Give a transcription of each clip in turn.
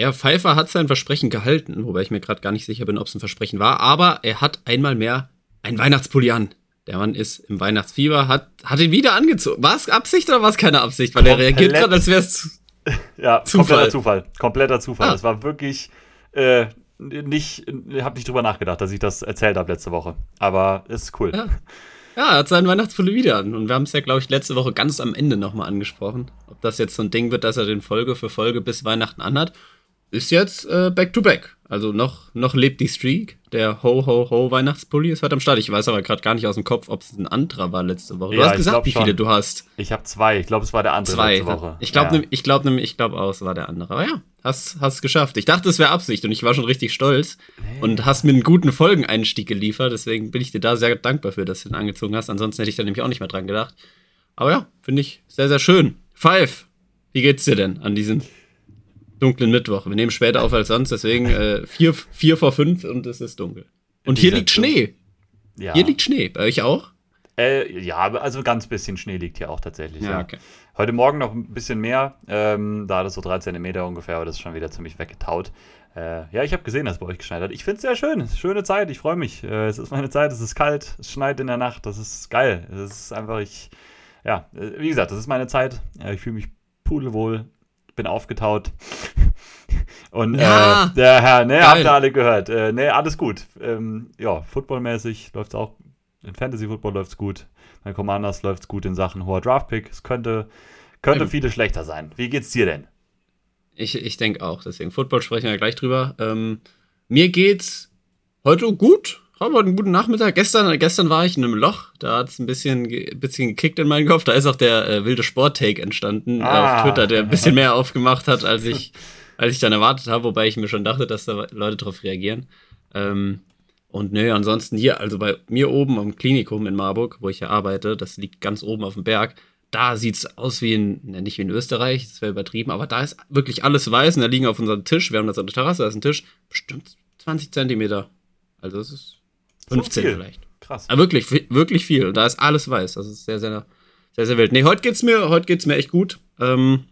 Ja, Pfeiffer hat sein Versprechen gehalten, wobei ich mir gerade gar nicht sicher bin, ob es ein Versprechen war, aber er hat einmal mehr ein Weihnachtspulli an. Der Mann ist im Weihnachtsfieber, hat, hat ihn wieder angezogen. War es Absicht oder war es keine Absicht? Weil Komplett. er reagiert gerade, als wäre es ja, Zufall. kompletter Zufall. Kompletter Zufall. Ah. Das war wirklich äh, nicht, habe nicht drüber nachgedacht, dass ich das erzählt habe letzte Woche. Aber ist cool. Ja. Ja, er hat seinen Weihnachtspulli wieder an. Und wir haben es ja, glaube ich, letzte Woche ganz am Ende nochmal angesprochen. Ob das jetzt so ein Ding wird, dass er den Folge für Folge bis Weihnachten anhat ist jetzt äh, back to back. Also noch, noch lebt die Streak. Der Ho Ho Ho Weihnachtspulli ist heute am Start. Ich weiß aber gerade gar nicht aus dem Kopf, ob es ein anderer war letzte Woche. Du ja, hast gesagt, wie viele schon. du hast. Ich habe zwei. Ich glaube, es war der andere zwei. letzte Woche. Ich glaube, ja. ich glaube, ich glaube auch, es war der andere. Aber ja, hast es geschafft. Ich dachte, es wäre Absicht und ich war schon richtig stolz nee. und hast mir einen guten Folgeneinstieg geliefert. Deswegen bin ich dir da sehr dankbar für, dass du ihn angezogen hast. Ansonsten hätte ich da nämlich auch nicht mehr dran gedacht. Aber ja, finde ich sehr, sehr schön. Five, wie geht's dir denn an diesem dunklen Mittwoch. Wir nehmen später auf als sonst, deswegen äh, vier, vier vor fünf und es ist dunkel. Und hier liegt Schnee. Ja. Hier liegt Schnee. Bei euch auch? Äh, ja, also ganz bisschen Schnee liegt hier auch tatsächlich. Ja, ja. Okay. Heute Morgen noch ein bisschen mehr. Ähm, da hat es so drei Zentimeter ungefähr, aber das ist schon wieder ziemlich weggetaut. Äh, ja, ich habe gesehen, dass bei euch geschneit hat. Ich finde es sehr schön. Schöne Zeit. Ich freue mich. Äh, es ist meine Zeit. Es ist kalt. Es schneit in der Nacht. Das ist geil. Es ist einfach, ich, ja, äh, wie gesagt, das ist meine Zeit. ich fühle mich pudelwohl bin aufgetaut. Und ja, äh, der Herr, ne, habt ihr alle gehört. Äh, ne, alles gut. Ähm, ja, footballmäßig läuft es auch. In Fantasy Football läuft es gut. Bei Commanders läuft es gut in Sachen hoher Draftpick. Es könnte, könnte viele schlechter sein. Wie geht's dir denn? Ich, ich denke auch. Deswegen Football sprechen wir gleich drüber. Ähm, mir geht's heute gut heute einen guten Nachmittag. Gestern, gestern war ich in einem Loch. Da hat es ein bisschen, bisschen gekickt in meinen Kopf. Da ist auch der äh, wilde Sport-Take entstanden ah. auf Twitter, der ein bisschen mehr aufgemacht hat, als ich, als ich dann erwartet habe. Wobei ich mir schon dachte, dass da Leute drauf reagieren. Ähm, und nö, ansonsten hier, also bei mir oben am Klinikum in Marburg, wo ich ja arbeite, das liegt ganz oben auf dem Berg. Da sieht es aus wie in, nicht wie in Österreich, das wäre übertrieben, aber da ist wirklich alles weiß und da liegen auf unserem Tisch, wir haben das an der Terrasse, da ist ein Tisch, bestimmt 20 Zentimeter. Also es ist 15 so vielleicht. Krass. Aber wirklich, wirklich viel. Da ist alles weiß. Das ist sehr, sehr, sehr, sehr wild. Nee, heute geht's mir, heute geht's mir echt gut. Ähm,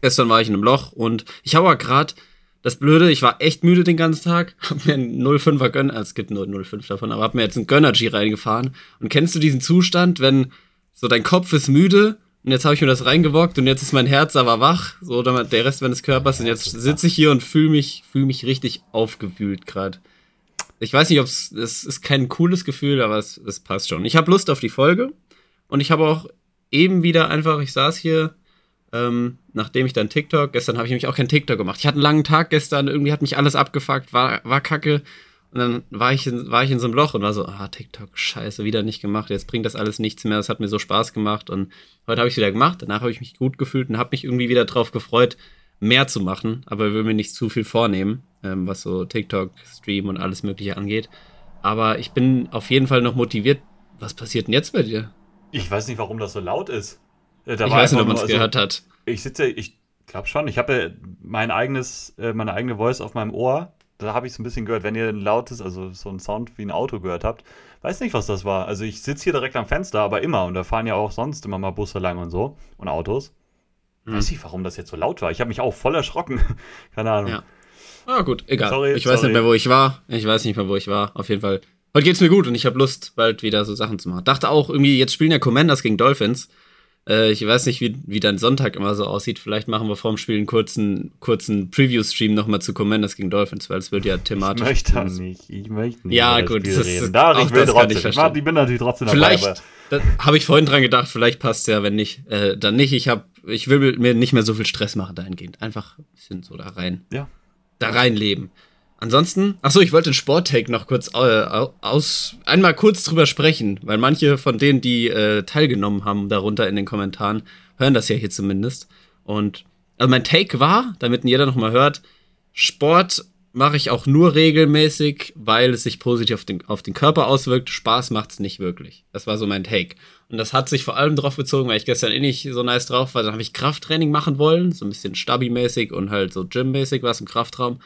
gestern war ich in einem Loch und ich habe aber gerade das Blöde, ich war echt müde den ganzen Tag, hab mir einen 05er Gönner, also es gibt nur 05 davon, aber hab mir jetzt einen Gönnergy reingefahren. Und kennst du diesen Zustand, wenn so dein Kopf ist müde und jetzt habe ich mir das reingewockt und jetzt ist mein Herz aber wach, so der Rest meines Körpers und jetzt sitze ich hier und fühle mich, fühl mich richtig aufgewühlt gerade. Ich weiß nicht, ob es, ist kein cooles Gefühl, aber es, es passt schon. Ich habe Lust auf die Folge und ich habe auch eben wieder einfach, ich saß hier, ähm, nachdem ich dann TikTok, gestern habe ich nämlich auch kein TikTok gemacht. Ich hatte einen langen Tag gestern, irgendwie hat mich alles abgefuckt, war, war kacke. Und dann war ich, in, war ich in so einem Loch und war so, ah, TikTok, scheiße, wieder nicht gemacht. Jetzt bringt das alles nichts mehr. Das hat mir so Spaß gemacht. Und heute habe ich es wieder gemacht. Danach habe ich mich gut gefühlt und habe mich irgendwie wieder drauf gefreut, mehr zu machen. Aber ich will mir nicht zu viel vornehmen ähm, was so TikTok, Stream und alles Mögliche angeht. Aber ich bin auf jeden Fall noch motiviert. Was passiert denn jetzt bei dir? Ich weiß nicht, warum das so laut ist. Äh, da ich weiß nicht, ob man es also, gehört hat. Ich sitze, ich glaube schon. Ich habe ja mein eigenes, äh, meine eigene Voice auf meinem Ohr. Da habe ich es ein bisschen gehört. Wenn ihr ein lautes, also so ein Sound wie ein Auto gehört habt, weiß nicht, was das war. Also ich sitze hier direkt am Fenster, aber immer. Und da fahren ja auch sonst immer mal Busse lang und so und Autos. Hm. Weiß nicht, warum das jetzt so laut war. Ich habe mich auch voll erschrocken. Keine Ahnung. Ja. Ah, gut, egal. Sorry, ich sorry. weiß nicht mehr, wo ich war. Ich weiß nicht mehr, wo ich war. Auf jeden Fall. Heute geht's mir gut und ich habe Lust, bald wieder so Sachen zu machen. Dachte auch irgendwie, jetzt spielen ja Commanders gegen Dolphins. Äh, ich weiß nicht, wie, wie dein Sonntag immer so aussieht. Vielleicht machen wir vorm Spiel einen kurzen, kurzen Preview-Stream nochmal zu Commanders gegen Dolphins, weil es wird ja thematisch. Ich möchte nicht. Ich möchte nicht. Ja, gut. Das, ist, da, ich will trotzdem. Ich, ich bin natürlich trotzdem dabei. Vielleicht, habe ich vorhin dran gedacht, vielleicht passt ja, wenn nicht, äh, dann nicht. Ich, hab, ich will mir nicht mehr so viel Stress machen dahingehend. Einfach ein bisschen so da rein. Ja, da reinleben. Ansonsten, achso, ich wollte den Sporttake noch kurz aus, einmal kurz drüber sprechen, weil manche von denen, die äh, teilgenommen haben, darunter in den Kommentaren, hören das ja hier zumindest. Und also mein Take war, damit jeder nochmal hört, Sport mache ich auch nur regelmäßig, weil es sich positiv auf den, auf den Körper auswirkt. Spaß macht es nicht wirklich. Das war so mein Take. Und das hat sich vor allem darauf bezogen, weil ich gestern eh nicht so nice drauf war. Dann habe ich Krafttraining machen wollen, so ein bisschen Stabi-mäßig und halt so Gym-mäßig was im Kraftraum.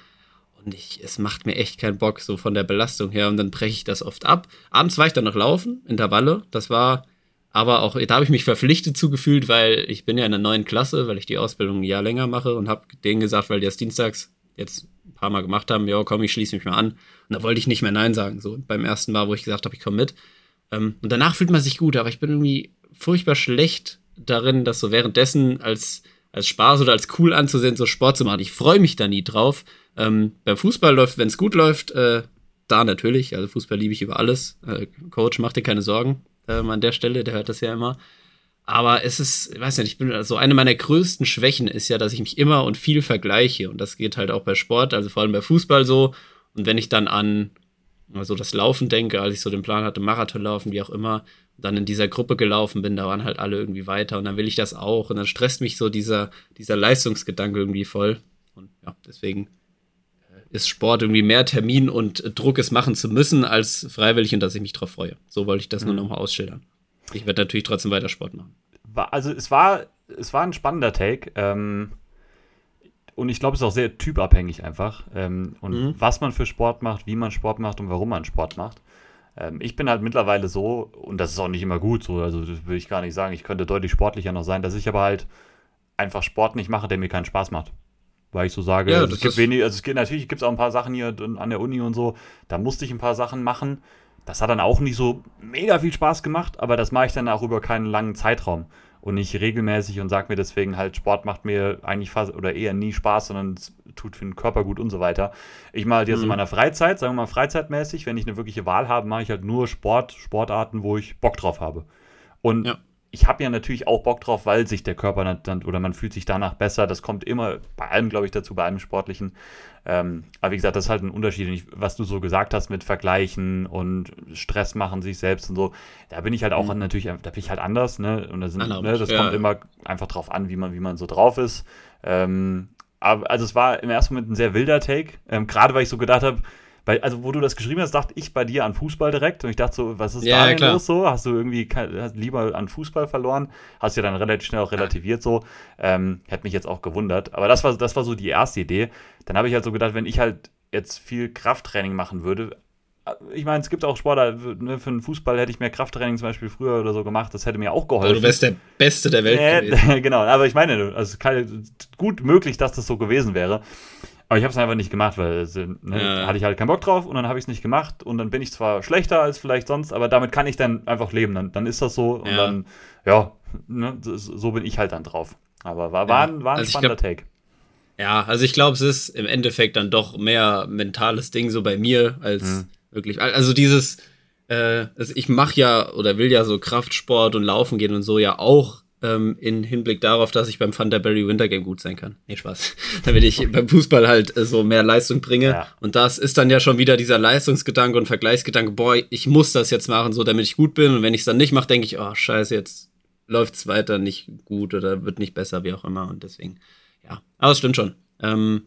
Und ich, es macht mir echt keinen Bock, so von der Belastung her. Und dann breche ich das oft ab. Abends war ich dann noch laufen, Intervalle. Das war aber auch da habe ich mich verpflichtet zugefühlt, weil ich bin ja in der neuen Klasse, weil ich die Ausbildung ein Jahr länger mache und habe denen gesagt, weil die das dienstags jetzt ein paar Mal gemacht haben, ja, komm, ich schließe mich mal an. Und da wollte ich nicht mehr Nein sagen, so beim ersten Mal, wo ich gesagt habe, ich komme mit. Ähm, und danach fühlt man sich gut, aber ich bin irgendwie furchtbar schlecht darin, das so währenddessen als, als Spaß oder als cool anzusehen, so Sport zu machen. Ich freue mich da nie drauf. Ähm, beim Fußball läuft, wenn es gut läuft, äh, da natürlich. Also Fußball liebe ich über alles. Äh, Coach, mach dir keine Sorgen ähm, an der Stelle, der hört das ja immer. Aber es ist, ich weiß nicht, ich bin also eine meiner größten Schwächen ist ja, dass ich mich immer und viel vergleiche. Und das geht halt auch bei Sport, also vor allem bei Fußball so. Und wenn ich dann an also das Laufen denke, als ich so den Plan hatte, Marathon laufen, wie auch immer, dann in dieser Gruppe gelaufen bin, da waren halt alle irgendwie weiter und dann will ich das auch und dann stresst mich so dieser, dieser Leistungsgedanke irgendwie voll. Und ja, deswegen äh, ist Sport irgendwie mehr Termin und Druck, es machen zu müssen, als freiwillig und dass ich mich darauf freue. So wollte ich das mhm. nur nochmal ausschildern. Ich werde natürlich trotzdem weiter Sport machen. Also es war, es war ein spannender Take. Ähm, und ich glaube, es ist auch sehr typabhängig einfach. Ähm, und mhm. was man für Sport macht, wie man Sport macht und warum man Sport macht. Ähm, ich bin halt mittlerweile so, und das ist auch nicht immer gut so, also das will ich gar nicht sagen, ich könnte deutlich sportlicher noch sein, dass ich aber halt einfach Sport nicht mache, der mir keinen Spaß macht. Weil ich so sage, ja, also es gibt wenig, also es gibt, natürlich gibt es auch ein paar Sachen hier an der Uni und so, da musste ich ein paar Sachen machen. Das hat dann auch nicht so mega viel Spaß gemacht, aber das mache ich dann auch über keinen langen Zeitraum und nicht regelmäßig und sage mir deswegen halt, Sport macht mir eigentlich fast oder eher nie Spaß, sondern es tut für den Körper gut und so weiter. Ich mache halt jetzt mhm. in meiner Freizeit, sagen wir mal freizeitmäßig, wenn ich eine wirkliche Wahl habe, mache ich halt nur Sport, Sportarten, wo ich Bock drauf habe. Und ja ich habe ja natürlich auch Bock drauf, weil sich der Körper dann, oder man fühlt sich danach besser. Das kommt immer bei allem, glaube ich, dazu, bei allem Sportlichen. Ähm, aber wie gesagt, das ist halt ein Unterschied, was du so gesagt hast mit Vergleichen und Stress machen sich selbst und so. Da bin ich halt auch mhm. natürlich, da bin ich halt anders, ne? Und das, sind, ne, das ja, kommt immer einfach drauf an, wie man, wie man so drauf ist. Ähm, aber also es war im ersten Moment ein sehr wilder Take, ähm, gerade weil ich so gedacht habe, weil, also wo du das geschrieben hast, dachte ich bei dir an Fußball direkt und ich dachte so, was ist ja, da denn klar. los so? Hast du irgendwie hast lieber an Fußball verloren? Hast ja dann relativ schnell auch relativiert so. Ähm, hätte mich jetzt auch gewundert. Aber das war, das war so die erste Idee. Dann habe ich halt so gedacht, wenn ich halt jetzt viel Krafttraining machen würde, äh, ich meine, es gibt auch Sportler, ne, für den Fußball hätte ich mehr Krafttraining zum Beispiel früher oder so gemacht, das hätte mir auch geholfen. Aber du wärst der Beste der Welt äh, gewesen. genau, aber ich meine, also gut möglich, dass das so gewesen wäre. Aber ich habe es einfach nicht gemacht, weil ne, ja. hatte ich halt keinen Bock drauf und dann habe ich es nicht gemacht und dann bin ich zwar schlechter als vielleicht sonst, aber damit kann ich dann einfach leben. Dann, dann ist das so und ja. dann, ja, ne, so bin ich halt dann drauf. Aber war, war, ein, war ein also spannender glaub, Take. Ja, also ich glaube, es ist im Endeffekt dann doch mehr mentales Ding so bei mir als hm. wirklich. Also dieses, äh, also ich mache ja oder will ja so Kraftsport und Laufen gehen und so ja auch ähm, in Hinblick darauf, dass ich beim Thunderberry Winter Game gut sein kann. Nee, Spaß. Damit ich beim Fußball halt äh, so mehr Leistung bringe. Ja. Und das ist dann ja schon wieder dieser Leistungsgedanke und Vergleichsgedanke, boah, ich muss das jetzt machen, so damit ich gut bin. Und wenn ich es dann nicht mache, denke ich, oh, scheiße, jetzt läuft es weiter nicht gut oder wird nicht besser, wie auch immer. Und deswegen, ja. Aber es stimmt schon. Ähm,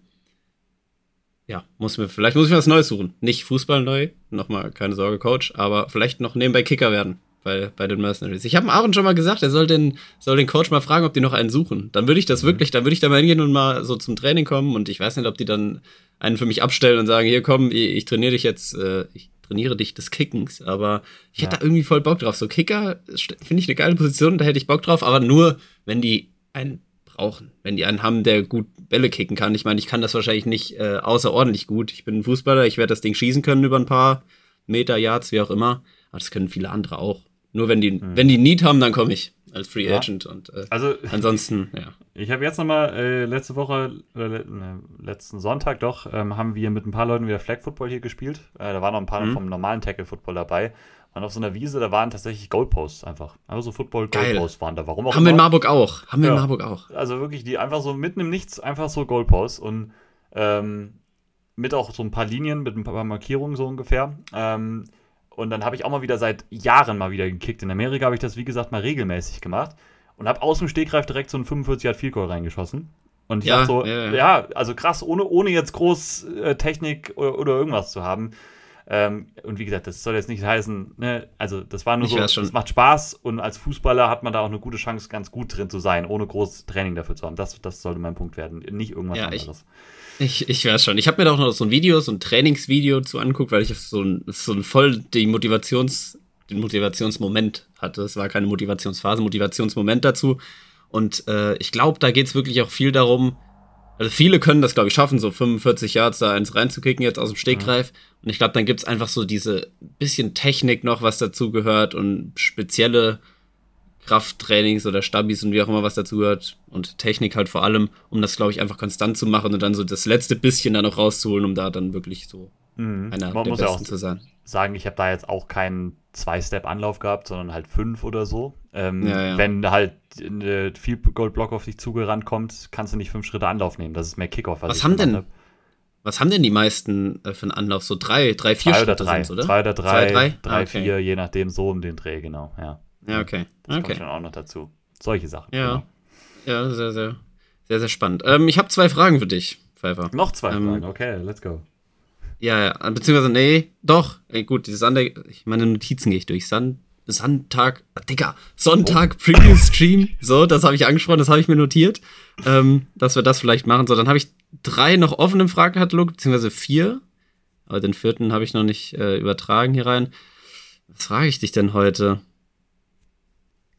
ja, muss mir, vielleicht muss ich was Neues suchen. Nicht Fußball neu, nochmal keine Sorge, Coach, aber vielleicht noch nebenbei Kicker werden bei, bei den Mercenaries. Ich habe Aaron schon mal gesagt, er soll den, soll den Coach mal fragen, ob die noch einen suchen. Dann würde ich das mhm. wirklich, dann würde ich da mal hingehen und mal so zum Training kommen und ich weiß nicht, ob die dann einen für mich abstellen und sagen, hier komm, ich, ich trainiere dich jetzt, äh, ich trainiere dich des Kickens, aber ich ja. hätte da irgendwie voll Bock drauf. So Kicker finde ich eine geile Position, da hätte ich Bock drauf, aber nur, wenn die einen brauchen. Wenn die einen haben, der gut Bälle kicken kann. Ich meine, ich kann das wahrscheinlich nicht äh, außerordentlich gut. Ich bin ein Fußballer, ich werde das Ding schießen können über ein paar Meter, Yards, wie auch immer. Aber das können viele andere auch. Nur wenn die, mhm. wenn die Need haben, dann komme ich als Free Agent. Ja. Und äh, also, ansonsten, ja. Ich habe jetzt nochmal äh, letzte Woche, äh, letzten Sonntag doch, ähm, haben wir mit ein paar Leuten wieder Flag Football hier gespielt. Äh, da waren noch ein paar mhm. vom normalen Tackle Football dabei. Und auf so einer Wiese, da waren tatsächlich Goalposts einfach. Einfach so Football-Goalposts waren da. Warum auch Haben immer. wir in Marburg auch. Haben wir ja. in Marburg auch. Also wirklich, die einfach so mitten im Nichts, einfach so Goalposts. Und ähm, mit auch so ein paar Linien, mit ein paar Markierungen so ungefähr. Ähm, und dann habe ich auch mal wieder seit Jahren mal wieder gekickt. In Amerika habe ich das, wie gesagt, mal regelmäßig gemacht. Und habe aus dem Stegreif direkt so einen 45 Yard Field Goal reingeschossen. Und ich ja, so, ja, ja, also krass, ohne, ohne jetzt groß äh, Technik oder, oder, irgendwas zu haben. Ähm, und wie gesagt, das soll jetzt nicht heißen, ne, also das war nur ich so, es macht Spaß und als Fußballer hat man da auch eine gute Chance, ganz gut drin zu sein, ohne groß Training dafür zu haben. Das, das sollte mein Punkt werden, nicht irgendwas ja, anderes. Ich ich, ich weiß schon. Ich habe mir da auch noch so ein Video, so ein Trainingsvideo zu anguckt, weil ich so ein, so ein voll die Motivations, den Motivationsmoment hatte. Es war keine Motivationsphase, Motivationsmoment dazu. Und äh, ich glaube, da geht es wirklich auch viel darum, also viele können das, glaube ich, schaffen, so 45 Yards da eins reinzukicken jetzt aus dem Stegreif. Mhm. Und ich glaube, dann gibt es einfach so diese bisschen Technik noch, was dazu gehört und spezielle Krafttrainings oder Stabis und wie auch immer was dazu gehört und Technik halt vor allem, um das, glaube ich, einfach konstant zu machen und dann so das letzte bisschen dann noch rauszuholen, um da dann wirklich so mhm. einer Man der muss Besten ja zu sein. Sagen, ich habe da jetzt auch keinen Zwei-Step-Anlauf gehabt, sondern halt fünf oder so. Ähm, ja, ja. Wenn halt eine viel Goldblock auf dich zugerannt kommt, kannst du nicht fünf Schritte Anlauf nehmen. Das ist mehr Kickoff. Was, was haben denn? Hab. Was haben denn die meisten äh, für einen Anlauf? So drei, drei, vier Zwei Schritte oder drei. oder? Zwei oder drei, Zwei, drei, drei ah, okay. vier, je nachdem, so um den Dreh, genau, ja. Ja, okay. Das okay. kommt schon auch noch dazu. Solche Sachen. Ja. Genau. Ja, sehr, sehr, sehr, sehr spannend. Ähm, ich habe zwei Fragen für dich, Pfeiffer. Noch zwei ähm, Fragen, okay, let's go. Ja, ja, beziehungsweise, nee, doch. Ey, gut, diese Sande, ich meine Notizen gehe ich durch. Sand, Sonntag, Digga, Sonntag oh. Preview Stream. So, das habe ich angesprochen, das habe ich mir notiert, ähm, dass wir das vielleicht machen. So, dann habe ich drei noch offen im Fragekatalog, beziehungsweise vier. Aber den vierten habe ich noch nicht äh, übertragen hier rein. Was frage ich dich denn heute?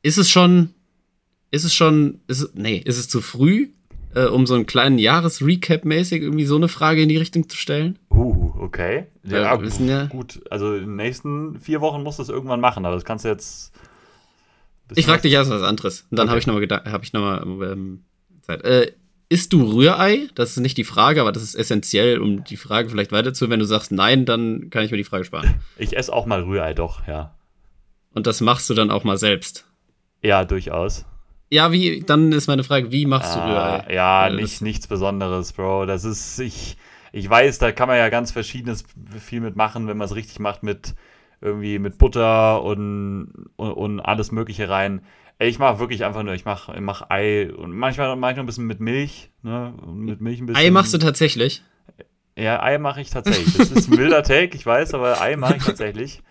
Ist es schon, ist es schon, ist, nee, ist es zu früh, äh, um so einen kleinen Jahresrecap mäßig irgendwie so eine Frage in die Richtung zu stellen? Uh, okay. Ja, ja, wissen ja gut. Also in den nächsten vier Wochen musst du es irgendwann machen, aber das kannst du jetzt. Ich frage dich erst was anderes. Und dann okay. habe ich nochmal gedacht, habe ich nochmal ähm, Zeit. Äh, isst du Rührei? Das ist nicht die Frage, aber das ist essentiell, um die Frage vielleicht weiterzuführen. Wenn du sagst nein, dann kann ich mir die Frage sparen. Ich esse auch mal Rührei, doch, ja. Und das machst du dann auch mal selbst? Ja, durchaus. Ja, wie, dann ist meine Frage, wie machst du Rührei? Ah, ja, nicht, nichts Besonderes, Bro. Das ist, ich, ich weiß, da kann man ja ganz verschiedenes viel mitmachen, wenn man es richtig macht, mit irgendwie mit Butter und, und, und alles Mögliche rein. Ich mache wirklich einfach nur, ich mache mach Ei und manchmal mache ich noch ein bisschen mit Milch, ne? Mit Milch ein bisschen. Ei machst du tatsächlich? Ja, Ei mache ich tatsächlich. Das ist ein wilder Take, ich weiß, aber Ei mache ich tatsächlich.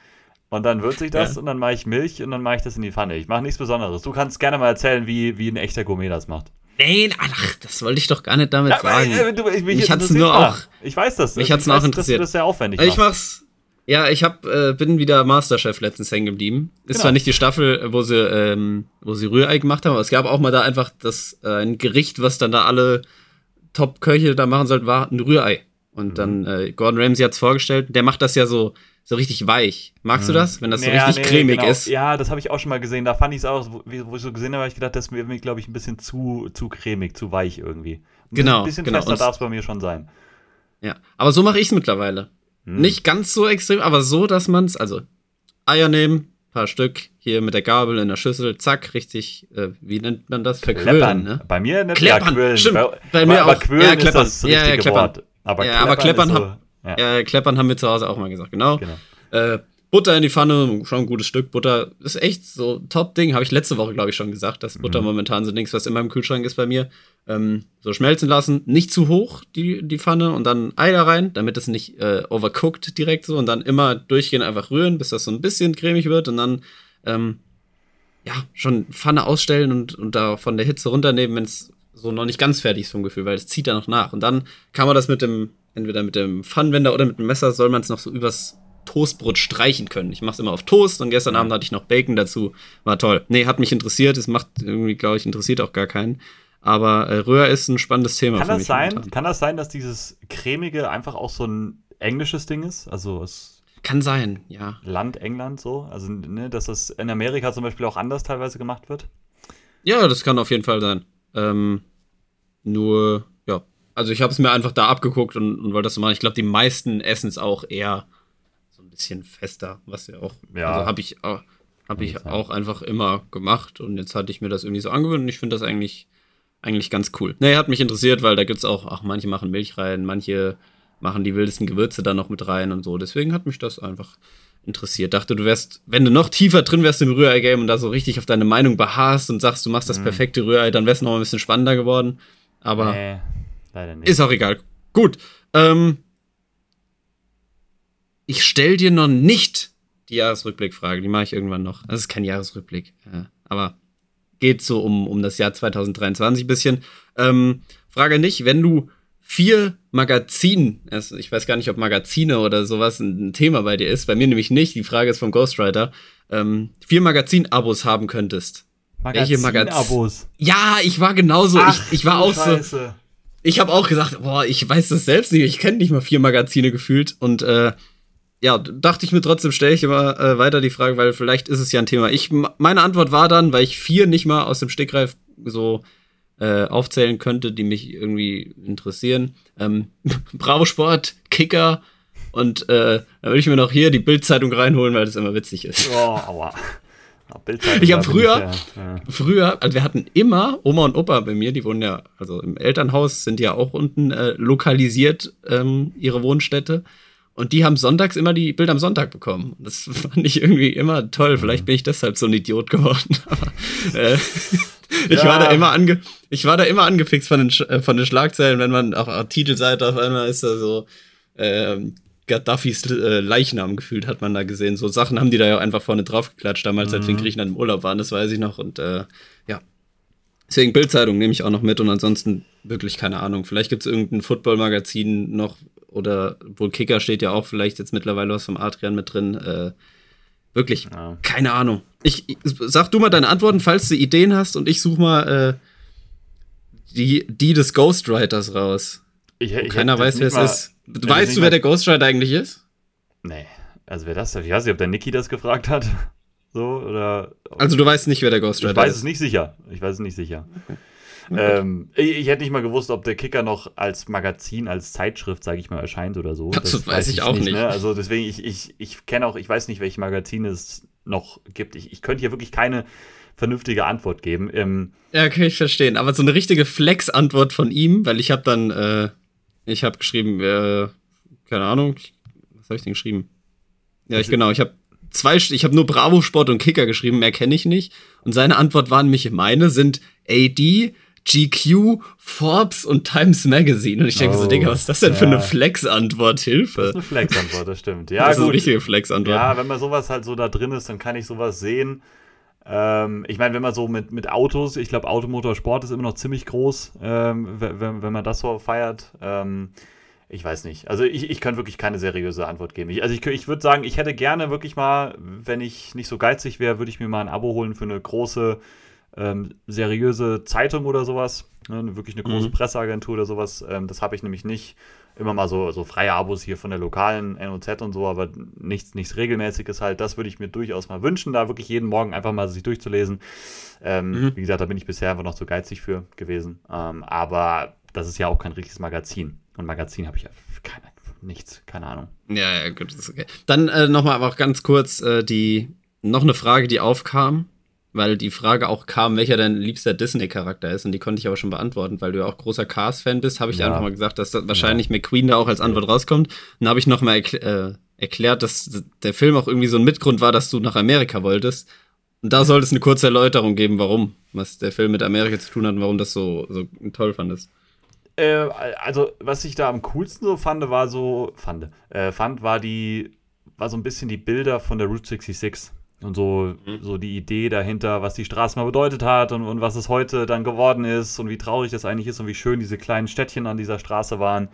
Und dann würze ich das ja. und dann mache ich Milch und dann mache ich das in die Pfanne. Ich mache nichts Besonderes. Du kannst gerne mal erzählen, wie, wie ein echter Gourmet das macht. Nein, ach, das wollte ich doch gar nicht damit ja, sagen. Äh, du, ich, mich, mich hat's nur auch. Ich weiß das. Mich hat's auch interessiert. Das ist sehr aufwendig. Ich mach's. Ja, ich hab, äh, bin wieder Masterchef letztens hängen geblieben. Ist genau. zwar nicht die Staffel, wo sie, ähm, wo sie Rührei gemacht haben, aber es gab auch mal da einfach das äh, ein Gericht, was dann da alle Top-Köche da machen sollten, war ein Rührei. Und mhm. dann äh, Gordon Ramsay hat's vorgestellt. Der macht das ja so so richtig weich. Magst du mhm. das, wenn das so richtig nee, cremig genau. ist? Ja, das habe ich auch schon mal gesehen. Da fand ich es auch, wo, wo, ich so gesehen habe, habe ich gedacht, das wäre mir, glaube ich, ein bisschen zu, zu cremig, zu weich irgendwie. Ein genau. Ein bisschen genau. fester darf es bei mir schon sein. Ja, aber so mache ich es mittlerweile. Hm. Nicht ganz so extrem, aber so, dass man es, also Eier nehmen, paar Stück, hier mit der Gabel in der Schüssel, zack, richtig, äh, wie nennt man das? Verquirlen, ne? Bei mir nennt kleppern. Ja, Stimmt, bei, bei mir auch. Quirlen ja. Ist das ja, ja, kleppern. Wort. Aber ja, kleppern, aber kleppern, so, hab, ja. ja. kleppern haben wir zu Hause auch mal gesagt, genau. genau. Äh, Butter in die Pfanne, schon ein gutes Stück. Butter ist echt so Top-Ding. Habe ich letzte Woche, glaube ich, schon gesagt, dass Butter mhm. momentan so Dings, was immer im Kühlschrank ist bei mir. Ähm, so schmelzen lassen. Nicht zu hoch, die, die Pfanne. Und dann Ei da rein, damit es nicht äh, overcooked direkt so. Und dann immer durchgehend einfach rühren, bis das so ein bisschen cremig wird. Und dann, ähm, ja, schon Pfanne ausstellen und, und da von der Hitze runternehmen, wenn es so noch nicht ganz fertig ist vom Gefühl, weil es zieht da noch nach. Und dann kann man das mit dem, entweder mit dem Pfannenwender oder mit dem Messer, soll man es noch so übers Toastbrot streichen können. Ich mache es immer auf Toast und gestern Abend hatte ich noch Bacon dazu. War toll. Nee, hat mich interessiert. Es macht irgendwie, glaube ich, interessiert auch gar keinen. Aber äh, Röhr ist ein spannendes Thema. Kann das sein? Kann das sein, dass dieses cremige einfach auch so ein englisches Ding ist? Also es kann sein, ja. Land England so, also ne, dass das in Amerika zum Beispiel auch anders teilweise gemacht wird. Ja, das kann auf jeden Fall sein. Ähm, nur also ich habe es mir einfach da abgeguckt und, und wollte das so machen. Ich glaube, die meisten essen es auch eher bisschen fester, was ja auch. Ja. Also habe ich, auch, hab ich auch einfach immer gemacht und jetzt hatte ich mir das irgendwie so angewöhnt und ich finde das eigentlich, eigentlich ganz cool. Nee, hat mich interessiert, weil da gibt es auch, ach, manche machen Milch rein, manche machen die wildesten Gewürze da noch mit rein und so. Deswegen hat mich das einfach interessiert. Dachte, du wärst, wenn du noch tiefer drin wärst im Rührei-Game und da so richtig auf deine Meinung beharrst und sagst, du machst das mhm. perfekte Rührei, dann wär's noch ein bisschen spannender geworden. Aber nee, leider nicht. ist auch egal. Gut. Ähm, ich stell dir noch nicht die Jahresrückblickfrage, die mache ich irgendwann noch. Das ist kein Jahresrückblick, ja, aber geht so um, um das Jahr 2023 ein bisschen. Ähm, Frage nicht, wenn du vier Magazin, also ich weiß gar nicht, ob Magazine oder sowas ein Thema bei dir ist, bei mir nämlich nicht, die Frage ist vom Ghostwriter, ähm, vier Magazin-Abos haben könntest. Magazin-Abos? Ja, ich war genauso. Ach, ich, ich war auch Scheiße. so. Ich habe auch gesagt, boah, ich weiß das selbst nicht. Ich kenne nicht mal vier Magazine gefühlt. Und äh, ja, dachte ich mir trotzdem, stelle ich immer äh, weiter die Frage, weil vielleicht ist es ja ein Thema. Ich, meine Antwort war dann, weil ich vier nicht mal aus dem Stegreif so äh, aufzählen könnte, die mich irgendwie interessieren. Ähm, Bravo Sport, Kicker und äh, da würde ich mir noch hier die Bildzeitung reinholen, weil das immer witzig ist. Oh, aua. Ich habe früher, ja, ja. früher, also wir hatten immer Oma und Opa bei mir, die wohnen ja, also im Elternhaus sind ja auch unten äh, lokalisiert ähm, ihre Wohnstätte. Und die haben sonntags immer die Bilder am Sonntag bekommen. Das fand ich irgendwie immer toll. Vielleicht bin ich deshalb so ein Idiot geworden. Aber, äh, ich war da immer ange ich war da immer angefixt von den, äh, von den Schlagzeilen, wenn man auf der Titelseite auf einmal ist da so äh, Gaddafis äh, Leichnam gefühlt, hat man da gesehen. So Sachen haben die da ja einfach vorne drauf geklatscht, damals, mhm. als wir in mhm. Griechenland im Urlaub waren, das weiß ich noch. Und äh, ja. Deswegen Bildzeitung nehme ich auch noch mit und ansonsten wirklich keine Ahnung. Vielleicht gibt es irgendein Football-Magazin noch, oder wohl Kicker steht ja auch vielleicht jetzt mittlerweile was vom Adrian mit drin. Äh, wirklich, ja. keine Ahnung. Ich, ich, sag du mal deine Antworten, falls du Ideen hast und ich suche mal äh, die, die des Ghostwriters raus. Ich, ich keiner weiß, wer es ist. Weißt du, wer der Ghostwriter eigentlich ist? Nee. Also wer das, ich weiß nicht, ob der Niki das gefragt hat. So, oder. Also du weißt nicht, wer der Ghostwriter ist? Ich weiß ist. es nicht sicher. Ich weiß es nicht sicher. Okay. Ähm, ich, ich, hätte nicht mal gewusst, ob der Kicker noch als Magazin, als Zeitschrift, sage ich mal, erscheint oder so. Das, das weiß, weiß ich auch nicht. nicht. Ne? Also deswegen, ich, ich, ich kenne auch, ich weiß nicht, welche Magazine es noch gibt. Ich, ich könnte hier wirklich keine vernünftige Antwort geben. Ähm, ja, kann ich verstehen. Aber so eine richtige Flex-Antwort von ihm, weil ich habe dann, äh, ich habe geschrieben, äh, keine Ahnung, was habe ich denn geschrieben? Ja, ich, genau, ich habe zwei, ich habe nur Bravo Sport und Kicker geschrieben, mehr kenne ich nicht. Und seine Antwort waren mich meine sind AD, GQ, Forbes und Times Magazine. Und ich denke oh, so, Digga, was ist das denn ja. für eine Flex-Antwort? Hilfe. Das ist eine Flex-Antwort, das stimmt. Ja, das gut. ist eine richtige Flex-Antwort. Ja, wenn man sowas halt so da drin ist, dann kann ich sowas sehen. Ähm, ich meine, wenn man so mit, mit Autos, ich glaube, Automotorsport ist immer noch ziemlich groß, ähm, wenn, wenn man das so feiert. Ähm, ich weiß nicht. Also ich, ich kann wirklich keine seriöse Antwort geben. Ich, also ich, ich würde sagen, ich hätte gerne wirklich mal, wenn ich nicht so geizig wäre, würde ich mir mal ein Abo holen für eine große ähm, seriöse Zeitung oder sowas. Ne, wirklich eine große mhm. Presseagentur oder sowas. Ähm, das habe ich nämlich nicht. Immer mal so, so freie Abos hier von der lokalen NOZ und so, aber nichts, nichts Regelmäßiges halt. Das würde ich mir durchaus mal wünschen, da wirklich jeden Morgen einfach mal sich durchzulesen. Ähm, mhm. Wie gesagt, da bin ich bisher einfach noch zu geizig für gewesen. Ähm, aber das ist ja auch kein richtiges Magazin. Und Magazin habe ich ja keine, nichts, keine Ahnung. Ja, ja, gut, ist okay. Dann äh, nochmal aber auch ganz kurz äh, die, noch eine Frage, die aufkam weil die Frage auch kam, welcher dein liebster Disney-Charakter ist. Und die konnte ich aber schon beantworten, weil du ja auch großer Cars-Fan bist, habe ich ja. einfach mal gesagt, dass das wahrscheinlich ja. McQueen da auch als Antwort rauskommt. Dann habe ich noch mal erkl äh, erklärt, dass der Film auch irgendwie so ein Mitgrund war, dass du nach Amerika wolltest. Und da sollte es eine kurze Erläuterung geben, warum, was der Film mit Amerika zu tun hat und warum das so, so toll fandest. Äh, also, was ich da am coolsten so fand, war so, fand, äh, fand, war die, war so ein bisschen die Bilder von der Route 66 und so, mhm. so die Idee dahinter, was die Straße mal bedeutet hat und, und was es heute dann geworden ist und wie traurig das eigentlich ist und wie schön diese kleinen Städtchen an dieser Straße waren.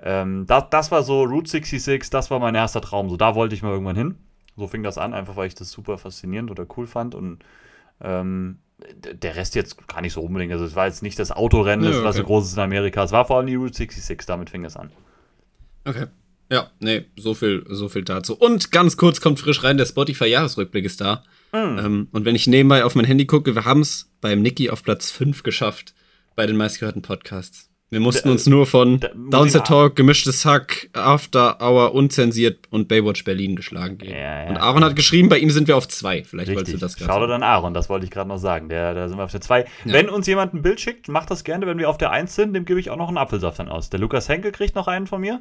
Ähm, das, das war so Route 66, das war mein erster Traum. So, da wollte ich mal irgendwann hin. So fing das an, einfach weil ich das super faszinierend oder cool fand. Und ähm, der Rest jetzt gar nicht so unbedingt. Also es war jetzt nicht das Autorennen, nee, okay. was so groß ist in Amerika. Es war vor allem die Route 66, damit fing es an. Okay. Ja, nee, so viel, so viel dazu. Und ganz kurz kommt frisch rein, der Spotify-Jahresrückblick ist da. Mm. Ähm, und wenn ich nebenbei auf mein Handy gucke, wir haben es beim Niki auf Platz 5 geschafft bei den meistgehörten Podcasts. Wir mussten uns nur von Downset Talk, gemischtes Hack, After Hour, unzensiert und Baywatch Berlin geschlagen geben. Ja, ja, und Aaron hat geschrieben, bei ihm sind wir auf zwei. Vielleicht Richtig. wolltest du das gerade Schau dir dann Aaron, das wollte ich gerade noch sagen. Der, da sind wir auf der zwei. Wenn uns jemand ein Bild schickt, macht das gerne. Wenn wir auf der eins sind, dem gebe ich auch noch einen Apfelsaft dann aus. Der Lukas Henkel kriegt noch einen von mir.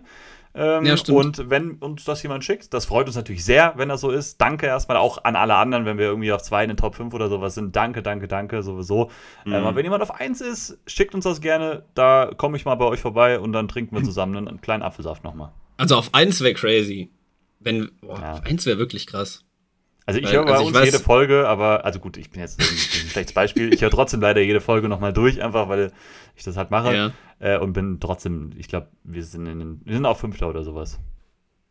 Ähm, ja, stimmt. Und wenn uns das jemand schickt, das freut uns natürlich sehr, wenn das so ist. Danke erstmal auch an alle anderen, wenn wir irgendwie auf zwei in den Top 5 oder sowas sind. Danke, danke, danke, sowieso. Mhm. Ähm, aber wenn jemand auf 1 ist, schickt uns das gerne. Da komme ich mal bei euch vorbei und dann trinken wir zusammen einen kleinen Apfelsaft nochmal. Also auf 1 wäre crazy. Wenn, boah, ja. auf 1 wäre wirklich krass. Also ich höre bei also uns jede Folge, aber, also gut, ich bin jetzt ein, ein schlechtes Beispiel. Ich höre trotzdem leider jede Folge nochmal durch, einfach weil ich das halt mache. Ja. Äh, und bin trotzdem, ich glaube, wir sind in, wir sind auch Fünfter oder sowas.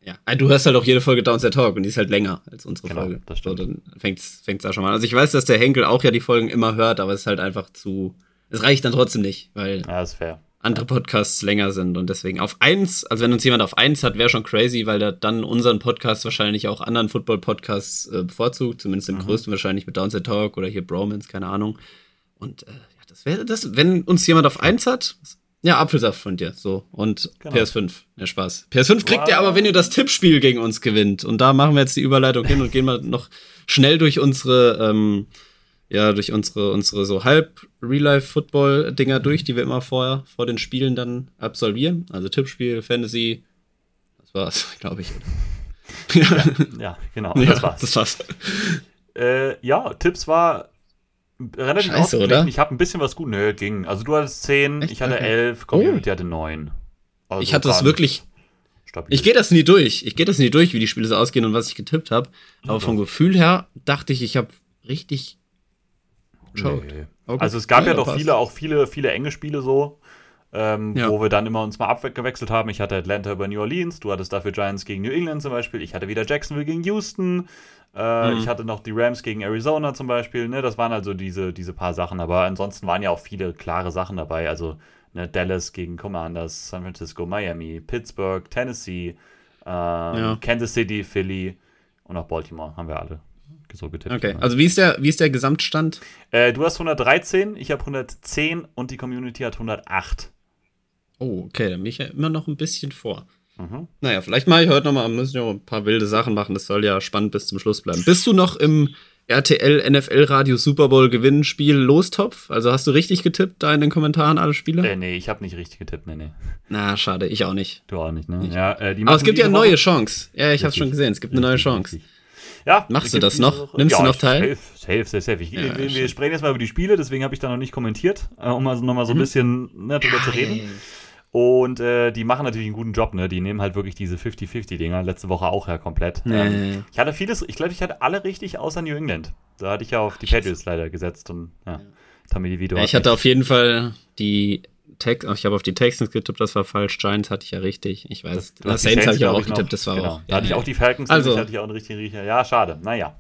Ja, ah, du hörst halt auch jede Folge Downset Talk und die ist halt länger als unsere genau, Folge. Das stimmt. So, dann fängt es da schon mal an. Also ich weiß, dass der Henkel auch ja die Folgen immer hört, aber es ist halt einfach zu. Es reicht dann trotzdem nicht, weil ja, ist fair. andere Podcasts länger sind und deswegen auf eins, also wenn uns jemand auf eins hat, wäre schon crazy, weil der dann unseren Podcast wahrscheinlich auch anderen Football-Podcasts äh, bevorzugt, zumindest im mhm. größten wahrscheinlich mit Downset Talk oder hier Bromance, keine Ahnung. Und äh, das wäre das, wenn uns jemand auf eins hat, ja, Apfelsaft von dir, so. Und genau. PS5. Ja, Spaß. PS5 kriegt wow. ihr aber, wenn ihr das Tippspiel gegen uns gewinnt. Und da machen wir jetzt die Überleitung hin und gehen mal noch schnell durch unsere, ähm, ja, durch unsere, unsere so halb Real-Life-Football-Dinger durch, die wir immer vorher, vor den Spielen dann absolvieren. Also Tippspiel, Fantasy. Das war's, glaube ich. ja, ja, genau. Ja, das war's. Das war's. Äh, ja, Tipps war relativ Scheiße, oder? Ich habe ein bisschen was gut. Nö, ging. Also du hattest 10, ich hatte 11, Community oh. hatte 9. Also ich hatte das wirklich. Stabil. Ich gehe das nie durch. Ich gehe das nie durch, wie die Spiele so ausgehen und was ich getippt habe. Aber ja. vom Gefühl her dachte ich, ich habe richtig. Nee. Okay. Also es gab ja, ja doch viele, auch viele, viele enge Spiele so. Ähm, ja. wo wir dann immer uns mal abgewechselt haben. Ich hatte Atlanta über New Orleans, du hattest dafür Giants gegen New England zum Beispiel, ich hatte wieder Jacksonville gegen Houston, äh, mhm. Ich hatte noch die Rams gegen Arizona zum Beispiel. Ne? Das waren also diese, diese paar Sachen. Aber ansonsten waren ja auch viele klare Sachen dabei. Also ne, Dallas gegen Commanders, San Francisco, Miami, Pittsburgh, Tennessee, äh, ja. Kansas City, Philly und auch Baltimore haben wir alle so getippt. Okay, also wie ist der, wie ist der Gesamtstand? Äh, du hast 113, ich habe 110 und die Community hat 108. Oh, okay, dann bin ich ja immer noch ein bisschen vor. Mhm. Naja, vielleicht mache ich heute nochmal, müssen wir ein paar wilde Sachen machen. Das soll ja spannend bis zum Schluss bleiben. Bist du noch im RTL NFL Radio Super Bowl Gewinnspiel Lostopf? Also hast du richtig getippt da in den Kommentaren alle Spieler? Äh, nee, ich habe nicht richtig getippt, nee, nee. Na, schade, ich auch nicht. Du auch nicht, ne? Ja, äh, Aber es gibt ja eine neue Chance. Ja, ich habe schon gesehen, es gibt eine neue Chance. Ja, Machst du das noch? Nimmst ja, du noch teil? Safe, safe, safe. Ich, ja, wir, wir sprechen jetzt mal über die Spiele, deswegen habe ich da noch nicht kommentiert, äh, um mal, nochmal so ein mhm. bisschen ne, drüber zu reden. Und äh, die machen natürlich einen guten Job, ne? Die nehmen halt wirklich diese 50-50-Dinger. Letzte Woche auch ja komplett. Nee. Ähm, ich hatte vieles, ich glaube, ich hatte alle richtig außer New England. Da hatte ich ja auf die Patriots leider gesetzt und ja. Tommy die Video. Ja, ich hatte auf jeden Fall die Text, ich habe auf die Texans getippt, das war falsch. Giants hatte ich ja richtig. Ich weiß. Das, das Saints habe ich auch getippt, das war genau. auch. Da hatte ich auch die Falcons, also, hatte ich auch einen richtigen Riecher. Ja, schade. Naja.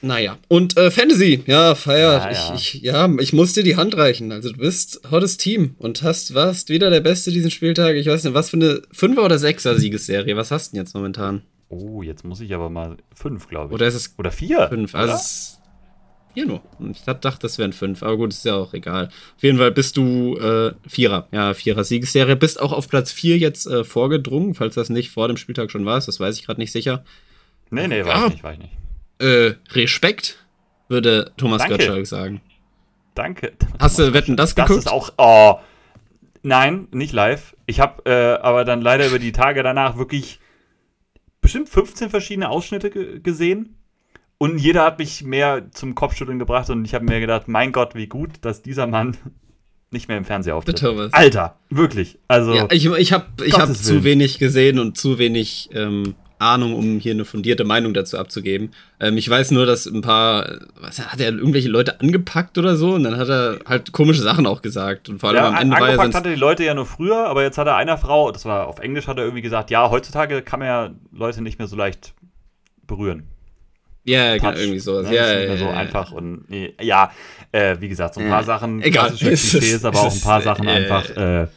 Naja, und äh, Fantasy, ja, Feier, ja, ja. Ich, ich, ja, ich muss dir die Hand reichen. Also du bist hottes Team und hast, warst wieder der Beste diesen Spieltag. Ich weiß nicht, was für eine Fünfer- oder Sechser-Siegesserie, was hast du denn jetzt momentan? Oh, jetzt muss ich aber mal fünf, glaube ich. Oder ist es oder vier? Fünf, also es vier nur. Ich dachte, das wären fünf, aber gut, ist ja auch egal. Auf jeden Fall bist du äh, Vierer, ja, Vierer-Siegesserie. Bist auch auf Platz vier jetzt äh, vorgedrungen, falls das nicht vor dem Spieltag schon war, das weiß ich gerade nicht sicher. Nee, nee, war ah, ich nicht, war ich nicht äh, Respekt, würde Thomas Danke. Gottschalk sagen. Danke. Hast du Wetten das geguckt? Das ist auch. Oh, nein, nicht live. Ich habe äh, aber dann leider über die Tage danach wirklich bestimmt 15 verschiedene Ausschnitte gesehen. Und jeder hat mich mehr zum Kopfschütteln gebracht und ich habe mir gedacht, mein Gott, wie gut, dass dieser Mann nicht mehr im Fernseher auftritt. Alter, wirklich. Also ja, ich, ich habe ich hab zu wenig gesehen und zu wenig ähm, Ahnung, um hier eine fundierte Meinung dazu abzugeben. Ähm, ich weiß nur, dass ein paar, was hat er irgendwelche Leute angepackt oder so und dann hat er halt komische Sachen auch gesagt und vor allem ja, am Ende war er hatte die Leute ja nur früher, aber jetzt hat er einer Frau, das war auf Englisch, hat er irgendwie gesagt, ja, heutzutage kann man ja Leute nicht mehr so leicht berühren. Ja, yeah, irgendwie sowas. Ne? Ja, nicht mehr so ja, einfach und ja, äh, wie gesagt, so ein paar Sachen, egal, Klischees, aber auch ein paar Sachen einfach äh,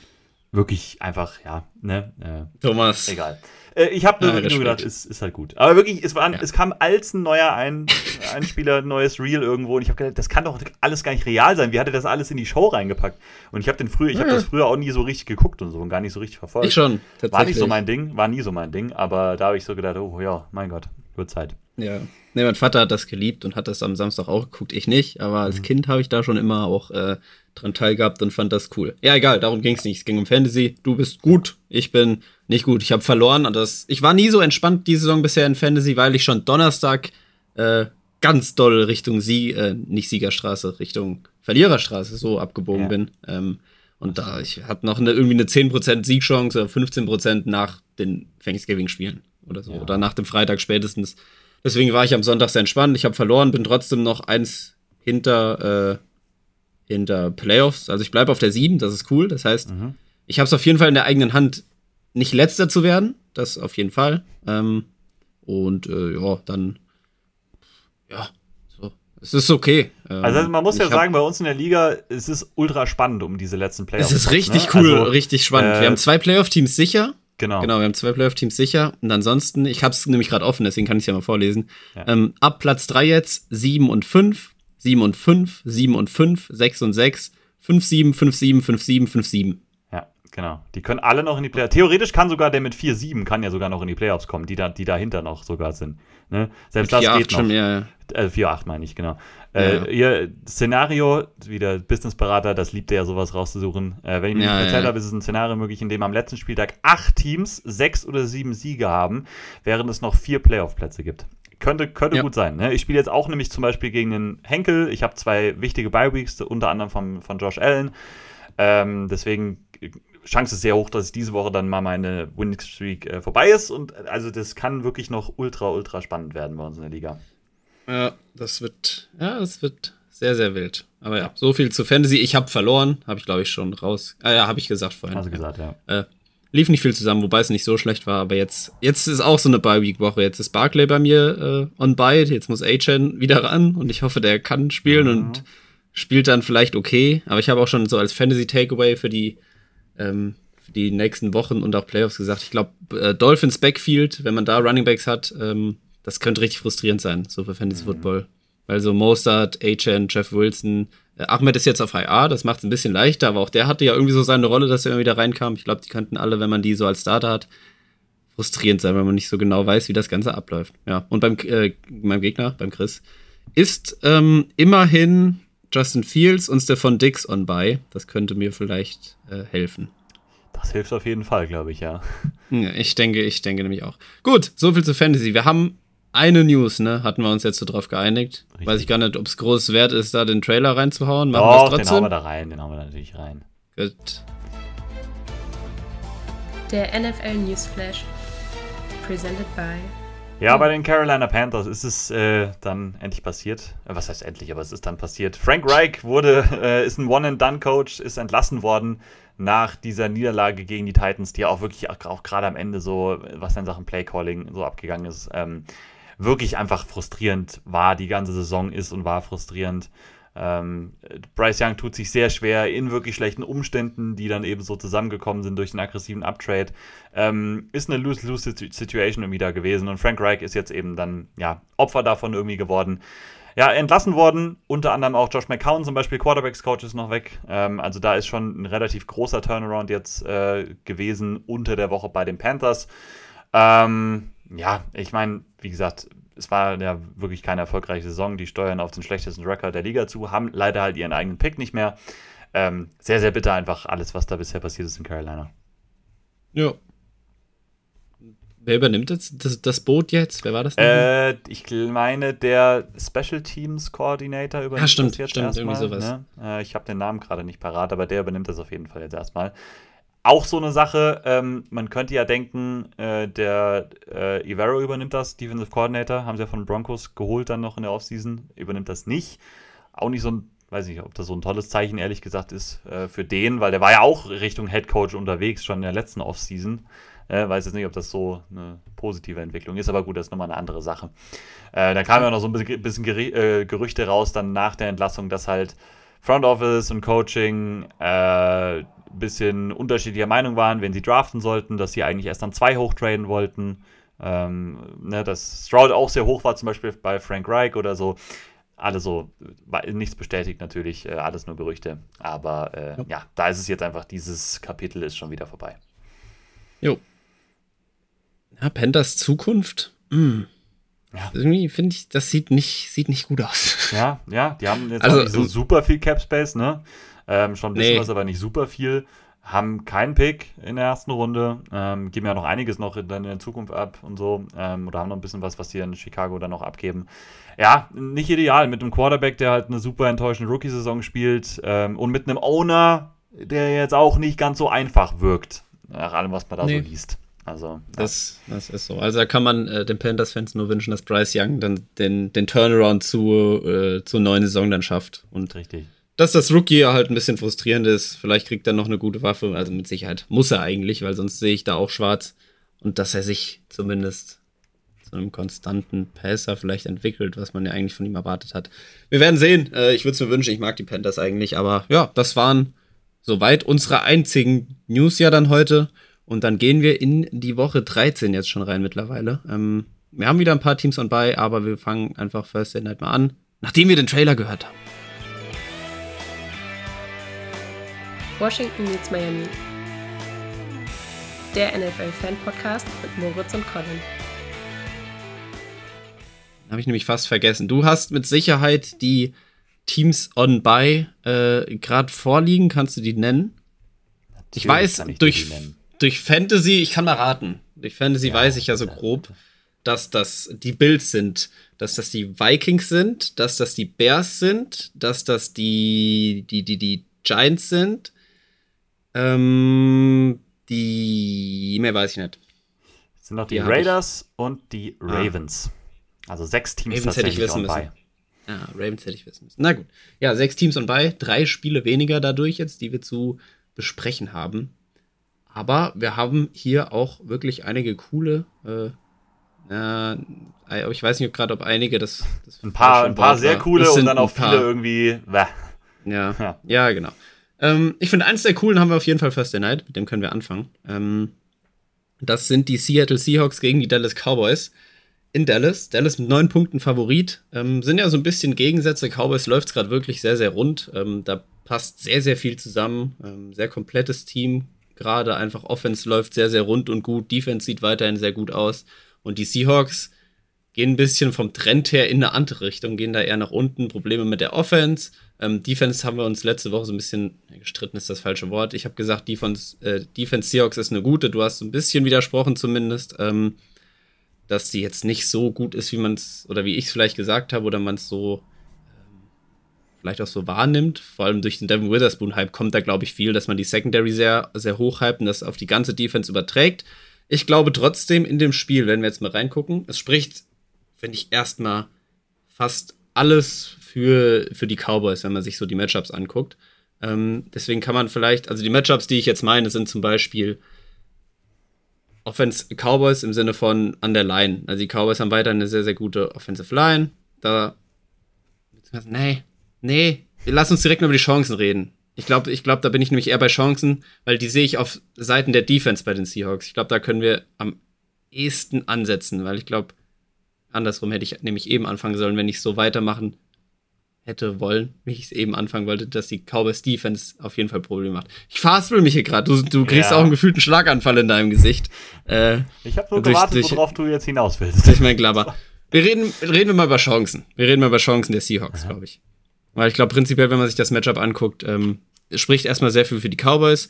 wirklich einfach, ja, ne? Äh, Thomas. Egal. Äh, ich habe nur, ja, nur gedacht, ist, ist halt gut. Aber wirklich, es, war, ja. es kam als ein neuer ein, Einspieler, ein neues Reel irgendwo und ich habe gedacht, das kann doch alles gar nicht real sein. Wie hat er das alles in die Show reingepackt? Und ich habe den früher, ich ja. habe das früher auch nie so richtig geguckt und so und gar nicht so richtig verfolgt. Ich schon, tatsächlich. War nicht so mein Ding, war nie so mein Ding, aber da habe ich so gedacht, oh ja, mein Gott, wird Zeit. Ja. Nee, mein Vater hat das geliebt und hat das am Samstag auch geguckt. Ich nicht, aber als mhm. Kind habe ich da schon immer auch äh, dran teilgehabt und fand das cool. Ja, egal, darum ging es nicht. Es ging um Fantasy. Du bist gut, ich bin nicht gut. Ich habe verloren. Und das, ich war nie so entspannt die Saison bisher in Fantasy, weil ich schon Donnerstag äh, ganz doll Richtung Sie, äh, nicht Siegerstraße, Richtung Verliererstraße so abgebogen ja. bin. Ähm, und da, ich hatte noch eine, irgendwie eine 10% Siegchance oder 15% nach den Thanksgiving-Spielen oder so. Ja. Oder nach dem Freitag spätestens. Deswegen war ich am Sonntag sehr entspannt. Ich habe verloren, bin trotzdem noch eins hinter, äh, hinter Playoffs. Also ich bleibe auf der 7, das ist cool. Das heißt, mhm. ich habe es auf jeden Fall in der eigenen Hand, nicht letzter zu werden, das auf jeden Fall. Ähm, und äh, ja, dann, ja, so. Es ist okay. Ähm, also man muss ja sagen, bei uns in der Liga es ist ultra spannend um diese letzten Playoffs. Es ist richtig ne? cool, also, richtig spannend. Äh, wir haben zwei Playoff-Teams sicher. Genau. Genau, wir haben zwei Playoff-Teams sicher. Und ansonsten, ich habe es nämlich gerade offen, deswegen kann ich es ja mal vorlesen. Ja. Ähm, ab Platz 3 jetzt 7 und 5, 7 und 5, 7 und 5, 6 und 6, 5, 7, 5, 7, 5, 7, 5, 7. Genau. Die können alle noch in die Playoffs. Theoretisch kann sogar der mit 4, 7 kann ja sogar noch in die Playoffs kommen, die, da, die dahinter noch sogar sind. Ne? Selbst mit das 4, geht 8 noch. Schon, ja, ja. Äh, 4, 8 meine ich, genau. Äh, ja. Ihr Szenario, wieder Businessberater, das liebt er ja sowas rauszusuchen. Äh, wenn ich mir ja, erzählt ja. habe, ist es ein Szenario möglich, in dem am letzten Spieltag acht Teams sechs oder sieben Siege haben, während es noch vier Playoff-Plätze gibt. Könnte, könnte ja. gut sein. Ne? Ich spiele jetzt auch nämlich zum Beispiel gegen den Henkel. Ich habe zwei wichtige Bye-Weeks, unter anderem von, von Josh Allen. Ähm, deswegen Chance ist sehr hoch, dass diese Woche dann mal meine Winning Streak äh, vorbei ist. Und also das kann wirklich noch ultra, ultra spannend werden bei uns in der Liga. Ja, das wird, ja, es wird sehr, sehr wild. Aber ja, so viel zu Fantasy. Ich habe verloren, habe ich glaube ich schon raus. Ah ja, habe ich gesagt vorhin. Also gesagt, ja. Äh, lief nicht viel zusammen, wobei es nicht so schlecht war. Aber jetzt, jetzt ist auch so eine Bye-Week-Woche. Jetzt ist Barclay bei mir äh, on bye. Jetzt muss A-Chain wieder ran und ich hoffe, der kann spielen mhm. und spielt dann vielleicht okay. Aber ich habe auch schon so als Fantasy-Takeaway für die ähm, für die nächsten Wochen und auch Playoffs gesagt. Ich glaube, äh, Dolphins Backfield, wenn man da Running Backs hat, ähm, das könnte richtig frustrierend sein, so für Fantasy Football. Mhm. Weil so Mostert, Achan, Jeff Wilson, äh, Ahmed ist jetzt auf IA, das macht es ein bisschen leichter, aber auch der hatte ja irgendwie so seine Rolle, dass er immer wieder reinkam. Ich glaube, die könnten alle, wenn man die so als Starter hat, frustrierend sein, weil man nicht so genau weiß, wie das Ganze abläuft. Ja, und beim äh, meinem Gegner, beim Chris, ist ähm, immerhin Justin Fields und Stefan Dix on by. Das könnte mir vielleicht äh, helfen. Das hilft auf jeden Fall, glaube ich, ja. ja. Ich denke, ich denke nämlich auch. Gut, so viel zu Fantasy. Wir haben eine News, ne? Hatten wir uns jetzt so drauf geeinigt. Richtig. Weiß ich gar nicht, ob es groß wert ist, da den Trailer reinzuhauen. Machen Doch, den hauen wir da rein, den hauen wir natürlich rein. Gut. Der NFL Newsflash. Presented by. Ja, bei den Carolina Panthers ist es äh, dann endlich passiert. Äh, was heißt endlich, aber es ist dann passiert. Frank Reich wurde, äh, ist ein One-and-Done-Coach, ist entlassen worden nach dieser Niederlage gegen die Titans, die auch wirklich auch, auch gerade am Ende so, was in Sachen Play-Calling so abgegangen ist. Ähm, wirklich einfach frustrierend war, die ganze Saison ist und war frustrierend. Ähm, Bryce Young tut sich sehr schwer in wirklich schlechten Umständen, die dann eben so zusammengekommen sind durch einen aggressiven Uptrade. Ähm, ist eine Lose-Lose-Situation irgendwie da gewesen und Frank Reich ist jetzt eben dann ja, Opfer davon irgendwie geworden. Ja, entlassen worden, unter anderem auch Josh McCown zum Beispiel, Quarterbacks-Coach ist noch weg. Ähm, also da ist schon ein relativ großer Turnaround jetzt äh, gewesen unter der Woche bei den Panthers. Ähm, ja, ich meine, wie gesagt, es war ja wirklich keine erfolgreiche Saison. Die steuern auf den schlechtesten Rekord der Liga zu, haben leider halt ihren eigenen Pick nicht mehr. Ähm, sehr, sehr bitter einfach alles, was da bisher passiert ist in Carolina. Ja. Wer übernimmt jetzt das, das Boot jetzt? Wer war das? Äh, ich meine, der Special Teams Coordinator übernimmt ja, stimmt, das jetzt stimmt, erstmal. Irgendwie sowas. Ne? Äh, ich habe den Namen gerade nicht parat, aber der übernimmt das auf jeden Fall jetzt erstmal. Auch so eine Sache, ähm, man könnte ja denken, äh, der äh, Ivero übernimmt das, Defensive Coordinator, haben sie ja von Broncos geholt dann noch in der Offseason, übernimmt das nicht. Auch nicht so ein, weiß nicht, ob das so ein tolles Zeichen ehrlich gesagt ist äh, für den, weil der war ja auch Richtung Head Coach unterwegs, schon in der letzten Offseason. Äh, weiß jetzt nicht, ob das so eine positive Entwicklung ist, aber gut, das ist nochmal eine andere Sache. Äh, da kamen ja noch so ein bisschen, bisschen äh, Gerüchte raus, dann nach der Entlassung, dass halt Front Office und Coaching äh, bisschen unterschiedlicher Meinung waren, wenn sie draften sollten, dass sie eigentlich erst dann zwei hochtraden wollten. Ähm, ne, dass Stroud auch sehr hoch war, zum Beispiel bei Frank Reich oder so. Alles so, nichts bestätigt natürlich, äh, alles nur Gerüchte. Aber äh, ja. ja. da ist es jetzt einfach, dieses Kapitel ist schon wieder vorbei. Jo. Ja, Panthers Zukunft. Mm. Ja. Irgendwie finde ich, das sieht nicht, sieht nicht gut aus. Ja, ja, die haben jetzt also, auch nicht so super viel Cap Space, ne? Ähm, schon ein bisschen nee. was, aber nicht super viel. Haben keinen Pick in der ersten Runde. Ähm, geben ja noch einiges noch in, in der Zukunft ab und so. Ähm, oder haben noch ein bisschen was, was die in Chicago dann noch abgeben. Ja, nicht ideal. Mit einem Quarterback, der halt eine super enttäuschende Rookie-Saison spielt. Ähm, und mit einem Owner, der jetzt auch nicht ganz so einfach wirkt. Nach allem, was man da nee. so liest. Also, das, das ist so. Also da kann man äh, den Panthers-Fans nur wünschen, dass Bryce Young dann den, den Turnaround zu, äh, zur neuen Saison dann schafft. Und Richtig dass das Rookie halt ein bisschen frustrierend ist. Vielleicht kriegt er noch eine gute Waffe. Also mit Sicherheit muss er eigentlich, weil sonst sehe ich da auch schwarz. und dass er sich zumindest zu einem konstanten Passer vielleicht entwickelt, was man ja eigentlich von ihm erwartet hat. Wir werden sehen. Äh, ich würde es mir wünschen, ich mag die Panthers eigentlich, aber ja, das waren soweit unsere einzigen News ja dann heute. Und dann gehen wir in die Woche 13 jetzt schon rein mittlerweile. Ähm, wir haben wieder ein paar Teams on by, aber wir fangen einfach First Day Night mal an, nachdem wir den Trailer gehört haben. Washington meets Miami. Der NFL-Fan-Podcast mit Moritz und Colin. Habe ich nämlich fast vergessen. Du hast mit Sicherheit die Teams on by äh, gerade vorliegen. Kannst du die nennen? Natürlich ich weiß, ich durch, durch Fantasy, ich kann mal raten. Durch Fantasy ja, weiß ich ja so grob, dass das die Bills sind, dass das die Vikings sind, dass das die Bears sind, dass das die, die, die, die Giants sind. Ähm, die. Mehr weiß ich nicht. Das sind noch die, die Raiders und die ah. Ravens. Ah. Also sechs Teams Ravens tatsächlich hätte ich wissen müssen. Ja, Ravens hätte ich wissen müssen. Na gut. Ja, sechs Teams und bei. Drei Spiele weniger dadurch jetzt, die wir zu besprechen haben. Aber wir haben hier auch wirklich einige coole. Äh, äh, ich weiß nicht gerade, ob einige das. das ein paar, ein paar sehr coole und dann auch viele irgendwie. Ja, ja, ja, genau. Ähm, ich finde, eins der coolen haben wir auf jeden Fall First Day Night. Mit dem können wir anfangen. Ähm, das sind die Seattle Seahawks gegen die Dallas Cowboys in Dallas. Dallas mit neun Punkten Favorit. Ähm, sind ja so ein bisschen Gegensätze. Cowboys läuft es gerade wirklich sehr, sehr rund. Ähm, da passt sehr, sehr viel zusammen. Ähm, sehr komplettes Team. Gerade einfach Offense läuft sehr, sehr rund und gut. Defense sieht weiterhin sehr gut aus. Und die Seahawks gehen ein bisschen vom Trend her in eine andere Richtung, gehen da eher nach unten. Probleme mit der Offense. Ähm, Defense haben wir uns letzte Woche so ein bisschen gestritten, ist das falsche Wort. Ich habe gesagt, Defense, äh, Defense Seahawks ist eine gute. Du hast so ein bisschen widersprochen zumindest. Ähm, dass sie jetzt nicht so gut ist, wie man es, oder wie ich es vielleicht gesagt habe, oder man es so ähm, vielleicht auch so wahrnimmt. Vor allem durch den Devin Witherspoon-Hype kommt da, glaube ich, viel, dass man die Secondary sehr, sehr hoch hype und das auf die ganze Defense überträgt. Ich glaube trotzdem in dem Spiel, wenn wir jetzt mal reingucken, es spricht, finde ich, erstmal fast alles für, für die Cowboys, wenn man sich so die Matchups anguckt. Ähm, deswegen kann man vielleicht, also die Matchups, die ich jetzt meine, sind zum Beispiel Offense Cowboys im Sinne von an der Line. Also die Cowboys haben weiter eine sehr, sehr gute Offensive Line. Da. Nee, nee, lass uns direkt mal über die Chancen reden. Ich glaube, ich glaub, da bin ich nämlich eher bei Chancen, weil die sehe ich auf Seiten der Defense bei den Seahawks. Ich glaube, da können wir am ehesten ansetzen, weil ich glaube, andersrum hätte ich nämlich eben anfangen sollen, wenn ich so weitermachen hätte wollen, wie ich es eben anfangen wollte, dass die Cowboys Defense auf jeden Fall Probleme macht. Ich faspel mich hier gerade. Du, du kriegst ja. auch einen gefühlten Schlaganfall in deinem Gesicht. Äh, ich habe nur durch, gewartet, durch, worauf du jetzt hinaus willst. Durch mein Glabber. Wir reden, reden wir mal über Chancen. Wir reden mal über Chancen der Seahawks, glaube ich. Weil ich glaube, prinzipiell, wenn man sich das Matchup anguckt, ähm, spricht erstmal sehr viel für die Cowboys.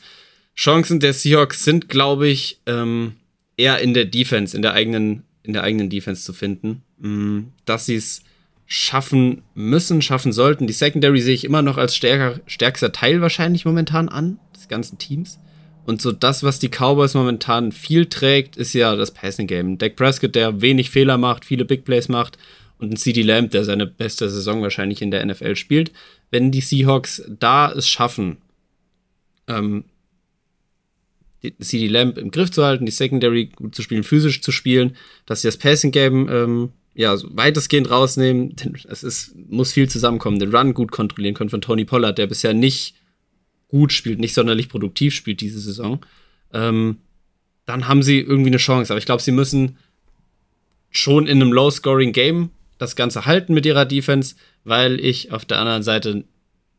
Chancen der Seahawks sind, glaube ich, ähm, eher in der Defense, in der eigenen, in der eigenen Defense zu finden. Mm, dass sie es schaffen müssen, schaffen sollten. Die Secondary sehe ich immer noch als stärker, stärkster Teil wahrscheinlich momentan an, des ganzen Teams. Und so das, was die Cowboys momentan viel trägt, ist ja das Passing Game. Dak Prescott, der wenig Fehler macht, viele Big Plays macht und ein CD Lamb, der seine beste Saison wahrscheinlich in der NFL spielt. Wenn die Seahawks da es schaffen, ähm, CD Lamb im Griff zu halten, die Secondary gut zu spielen, physisch zu spielen, dass sie das Passing Game ähm, ja, so weitestgehend rausnehmen. Es ist, muss viel zusammenkommen. Den Run gut kontrollieren können von Tony Pollard, der bisher nicht gut spielt, nicht sonderlich produktiv spielt diese Saison. Ähm, dann haben sie irgendwie eine Chance. Aber ich glaube, sie müssen schon in einem Low-Scoring-Game das Ganze halten mit ihrer Defense, weil ich auf der anderen Seite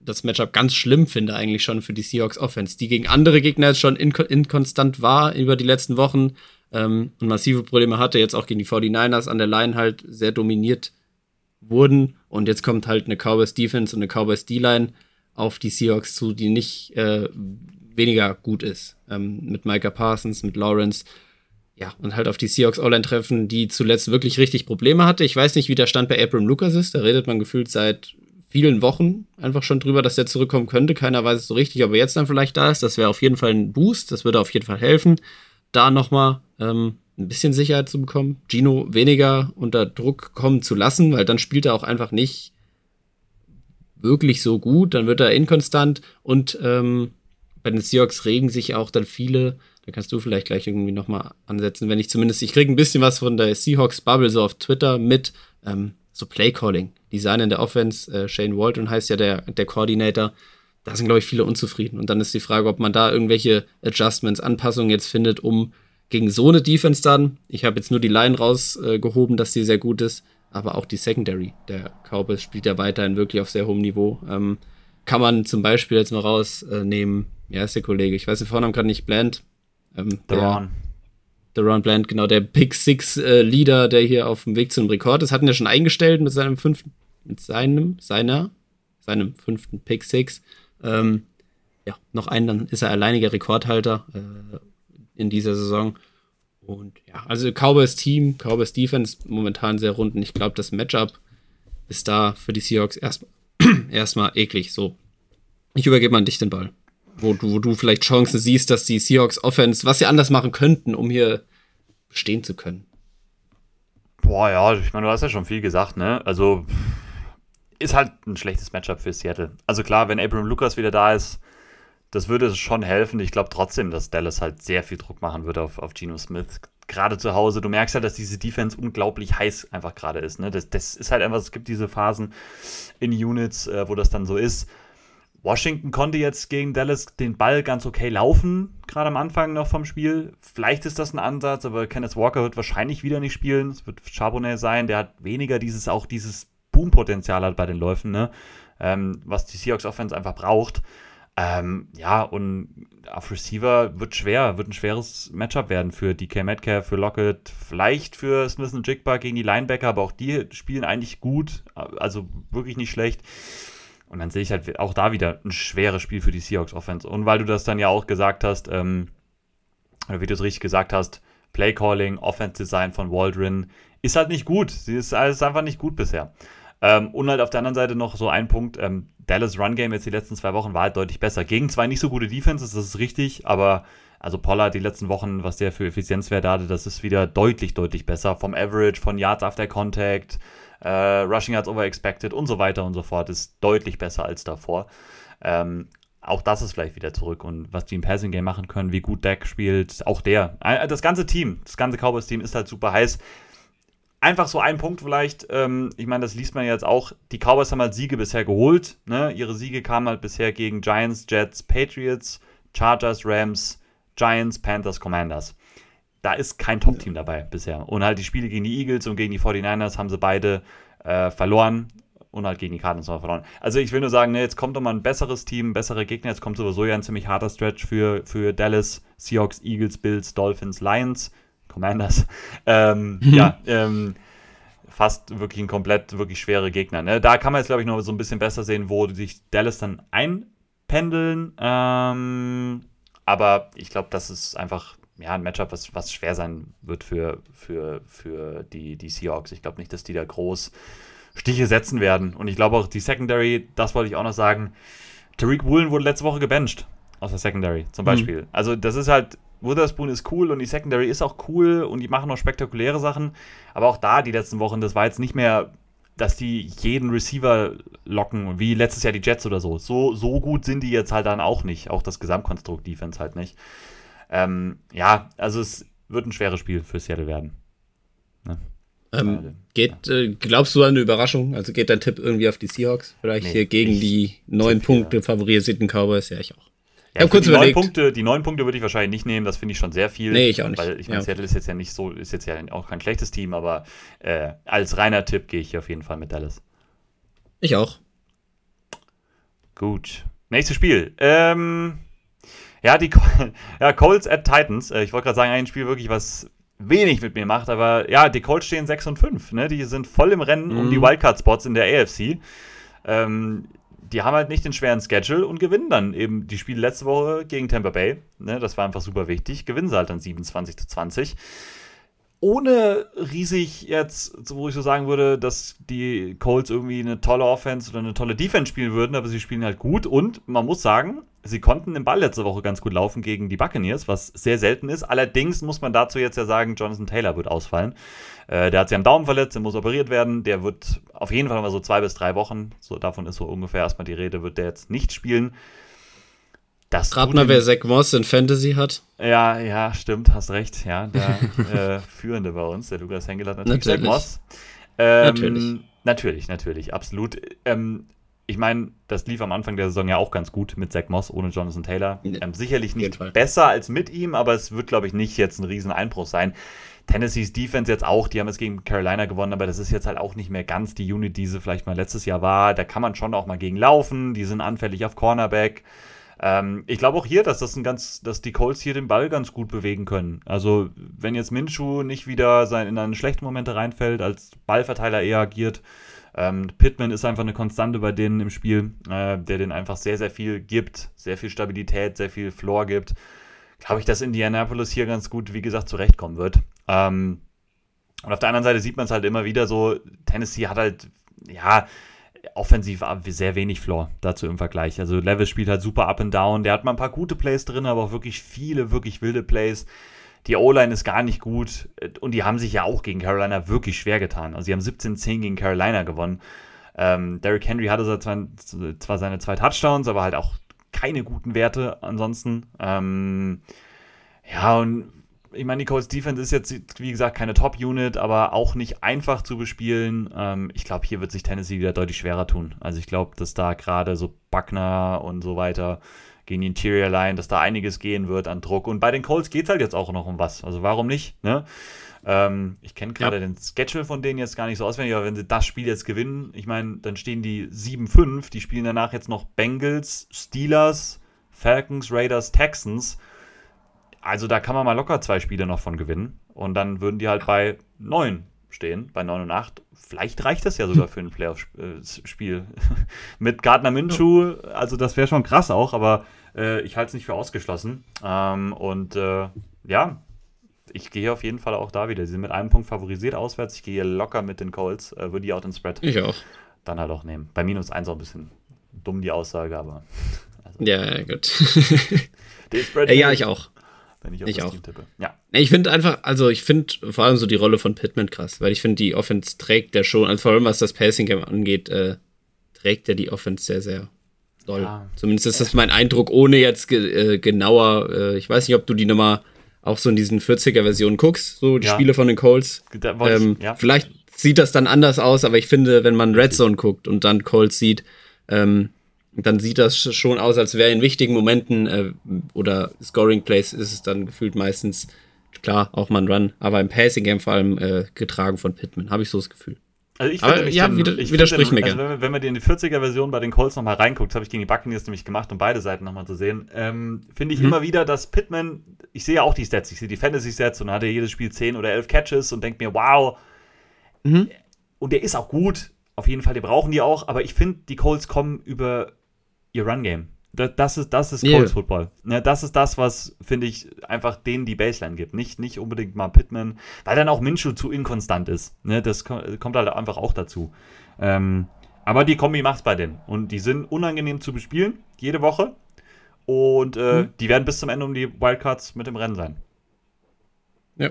das Matchup ganz schlimm finde, eigentlich schon für die Seahawks Offense, die gegen andere Gegner jetzt schon inkonstant war über die letzten Wochen ähm, und massive Probleme hatte, jetzt auch gegen die 49ers an der Line halt sehr dominiert wurden. Und jetzt kommt halt eine Cowboys Defense und eine Cowboys D-Line auf die Seahawks zu, die nicht äh, weniger gut ist. Ähm, mit Micah Parsons, mit Lawrence. Ja, und halt auf die Seahawks O-Line treffen, die zuletzt wirklich richtig Probleme hatte. Ich weiß nicht, wie der Stand bei Abram Lucas ist. Da redet man gefühlt seit vielen Wochen einfach schon drüber, dass der zurückkommen könnte. Keiner weiß es so richtig, ob er jetzt dann vielleicht da ist. Das wäre auf jeden Fall ein Boost. Das würde auf jeden Fall helfen da nochmal ähm, ein bisschen Sicherheit zu bekommen, Gino weniger unter Druck kommen zu lassen, weil dann spielt er auch einfach nicht wirklich so gut, dann wird er inkonstant und ähm, bei den Seahawks regen sich auch dann viele Da kannst du vielleicht gleich irgendwie nochmal ansetzen, wenn ich zumindest, ich kriege ein bisschen was von der Seahawks Bubble so auf Twitter mit ähm, so Playcalling. Design in der Offense, äh, Shane Walton heißt ja der, der Coordinator. Da sind, glaube ich, viele unzufrieden. Und dann ist die Frage, ob man da irgendwelche Adjustments, Anpassungen jetzt findet, um gegen so eine Defense dann, ich habe jetzt nur die Line rausgehoben, äh, dass die sehr gut ist, aber auch die Secondary der Cowboys spielt ja weiterhin wirklich auf sehr hohem Niveau. Ähm, kann man zum Beispiel jetzt mal rausnehmen, äh, ja, ist der Kollege, ich weiß den Vornamen gerade nicht, Bland. Ähm, Deron. Deron Bland, genau, der Big Six äh, Leader, der hier auf dem Weg zum Rekord ist, hatten ja schon eingestellt mit seinem fünften, mit seinem, seiner, seinem fünften Pick Six. Ähm, ja, noch einen, dann ist er alleiniger Rekordhalter äh, in dieser Saison. Und ja, also Cowboys Team, Cowboys Defense momentan sehr rund. Und ich glaube, das Matchup ist da für die Seahawks erstmal erstmal eklig. So, ich übergebe mal an dich den Ball. Wo du, wo du vielleicht Chancen siehst, dass die Seahawks Offense, was sie anders machen könnten, um hier bestehen zu können. Boah, ja, ich meine, du hast ja schon viel gesagt, ne? Also, ist halt ein schlechtes Matchup für Seattle. Also klar, wenn Abraham Lucas wieder da ist, das würde schon helfen. Ich glaube trotzdem, dass Dallas halt sehr viel Druck machen würde auf, auf Geno Smith. Gerade zu Hause. Du merkst halt, dass diese Defense unglaublich heiß einfach gerade ist. Ne? Das, das ist halt einfach, es gibt diese Phasen in Units, äh, wo das dann so ist. Washington konnte jetzt gegen Dallas den Ball ganz okay laufen, gerade am Anfang noch vom Spiel. Vielleicht ist das ein Ansatz, aber Kenneth Walker wird wahrscheinlich wieder nicht spielen. Es wird Charbonnet sein, der hat weniger dieses, auch dieses Boom-Potenzial hat bei den Läufen, ne? Ähm, was die Seahawks Offense einfach braucht. Ähm, ja, und auf Receiver wird schwer, wird ein schweres Matchup werden für DK Metcalf, für Lockett, vielleicht für Smith und Jigba gegen die Linebacker, aber auch die spielen eigentlich gut, also wirklich nicht schlecht. Und dann sehe ich halt auch da wieder ein schweres Spiel für die Seahawks Offense. Und weil du das dann ja auch gesagt hast, ähm, oder wie du es richtig gesagt hast, Play Calling, Offense Design von Waldron ist halt nicht gut. Sie ist, ist einfach nicht gut bisher. Ähm, und halt auf der anderen Seite noch so ein Punkt, ähm, Dallas Run Game jetzt die letzten zwei Wochen war halt deutlich besser. Gegen zwei nicht so gute Defenses, das ist richtig, aber also Pollard die letzten Wochen, was der für Effizienzwerte hatte, das ist wieder deutlich, deutlich besser. Vom Average, von Yards after Contact, äh, Rushing Yards over expected und so weiter und so fort, ist deutlich besser als davor. Ähm, auch das ist vielleicht wieder zurück und was die im Passing Game machen können, wie gut Dak spielt, auch der. Das ganze Team, das ganze Cowboys Team ist halt super heiß einfach so ein Punkt vielleicht, ähm, ich meine, das liest man jetzt auch, die Cowboys haben halt Siege bisher geholt. Ne? Ihre Siege kamen halt bisher gegen Giants, Jets, Patriots, Chargers, Rams, Giants, Panthers, Commanders. Da ist kein Top-Team dabei bisher. Und halt die Spiele gegen die Eagles und gegen die 49ers haben sie beide äh, verloren und halt gegen die Cardinals noch verloren. Also ich will nur sagen, ne, jetzt kommt doch mal ein besseres Team, bessere Gegner. Jetzt kommt sowieso ja ein ziemlich harter Stretch für, für Dallas, Seahawks, Eagles, Bills, Dolphins, Lions. Commanders. Ähm, mhm. Ja, ähm, fast wirklich ein komplett, wirklich schwere Gegner. Ne? Da kann man jetzt, glaube ich, noch so ein bisschen besser sehen, wo sich Dallas dann einpendeln. Ähm, aber ich glaube, das ist einfach ja, ein Matchup, was, was schwer sein wird für, für, für die, die Seahawks. Ich glaube nicht, dass die da groß Stiche setzen werden. Und ich glaube auch, die Secondary, das wollte ich auch noch sagen, Tariq Woolen wurde letzte Woche gebencht aus der Secondary zum mhm. Beispiel. Mhm. Also das ist halt Witherspoon ist cool und die Secondary ist auch cool und die machen auch spektakuläre Sachen. Aber auch da die letzten Wochen, das war jetzt nicht mehr, dass die jeden Receiver locken, wie letztes Jahr die Jets oder so. So, so gut sind die jetzt halt dann auch nicht. Auch das Gesamtkonstrukt Defense halt nicht. Ähm, ja, also es wird ein schweres Spiel für Seattle werden. Ne? Ähm, geht, äh, glaubst du an eine Überraschung? Also geht dein Tipp irgendwie auf die Seahawks? Vielleicht nee, hier gegen die neun Punkte favorisierten Cowboys? Ja, ich auch. Ja, ich habe kurz die überlegt. Neun Punkte, die neun Punkte würde ich wahrscheinlich nicht nehmen, das finde ich schon sehr viel. Nee, ich auch nicht. Weil ich meine, ja. Seattle ist jetzt ja nicht so, ist jetzt ja auch kein schlechtes Team, aber äh, als reiner Tipp gehe ich hier auf jeden Fall mit Dallas. Ich auch. Gut. Nächstes Spiel. Ähm, ja, die ja, Colts at Titans. Äh, ich wollte gerade sagen, ein Spiel wirklich, was wenig mit mir macht, aber ja, die Colts stehen 6 und 5. Ne? Die sind voll im Rennen mhm. um die mhm. Wildcard-Spots in der AFC. Ähm, die haben halt nicht den schweren Schedule und gewinnen dann eben die Spiele letzte Woche gegen Tampa Bay. Ne, das war einfach super wichtig. Gewinnen sie halt dann 27 zu 20. Ohne riesig jetzt, wo ich so sagen würde, dass die Colts irgendwie eine tolle Offense oder eine tolle Defense spielen würden, aber sie spielen halt gut und man muss sagen, sie konnten den Ball letzte Woche ganz gut laufen gegen die Buccaneers, was sehr selten ist. Allerdings muss man dazu jetzt ja sagen, Jonathan Taylor wird ausfallen. Äh, der hat sich am Daumen verletzt, der muss operiert werden. Der wird auf jeden Fall mal so zwei bis drei Wochen, so davon ist so ungefähr erstmal die Rede, wird der jetzt nicht spielen. Das Rat mal, wer Zach Moss in Fantasy hat. Ja, ja, stimmt, hast recht. Ja, der äh, Führende bei uns, der Lukas Henkel hat natürlich, natürlich. Zach Moss. Ähm, natürlich. Natürlich, natürlich, absolut. Ähm, ich meine, das lief am Anfang der Saison ja auch ganz gut mit Zach Moss ohne Jonathan Taylor. Ähm, sicherlich nicht besser als mit ihm, aber es wird, glaube ich, nicht jetzt ein Rieseneinbruch sein. Tennessees Defense jetzt auch, die haben es gegen Carolina gewonnen, aber das ist jetzt halt auch nicht mehr ganz die Unit, die sie vielleicht mal letztes Jahr war. Da kann man schon auch mal gegen laufen, die sind anfällig auf Cornerback. Ähm, ich glaube auch hier, dass das ein ganz, dass die Colts hier den Ball ganz gut bewegen können. Also, wenn jetzt Minshew nicht wieder sein, in einen schlechten Momente reinfällt, als Ballverteiler eher agiert, ähm, Pittman ist einfach eine Konstante bei denen im Spiel, äh, der denen einfach sehr, sehr viel gibt, sehr viel Stabilität, sehr viel Floor gibt. Glaube ich, dass Indianapolis hier ganz gut, wie gesagt, zurechtkommen wird. Ähm, und auf der anderen Seite sieht man es halt immer wieder so, Tennessee hat halt, ja, offensiv sehr wenig Floor dazu im Vergleich. Also Levis spielt halt super up and down. Der hat mal ein paar gute Plays drin, aber auch wirklich viele, wirklich wilde Plays. Die O-Line ist gar nicht gut und die haben sich ja auch gegen Carolina wirklich schwer getan. Also sie haben 17-10 gegen Carolina gewonnen. Ähm, Derrick Henry hatte zwar, zwar seine zwei Touchdowns, aber halt auch keine guten Werte ansonsten. Ähm, ja, und ich meine, die Colts Defense ist jetzt, wie gesagt, keine Top-Unit, aber auch nicht einfach zu bespielen. Ähm, ich glaube, hier wird sich Tennessee wieder deutlich schwerer tun. Also ich glaube, dass da gerade so Buckner und so weiter gegen die Interior Line, dass da einiges gehen wird an Druck. Und bei den Colts geht es halt jetzt auch noch um was. Also warum nicht? Ne? Ähm, ich kenne gerade ja. den Schedule von denen jetzt gar nicht so auswendig, aber wenn sie das Spiel jetzt gewinnen, ich meine, dann stehen die 7-5. Die spielen danach jetzt noch Bengals, Steelers, Falcons, Raiders, Texans. Also da kann man mal locker zwei Spiele noch von gewinnen. Und dann würden die halt bei 9 stehen, bei 9 und 8. Vielleicht reicht das ja sogar für ein Playoff-Spiel. Mit Gardner Minshew, also das wäre schon krass auch, aber äh, ich halte es nicht für ausgeschlossen. Ähm, und äh, ja, ich gehe auf jeden Fall auch da wieder. Sie sind mit einem Punkt favorisiert auswärts. Ich gehe locker mit den Colts, äh, würde die auch den Spread ich auch. dann halt auch nehmen. Bei minus 1 auch ein bisschen dumm die Aussage, aber. Also. Ja, gut. Den Spread äh, ja, ich auch wenn ich auf ich das auch. Team tippe. Ja. Ich finde einfach, also ich finde vor allem so die Rolle von Pittman krass, weil ich finde, die Offense trägt der schon, also vor allem was das Passing Game angeht, äh, trägt er die Offense sehr, sehr doll. Ja. Zumindest ist das mein Eindruck, ohne jetzt ge äh, genauer, äh, ich weiß nicht, ob du die nochmal auch so in diesen 40er-Versionen guckst, so die ja. Spiele von den Colts. Ähm, ja. Vielleicht sieht das dann anders aus, aber ich finde, wenn man Red Zone guckt und dann Colts sieht, ähm, dann sieht das schon aus, als wäre in wichtigen Momenten äh, oder Scoring Plays ist es dann gefühlt meistens klar, auch mal ein Run, aber im Passing Game vor allem äh, getragen von Pittman, habe ich so das Gefühl. Also ich finde ja, den, wieder, ich widersprich mir also wenn, wenn man die in die 40er-Version bei den Colts nochmal reinguckt, habe ich gegen die Buccaneers nämlich gemacht, um beide Seiten nochmal zu sehen, ähm, finde ich mhm. immer wieder, dass Pittman, ich sehe ja auch die Stats, ich sehe die Fantasy-Stats und dann hat er jedes Spiel 10 oder 11 Catches und denke mir, wow. Mhm. Und der ist auch gut, auf jeden Fall, die brauchen die auch, aber ich finde, die Colts kommen über ihr Run-Game. Das, das, ist, das ist Colts yeah. Football. Ja, das ist das, was, finde ich, einfach denen die Baseline gibt. Nicht, nicht unbedingt mal Pittman, weil dann auch Minshew zu inkonstant ist. Ne, das kommt halt einfach auch dazu. Ähm, aber die Kombi macht's bei denen. Und die sind unangenehm zu bespielen, jede Woche. Und äh, mhm. die werden bis zum Ende um die Wildcards mit im Rennen sein. Ja.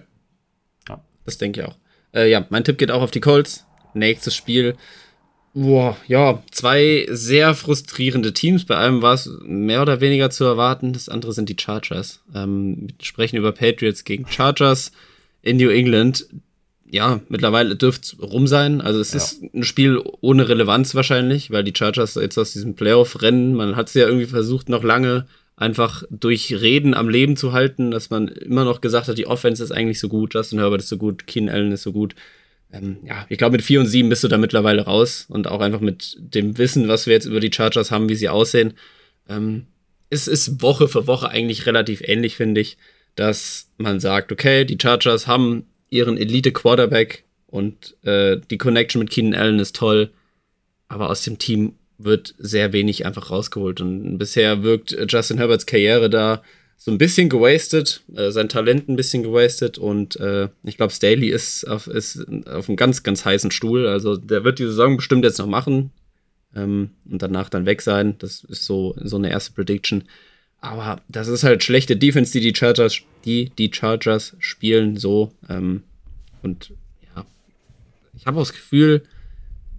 ja. Das denke ich auch. Äh, ja, mein Tipp geht auch auf die Colts. Nächstes Spiel Boah, ja, zwei sehr frustrierende Teams. Bei einem war es mehr oder weniger zu erwarten. Das andere sind die Chargers. Ähm, wir sprechen über Patriots gegen Chargers in New England. Ja, mittlerweile dürfte es rum sein. Also es ja. ist ein Spiel ohne Relevanz wahrscheinlich, weil die Chargers jetzt aus diesem Playoff-Rennen, man hat es ja irgendwie versucht, noch lange einfach durch Reden am Leben zu halten, dass man immer noch gesagt hat, die Offense ist eigentlich so gut, Justin Herbert ist so gut, Keen Allen ist so gut ähm, ja, ich glaube, mit 4 und 7 bist du da mittlerweile raus und auch einfach mit dem Wissen, was wir jetzt über die Chargers haben, wie sie aussehen. Ähm, es ist Woche für Woche eigentlich relativ ähnlich, finde ich, dass man sagt, okay, die Chargers haben ihren Elite-Quarterback und äh, die Connection mit Keenan Allen ist toll, aber aus dem Team wird sehr wenig einfach rausgeholt und bisher wirkt Justin Herberts Karriere da so ein bisschen gewastet, äh, sein Talent ein bisschen gewastet und äh, ich glaube, Staley ist auf, ist auf einem ganz, ganz heißen Stuhl. Also der wird die Saison bestimmt jetzt noch machen ähm, und danach dann weg sein. Das ist so, so eine erste Prediction. Aber das ist halt schlechte Defense, die die Chargers, die, die Chargers spielen so. Ähm, und ja, ich habe auch das Gefühl,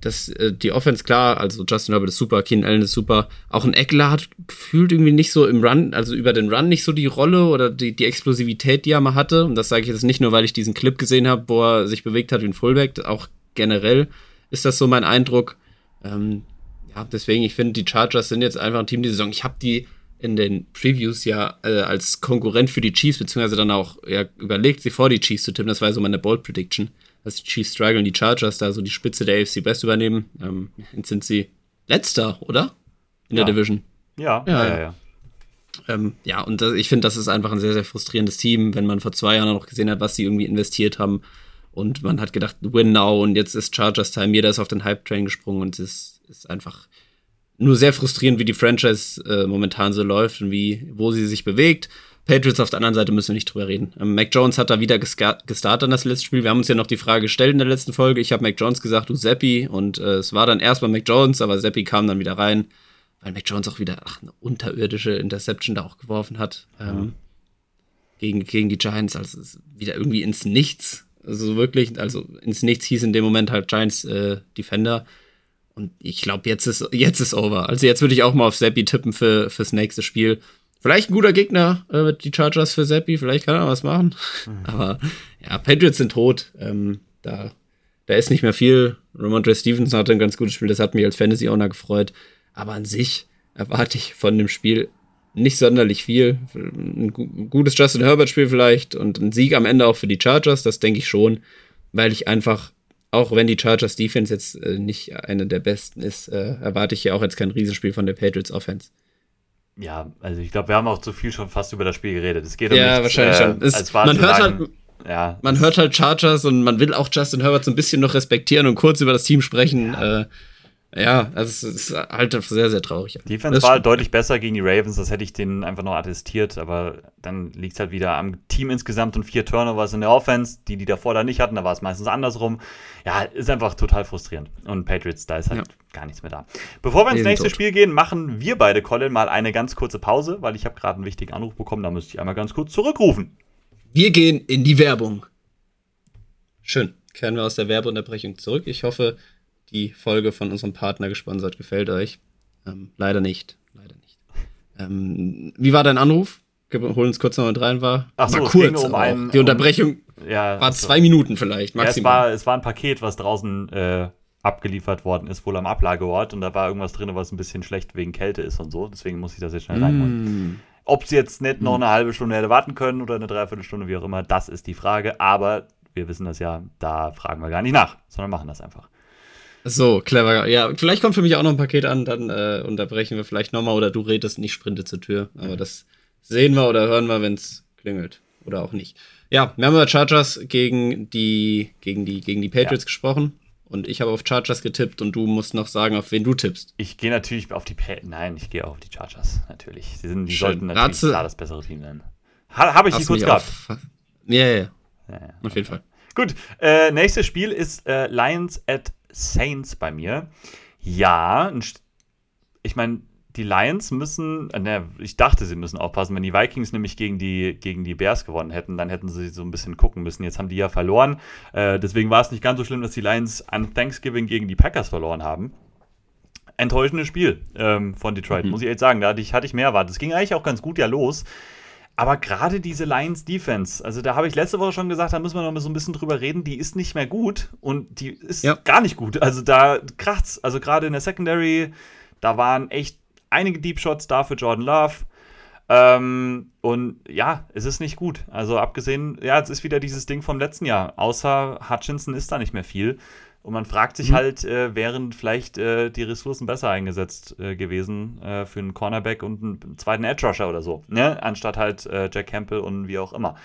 das, äh, die Offense klar, also Justin Herbert ist super, Keenan Allen ist super. Auch ein Eckler hat gefühlt irgendwie nicht so im Run, also über den Run nicht so die Rolle oder die, die Explosivität, die er mal hatte. Und das sage ich jetzt nicht nur, weil ich diesen Clip gesehen habe, wo er sich bewegt hat wie ein Fullback. Auch generell ist das so mein Eindruck. Ähm, ja, deswegen, ich finde, die Chargers sind jetzt einfach ein Team die Saison. Ich habe die in den Previews ja äh, als Konkurrent für die Chiefs, beziehungsweise dann auch ja, überlegt, sie vor die Chiefs zu tippen. Das war so meine Bold Prediction dass die Chiefs strugglen, die Chargers da so die Spitze der AFC Best übernehmen. Ähm, jetzt sind sie letzter, oder? In ja. der Division. Ja, ja, ja. ja. Ähm, ja, und das, ich finde, das ist einfach ein sehr, sehr frustrierendes Team, wenn man vor zwei Jahren noch gesehen hat, was sie irgendwie investiert haben. Und man hat gedacht, win now und jetzt ist Chargers Time. Jeder ist auf den Hype-Train gesprungen und es ist, ist einfach nur sehr frustrierend, wie die Franchise äh, momentan so läuft und wie, wo sie sich bewegt. Patriots auf der anderen Seite müssen wir nicht drüber reden. Ähm, Mac Jones hat da wieder gestartet in das letzte Spiel. Wir haben uns ja noch die Frage gestellt in der letzten Folge. Ich habe Mac Jones gesagt, du Seppi. Und äh, es war dann erstmal Mac Jones, aber Seppi kam dann wieder rein, weil Mac Jones auch wieder ach, eine unterirdische Interception da auch geworfen hat. Ähm, gegen, gegen die Giants. Also wieder irgendwie ins Nichts. Also wirklich, also ins Nichts hieß in dem Moment halt Giants äh, Defender. Und ich glaube, jetzt ist, jetzt ist over. Also jetzt würde ich auch mal auf Seppi tippen für, fürs nächste Spiel. Vielleicht ein guter Gegner, äh, die Chargers für Seppi, vielleicht kann er was machen. Mhm. Aber ja, Patriots sind tot. Ähm, da, da ist nicht mehr viel. Ramondre Stevenson hatte ein ganz gutes Spiel, das hat mich als Fantasy-Owner gefreut. Aber an sich erwarte ich von dem Spiel nicht sonderlich viel. Ein gutes Justin Herbert-Spiel vielleicht und ein Sieg am Ende auch für die Chargers, das denke ich schon, weil ich einfach, auch wenn die Chargers Defense jetzt äh, nicht eine der besten ist, äh, erwarte ich ja auch jetzt kein Riesenspiel von der Patriots Offense. Ja, also ich glaube, wir haben auch zu viel schon fast über das Spiel geredet. Es geht um ja, nichts, wahrscheinlich äh, schon. Es, man hört sagen, halt, ja, man hört halt Chargers und man will auch Justin Herbert so ein bisschen noch respektieren und kurz über das Team sprechen. Ja. Äh, ja, also es ist halt sehr, sehr traurig. Die Defense war halt deutlich besser gegen die Ravens, das hätte ich denen einfach noch attestiert, aber dann liegt es halt wieder am Team insgesamt und vier Turnovers in der Offense, die die davor da nicht hatten, da war es meistens andersrum. Ja, ist einfach total frustrierend. Und Patriots, da ist halt ja. gar nichts mehr da. Bevor wir ins nächste tot. Spiel gehen, machen wir beide, Colin, mal eine ganz kurze Pause, weil ich habe gerade einen wichtigen Anruf bekommen, da müsste ich einmal ganz kurz zurückrufen. Wir gehen in die Werbung. Schön. Kehren wir aus der Werbeunterbrechung zurück. Ich hoffe, die Folge von unserem Partner gesponsert gefällt euch. Ähm, leider nicht. Leider nicht. Ähm, wie war dein Anruf? Hol uns kurz noch mit rein, war. Ach so, war kurz. Um ein, die Unterbrechung um, ja, war zwei Minuten vielleicht, maximal. Ja, es, war, es war ein Paket, was draußen äh, abgeliefert worden ist, wohl am Ablageort. Und da war irgendwas drin, was ein bisschen schlecht wegen Kälte ist und so. Deswegen muss ich das jetzt schnell mm. reinholen. Ob sie jetzt nicht noch mm. eine halbe Stunde hätte warten können oder eine Dreiviertelstunde, wie auch immer, das ist die Frage. Aber wir wissen das ja, da fragen wir gar nicht nach, sondern machen das einfach. So, clever. Ja, vielleicht kommt für mich auch noch ein Paket an, dann äh, unterbrechen wir vielleicht nochmal oder du redest nicht Sprinte zur Tür. Aber das sehen wir oder hören wir, wenn es klingelt. Oder auch nicht. Ja, wir haben über Chargers gegen die, gegen die, gegen die Patriots ja. gesprochen. Und ich habe auf Chargers getippt und du musst noch sagen, auf wen du tippst. Ich gehe natürlich auf die pa Nein, ich gehe auch auf die Chargers, natürlich. Sie sind, die Schön. sollten natürlich Ratze, klar das bessere Team sein. Ha, habe ich die kurz gehabt? Ja. ja, ja. Auf jeden Fall. Gut, äh, nächstes Spiel ist äh, Lions at Saints bei mir. Ja, ich meine, die Lions müssen, äh, ne, ich dachte, sie müssen aufpassen. Wenn die Vikings nämlich gegen die, gegen die Bears gewonnen hätten, dann hätten sie so ein bisschen gucken müssen. Jetzt haben die ja verloren. Äh, deswegen war es nicht ganz so schlimm, dass die Lions an Thanksgiving gegen die Packers verloren haben. Enttäuschendes Spiel ähm, von Detroit, mhm. muss ich echt sagen. Da hatte ich, hatte ich mehr erwartet. Es ging eigentlich auch ganz gut ja los. Aber gerade diese Lions Defense, also da habe ich letzte Woche schon gesagt, da müssen wir noch mal so ein bisschen drüber reden, die ist nicht mehr gut und die ist ja. gar nicht gut. Also da kracht's. Also gerade in der Secondary, da waren echt einige Deep Shots da für Jordan Love. Ähm, und ja, es ist nicht gut. Also abgesehen, ja, es ist wieder dieses Ding vom letzten Jahr. Außer Hutchinson ist da nicht mehr viel. Und man fragt sich mhm. halt, äh, wären vielleicht äh, die Ressourcen besser eingesetzt äh, gewesen äh, für einen Cornerback und einen zweiten Edge Rusher oder so, ne? anstatt halt äh, Jack Campbell und wie auch immer.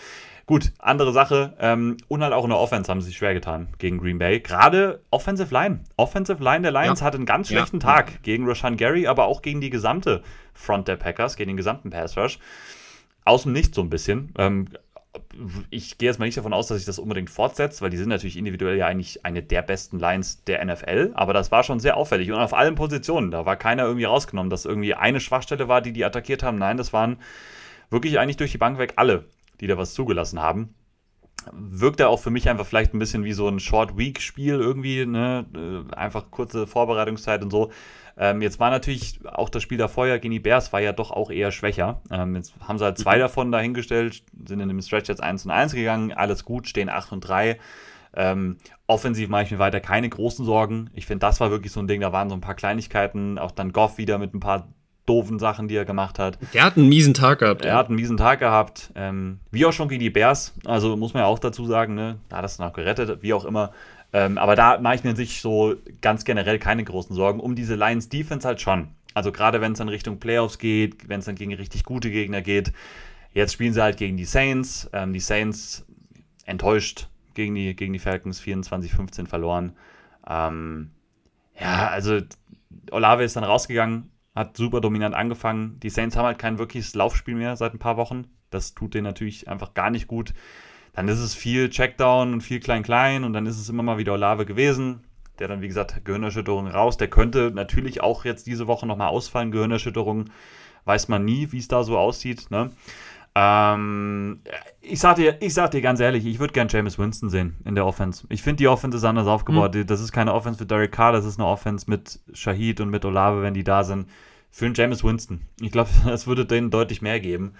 Gut, andere Sache. Ähm, und halt auch in der Offense haben sie sich schwer getan gegen Green Bay. Gerade Offensive Line. Offensive Line der Lions ja. hatte einen ganz schlechten ja. Tag gegen Rashan Gary, aber auch gegen die gesamte Front der Packers, gegen den gesamten Pass Rush. Aus dem Nichts so ein bisschen. Ähm, ich gehe jetzt mal nicht davon aus, dass sich das unbedingt fortsetzt, weil die sind natürlich individuell ja eigentlich eine der besten Lines der NFL, aber das war schon sehr auffällig und auf allen Positionen. Da war keiner irgendwie rausgenommen, dass irgendwie eine Schwachstelle war, die die attackiert haben. Nein, das waren wirklich eigentlich durch die Bank weg alle, die da was zugelassen haben. wirkt er auch für mich einfach vielleicht ein bisschen wie so ein Short-Week-Spiel irgendwie, ne? Äh, einfach kurze Vorbereitungszeit und so. Ähm, jetzt war natürlich auch das Spiel davor ja gegen die Bears war ja doch auch eher schwächer. Ähm, jetzt haben sie halt zwei mhm. davon dahingestellt, sind in dem Stretch jetzt 1 und 1 gegangen, alles gut, stehen 8 und 3. Ähm, offensiv mache ich mir weiter keine großen Sorgen. Ich finde, das war wirklich so ein Ding, da waren so ein paar Kleinigkeiten, auch dann Goff wieder mit ein paar doofen Sachen, die er gemacht hat. Der hat einen miesen Tag gehabt. Er ja. hat einen miesen Tag gehabt. Ähm, wie auch schon gegen die Bears. Also muss man ja auch dazu sagen, ne? Da hat es dann auch gerettet, wie auch immer. Ähm, aber da mache ich mir sich so ganz generell keine großen Sorgen. Um diese Lions Defense halt schon. Also gerade wenn es dann Richtung Playoffs geht, wenn es dann gegen richtig gute Gegner geht. Jetzt spielen sie halt gegen die Saints. Ähm, die Saints enttäuscht gegen die, gegen die Falcons 24-15 verloren. Ähm, ja, also Olave ist dann rausgegangen, hat super dominant angefangen. Die Saints haben halt kein wirkliches Laufspiel mehr seit ein paar Wochen. Das tut denen natürlich einfach gar nicht gut. Dann ist es viel Checkdown und viel Klein-Klein und dann ist es immer mal wieder Olave gewesen. Der dann, wie gesagt, Gehirnerschütterung raus. Der könnte natürlich auch jetzt diese Woche nochmal ausfallen. Gehirnerschütterung weiß man nie, wie es da so aussieht. Ne? Ähm, ich, sag dir, ich sag dir ganz ehrlich, ich würde gern James Winston sehen in der Offense. Ich finde, die Offense ist anders aufgebaut. Mhm. Das ist keine Offense für Derek Carr, das ist eine Offense mit Shahid und mit Olave, wenn die da sind für einen James Winston. Ich glaube, das würde denen deutlich mehr geben.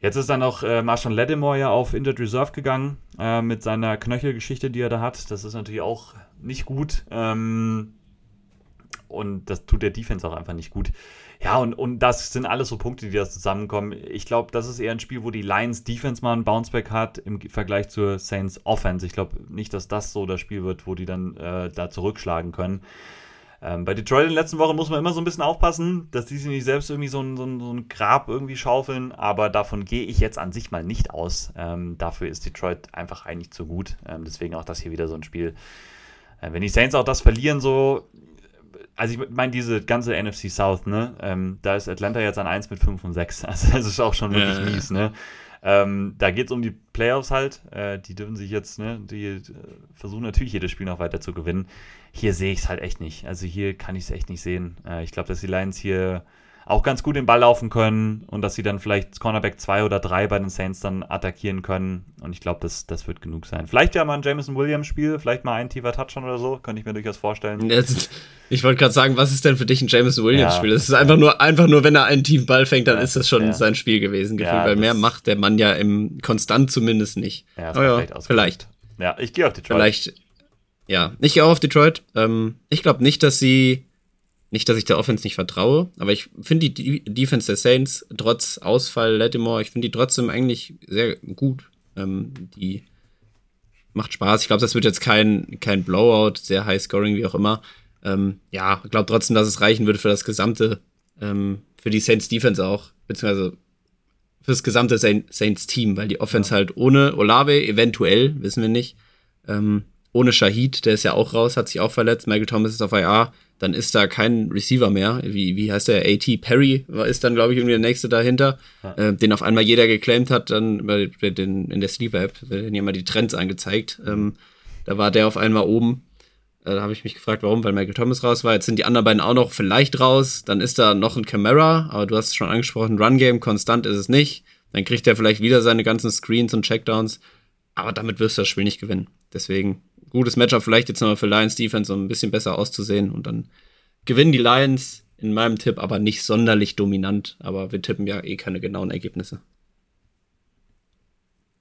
Jetzt ist dann auch äh, Marshall Lattimore ja auf Injured Reserve gegangen äh, mit seiner Knöchelgeschichte, die er da hat. Das ist natürlich auch nicht gut. Ähm, und das tut der Defense auch einfach nicht gut. Ja, und, und das sind alles so Punkte, die da zusammenkommen. Ich glaube, das ist eher ein Spiel, wo die Lions Defense mal einen Bounceback hat im Vergleich zur Saints Offense. Ich glaube nicht, dass das so das Spiel wird, wo die dann äh, da zurückschlagen können. Ähm, bei Detroit in den letzten Wochen muss man immer so ein bisschen aufpassen, dass die sich nicht selbst irgendwie so ein, so ein, so ein Grab irgendwie schaufeln, aber davon gehe ich jetzt an sich mal nicht aus. Ähm, dafür ist Detroit einfach eigentlich zu gut. Ähm, deswegen auch das hier wieder so ein Spiel. Äh, wenn die Saints auch das verlieren, so, also ich meine, diese ganze NFC South, ne, ähm, da ist Atlanta jetzt an 1 mit 5 und 6. Also das ist auch schon wirklich ja, mies, ne? Ähm, da geht es um die Playoffs halt. Äh, die dürfen sich jetzt, ne, die äh, versuchen natürlich jedes Spiel noch weiter zu gewinnen. Hier sehe ich es halt echt nicht. Also hier kann ich es echt nicht sehen. Äh, ich glaube, dass die Lions hier auch ganz gut den Ball laufen können und dass sie dann vielleicht Cornerback 2 oder 3 bei den Saints dann attackieren können. Und ich glaube, das, das wird genug sein. Vielleicht ja mal ein Jameson Williams Spiel, vielleicht mal ein tiefer Touchdown oder so, könnte ich mir durchaus vorstellen. Ich wollte gerade sagen, was ist denn für dich ein Jameson Williams Spiel? Das ist einfach nur, einfach nur, wenn er einen tiefen Ball fängt, dann ja, ist das schon ja. sein Spiel gewesen, gefühlt, weil mehr macht der Mann ja im konstant zumindest nicht. Ja, oh ja vielleicht. Ja, ich gehe auf Detroit. Vielleicht. Ja, ich gehe auch auf Detroit. Ähm, ich glaube nicht, dass sie nicht, dass ich der Offense nicht vertraue, aber ich finde die Defense der Saints trotz Ausfall Lattimore, ich finde die trotzdem eigentlich sehr gut. Ähm, die macht Spaß. Ich glaube, das wird jetzt kein, kein Blowout, sehr high scoring, wie auch immer. Ähm, ja, ich glaube trotzdem, dass es reichen würde für das gesamte, ähm, für die Saints Defense auch, beziehungsweise fürs gesamte Saints Team, weil die Offense ja. halt ohne Olave, eventuell, wissen wir nicht, ähm, ohne Shahid, der ist ja auch raus, hat sich auch verletzt, Michael Thomas ist auf IR, dann ist da kein Receiver mehr. Wie, wie heißt der? AT Perry ist dann, glaube ich, irgendwie der nächste dahinter, ja. äh, den auf einmal jeder geclaimt hat, dann bei, den, in der Sleeper-App, werden ja mal die Trends angezeigt. Ähm, da war der auf einmal oben. Äh, da habe ich mich gefragt, warum, weil Michael Thomas raus war. Jetzt sind die anderen beiden auch noch vielleicht raus. Dann ist da noch ein Camera, aber du hast es schon angesprochen, Run-Game, konstant ist es nicht. Dann kriegt er vielleicht wieder seine ganzen Screens und Checkdowns. Aber damit wirst du das Spiel nicht gewinnen. Deswegen gutes Matchup, vielleicht jetzt nochmal für Lions Defense, um ein bisschen besser auszusehen. Und dann gewinnen die Lions in meinem Tipp, aber nicht sonderlich dominant. Aber wir tippen ja eh keine genauen Ergebnisse.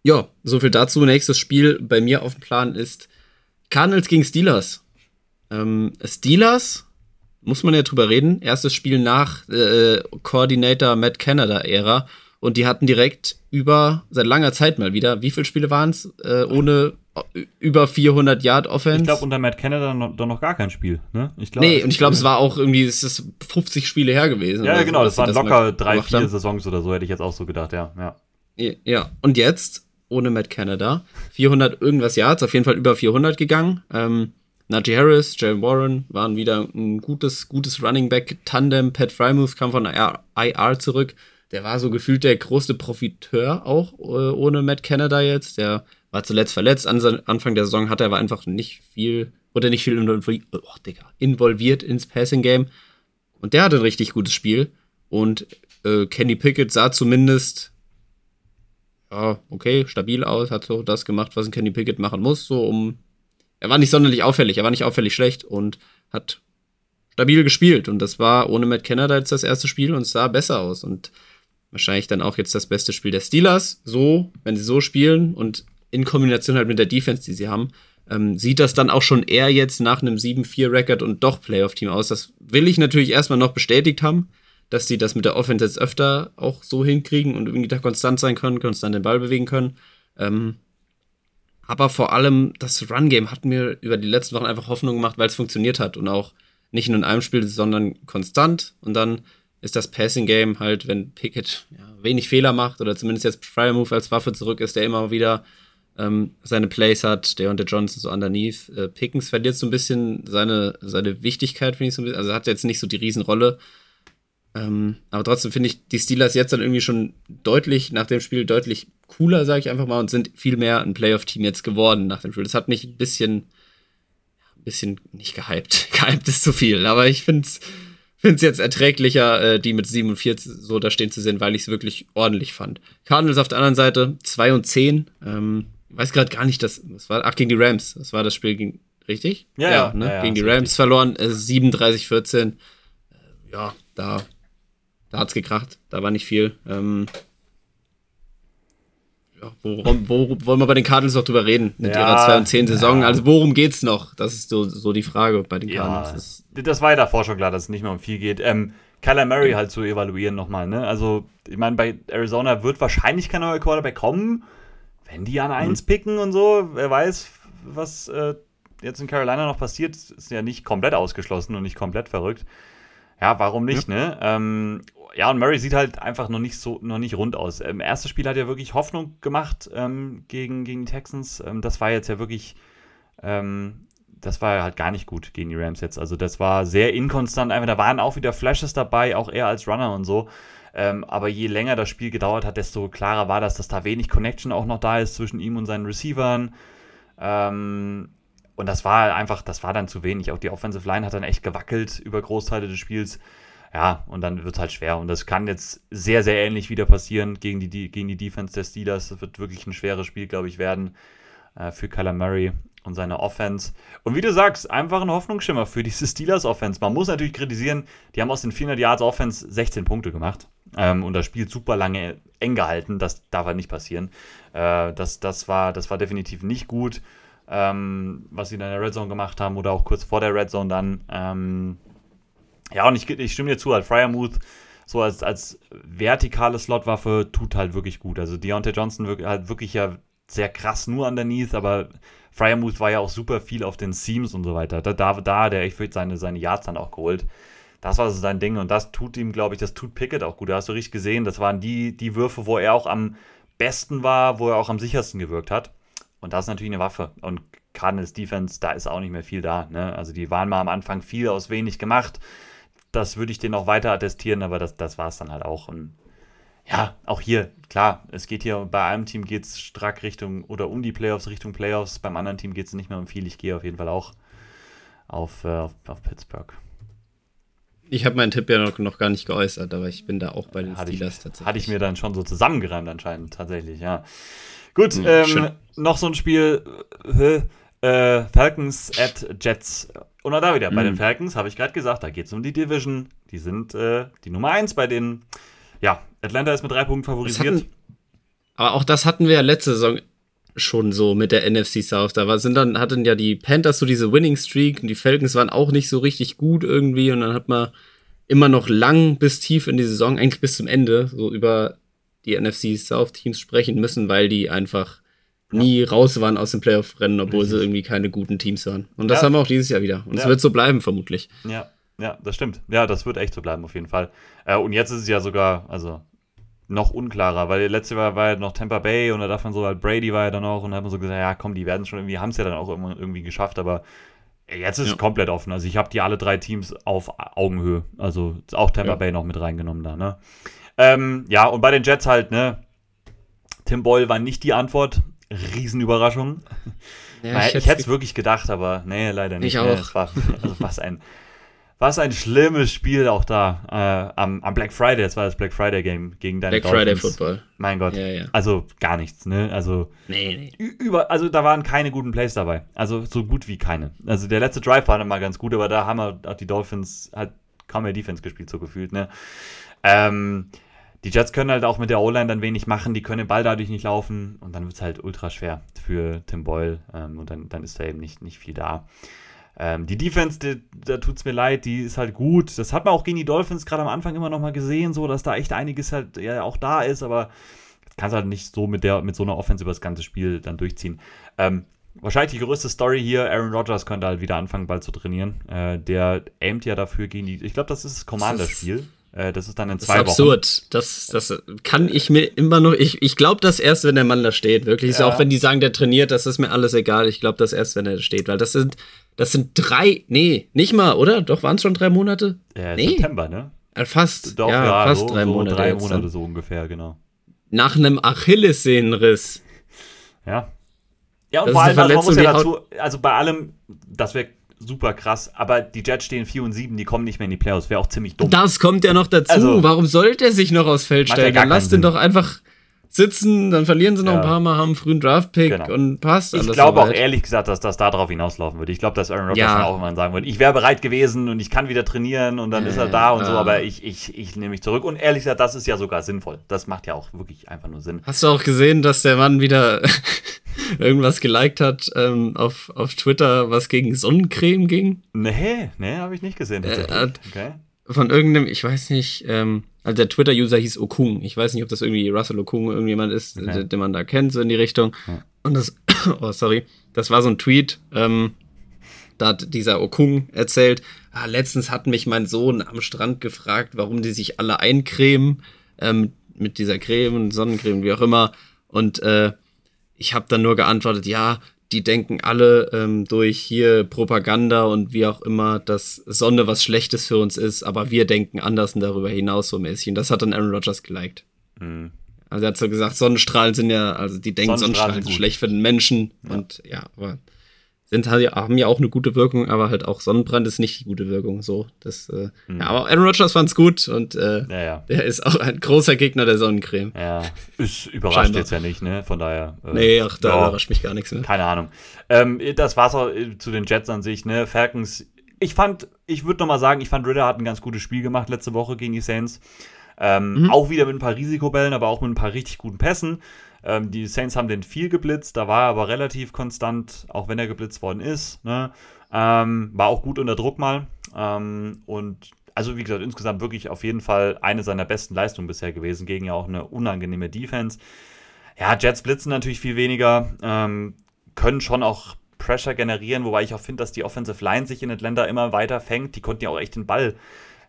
Ja, soviel dazu. Nächstes Spiel bei mir auf dem Plan ist Cardinals gegen Steelers. Ähm, Steelers, muss man ja drüber reden, erstes Spiel nach äh, Matt Canada-Ära. Und die hatten direkt über, seit langer Zeit mal wieder, wie viele Spiele waren es, äh, ohne über 400 Yard Offense. Ich glaube, unter Matt Canada noch, noch gar kein Spiel. Ne? Ich glaub, nee, und ich glaube, es war auch irgendwie, es ist 50 Spiele her gewesen. Ja, genau, so, das waren das locker drei, vier haben. Saisons oder so, hätte ich jetzt auch so gedacht, ja. Ja, ja. und jetzt, ohne Matt Canada, 400 irgendwas Yards, auf jeden Fall über 400 gegangen. Ähm, Najee Harris, Jalen Warren waren wieder ein gutes, gutes Running Back Tandem. Pat Frymouth kam von IR zurück. Der war so gefühlt der größte Profiteur auch äh, ohne Matt Canada jetzt. Der war zuletzt verletzt. Anfang der Saison hat er aber einfach nicht viel, oder nicht viel oh, Digga, involviert ins Passing Game. Und der hatte ein richtig gutes Spiel. Und äh, Kenny Pickett sah zumindest ja, okay, stabil aus, hat so das gemacht, was ein Kenny Pickett machen muss, so um. Er war nicht sonderlich auffällig, er war nicht auffällig schlecht und hat stabil gespielt. Und das war ohne Matt Canada jetzt das erste Spiel und es sah besser aus. Und wahrscheinlich dann auch jetzt das beste Spiel der Steelers. So, wenn sie so spielen und in Kombination halt mit der Defense, die sie haben, ähm, sieht das dann auch schon eher jetzt nach einem 7-4-Record und doch Playoff-Team aus. Das will ich natürlich erstmal noch bestätigt haben, dass sie das mit der Offense jetzt öfter auch so hinkriegen und irgendwie da konstant sein können, konstant den Ball bewegen können. Ähm, aber vor allem das Run-Game hat mir über die letzten Wochen einfach Hoffnung gemacht, weil es funktioniert hat und auch nicht nur in einem Spiel, sondern konstant. Und dann ist das Passing-Game halt, wenn Pickett ja, wenig Fehler macht oder zumindest jetzt Fryer Move als Waffe zurück ist, der immer wieder ähm, seine Plays hat, der und der Johnson so underneath. Äh, Pickens verliert so ein bisschen seine, seine Wichtigkeit, finde ich so ein bisschen. Also hat jetzt nicht so die Riesenrolle. Ähm, aber trotzdem finde ich die Steelers jetzt dann irgendwie schon deutlich, nach dem Spiel deutlich cooler, sage ich einfach mal, und sind viel mehr ein Playoff-Team jetzt geworden nach dem Spiel. Das hat mich ein bisschen, ein bisschen nicht gehypt. gehypt ist zu viel, aber ich finde es finde es jetzt erträglicher, äh, die mit 47 so da stehen zu sehen, weil ich es wirklich ordentlich fand. Cardinals auf der anderen Seite 2 und 10. Ähm, weiß gerade gar nicht, das, das war, ach, gegen die Rams. Das war das Spiel gegen, richtig? Ja, ja, ne? ja, gegen die Rams richtig. verloren, äh, 37-14. Äh, ja, da, da hat's gekracht. Da war nicht viel. Ähm, ja, worum, wo wollen wir bei den Cardinals noch drüber reden mit ja, ihrer 2 und 10 Saison? Ja. Also worum geht's noch? Das ist so, so die Frage bei den Cardinals. Ja, das war ja davor schon klar, dass es nicht mehr um viel geht. Ähm, Kyler Murray halt zu evaluieren nochmal, ne? Also, ich meine, bei Arizona wird wahrscheinlich kein neuer Quarterback kommen. Wenn die an 1 mhm. picken und so, wer weiß, was äh, jetzt in Carolina noch passiert, ist ja nicht komplett ausgeschlossen und nicht komplett verrückt. Ja, warum nicht, ja. ne? Ähm, ja, und Murray sieht halt einfach noch nicht so, noch nicht rund aus. Im ersten Spiel hat er wirklich Hoffnung gemacht ähm, gegen, gegen die Texans. Ähm, das war jetzt ja wirklich, ähm, das war halt gar nicht gut gegen die Rams jetzt. Also das war sehr inkonstant. Einfach, da waren auch wieder Flashes dabei, auch er als Runner und so. Ähm, aber je länger das Spiel gedauert hat, desto klarer war das, dass da wenig Connection auch noch da ist zwischen ihm und seinen Receivern. Ähm, und das war einfach, das war dann zu wenig. Auch die Offensive Line hat dann echt gewackelt über Großteile des Spiels. Ja, und dann wird es halt schwer. Und das kann jetzt sehr, sehr ähnlich wieder passieren gegen die, gegen die Defense der Steelers. Das wird wirklich ein schweres Spiel, glaube ich, werden äh, für Kyler Murray und seine Offense. Und wie du sagst, einfach ein Hoffnungsschimmer für diese Steelers-Offense. Man muss natürlich kritisieren, die haben aus den 400 Yards Offense 16 Punkte gemacht. Ähm, und das Spiel super lange eng gehalten. Das darf halt nicht passieren. Äh, das, das, war, das war definitiv nicht gut, ähm, was sie in der Red Zone gemacht haben oder auch kurz vor der Red Zone dann. Ähm, ja, und ich, ich stimme dir zu, halt Fryermuth so als, als vertikale Slotwaffe tut halt wirklich gut. Also Deontay Johnson halt wirklich ja sehr krass nur underneath, aber Fryermuth war ja auch super viel auf den Seams und so weiter. Da, da, da der echt seine, seine Yards dann auch geholt. Das war so sein Ding und das tut ihm, glaube ich, das tut Pickett auch gut. Da hast du richtig gesehen, das waren die, die Würfe, wo er auch am besten war, wo er auch am sichersten gewirkt hat. Und das ist natürlich eine Waffe. Und Cardinals Defense, da ist auch nicht mehr viel da. Ne? Also die waren mal am Anfang viel aus wenig gemacht das würde ich den auch weiter attestieren, aber das, das war es dann halt auch. Und ja, auch hier, klar, es geht hier, bei einem Team geht es stark Richtung oder um die Playoffs, Richtung Playoffs, beim anderen Team geht es nicht mehr um viel. Ich gehe auf jeden Fall auch auf, äh, auf, auf Pittsburgh. Ich habe meinen Tipp ja noch, noch, gar nicht geäußert, aber ich bin da auch bei den hatte Steelers ich, tatsächlich. Hatte ich mir dann schon so zusammengereimt anscheinend, tatsächlich, ja. Gut, mhm, ähm, noch so ein Spiel, äh, äh Falcons at Jets. Und auch da wieder, mhm. bei den mhm. Falcons habe ich gerade gesagt, da geht es um die Division. Die sind äh, die Nummer 1 bei den. Ja, Atlanta ist mit drei Punkten favorisiert. Hatten, aber auch das hatten wir ja letzte Saison schon so mit der NFC South. Da war, sind dann, hatten ja die Panthers so diese Winning Streak und die Falcons waren auch nicht so richtig gut irgendwie. Und dann hat man immer noch lang bis tief in die Saison, eigentlich bis zum Ende, so über die NFC South Teams sprechen müssen, weil die einfach nie raus waren aus dem Playoff-Rennen, obwohl Richtig. sie irgendwie keine guten Teams waren. Und das ja. haben wir auch dieses Jahr wieder. Und es ja. wird so bleiben, vermutlich. Ja, ja, das stimmt. Ja, das wird echt so bleiben, auf jeden Fall. Äh, und jetzt ist es ja sogar, also noch unklarer, weil letzte Jahr war ja noch Tampa Bay und da davon so halt Brady war ja dann auch und da hat man so gesagt, ja komm, die werden schon irgendwie, haben es ja dann auch irgendwie geschafft, aber jetzt ist ja. es komplett offen. Also ich habe die alle drei Teams auf Augenhöhe. Also auch Tampa ja. Bay noch mit reingenommen da, ne? Ähm, ja, und bei den Jets halt, ne? Tim Boyle war nicht die Antwort. Riesenüberraschung. Ja, ich, ich hätte es wirklich gedacht, aber nee, leider nicht. Ich auch. Nee, war, also was ein, Was ein schlimmes Spiel auch da äh, am, am, Black Friday. Das war das Black Friday Game gegen deine Black Dolphins. Friday Football. Mein Gott. Ja, ja. Also gar nichts, ne? Also. Nee, nee. Über, also da waren keine guten Plays dabei. Also so gut wie keine. Also der letzte Drive war dann mal ganz gut, aber da haben auch die Dolphins halt kaum mehr Defense gespielt, so gefühlt, ne? Ähm, die Jets können halt auch mit der O-Line dann wenig machen, die können den Ball dadurch nicht laufen und dann wird es halt ultra schwer für Tim Boyle ähm, und dann, dann ist da eben nicht, nicht viel da. Ähm, die Defense, die, da tut es mir leid, die ist halt gut. Das hat man auch gegen die Dolphins gerade am Anfang immer noch mal gesehen, so dass da echt einiges halt ja auch da ist, aber kannst halt nicht so mit der mit so einer Offense über das ganze Spiel dann durchziehen. Ähm, wahrscheinlich die größte Story hier, Aaron Rodgers könnte halt wieder anfangen, bald zu trainieren. Äh, der aimt ja dafür gegen die, ich glaube, das ist das Commander-Spiel. Äh, das ist dann in zwei Wochen. Das ist absurd. Das, das kann ich mir immer noch. Ich, ich glaube das erst, wenn der Mann da steht. Wirklich. Ja. Auch wenn die sagen, der trainiert, das ist mir alles egal. Ich glaube das erst, wenn er da steht. Weil das sind, das sind drei. Nee, nicht mal, oder? Doch, waren es schon drei Monate? Ja, nee. September, ne? Äh, fast. Doch, ja, ja fast so, drei so Monate. Drei Monate so ungefähr, genau. Nach einem Achillessehnenriss. Ja. Ja, und das vor allem, also man muss ja dazu, also bei allem, das wäre super krass, aber die Jets stehen 4 und 7, die kommen nicht mehr in die Playoffs, wäre auch ziemlich dumm. Das kommt ja noch dazu. Also, Warum sollte er sich noch aufs Feld stellen? Ja Dann lass den doch einfach sitzen, dann verlieren sie noch ja. ein paar Mal, haben einen frühen Draft-Pick genau. und passt alles. Ich glaube auch ehrlich gesagt, dass das darauf hinauslaufen würde. Ich glaube, dass Aaron Rodgers ja. auch irgendwann sagen würde, ich wäre bereit gewesen und ich kann wieder trainieren und dann äh, ist er da und so, aber ich, ich, ich nehme mich zurück. Und ehrlich gesagt, das ist ja sogar sinnvoll. Das macht ja auch wirklich einfach nur Sinn. Hast du auch gesehen, dass der Mann wieder irgendwas geliked hat ähm, auf, auf Twitter, was gegen Sonnencreme ging? Nee, nee, habe ich nicht gesehen. Äh, okay. Von irgendeinem, ich weiß nicht, ähm, also der Twitter-User hieß Okung. Ich weiß nicht, ob das irgendwie Russell Okung irgendjemand ist, okay. den, den, man da kennt, so in die Richtung. Ja. Und das, oh sorry, das war so ein Tweet, ähm, da hat dieser Okung erzählt, ah, letztens hat mich mein Sohn am Strand gefragt, warum die sich alle eincremen, ähm, mit dieser Creme, Sonnencreme, wie auch immer. Und äh, ich habe dann nur geantwortet, ja, die denken alle ähm, durch hier Propaganda und wie auch immer, dass Sonne was Schlechtes für uns ist, aber wir denken anders und darüber hinaus so mäßig. Und das hat dann Aaron Rodgers geliked. Mhm. Also er hat so gesagt, Sonnenstrahlen sind ja, also die denken Sonnenstrahlen, Sonnenstrahlen sind schlecht für den Menschen. Ja. Und ja, aber sind halt, haben ja auch eine gute Wirkung, aber halt auch Sonnenbrand ist nicht die gute Wirkung. So, das, äh, mhm. ja, aber Aaron Rodgers fand's gut und äh, ja, ja. der ist auch ein großer Gegner der Sonnencreme. Ja, ist überrascht Scheinbar. jetzt ja nicht, ne? Von daher. Äh, nee, ach, da ja, überrascht mich gar nichts mehr. Keine Ahnung. Ähm, das war's auch äh, zu den Jets an sich, ne? Falcons. Ich fand, ich würde noch mal sagen, ich fand Ritter hat ein ganz gutes Spiel gemacht letzte Woche gegen die Saints. Ähm, mhm. Auch wieder mit ein paar Risikobällen, aber auch mit ein paar richtig guten Pässen. Ähm, die Saints haben den viel geblitzt, da war er aber relativ konstant, auch wenn er geblitzt worden ist. Ne? Ähm, war auch gut unter Druck mal. Ähm, und also wie gesagt, insgesamt wirklich auf jeden Fall eine seiner besten Leistungen bisher gewesen, gegen ja auch eine unangenehme Defense. Ja, Jets blitzen natürlich viel weniger, ähm, können schon auch Pressure generieren, wobei ich auch finde, dass die Offensive Line sich in Atlanta immer weiter fängt. Die konnten ja auch echt den Ball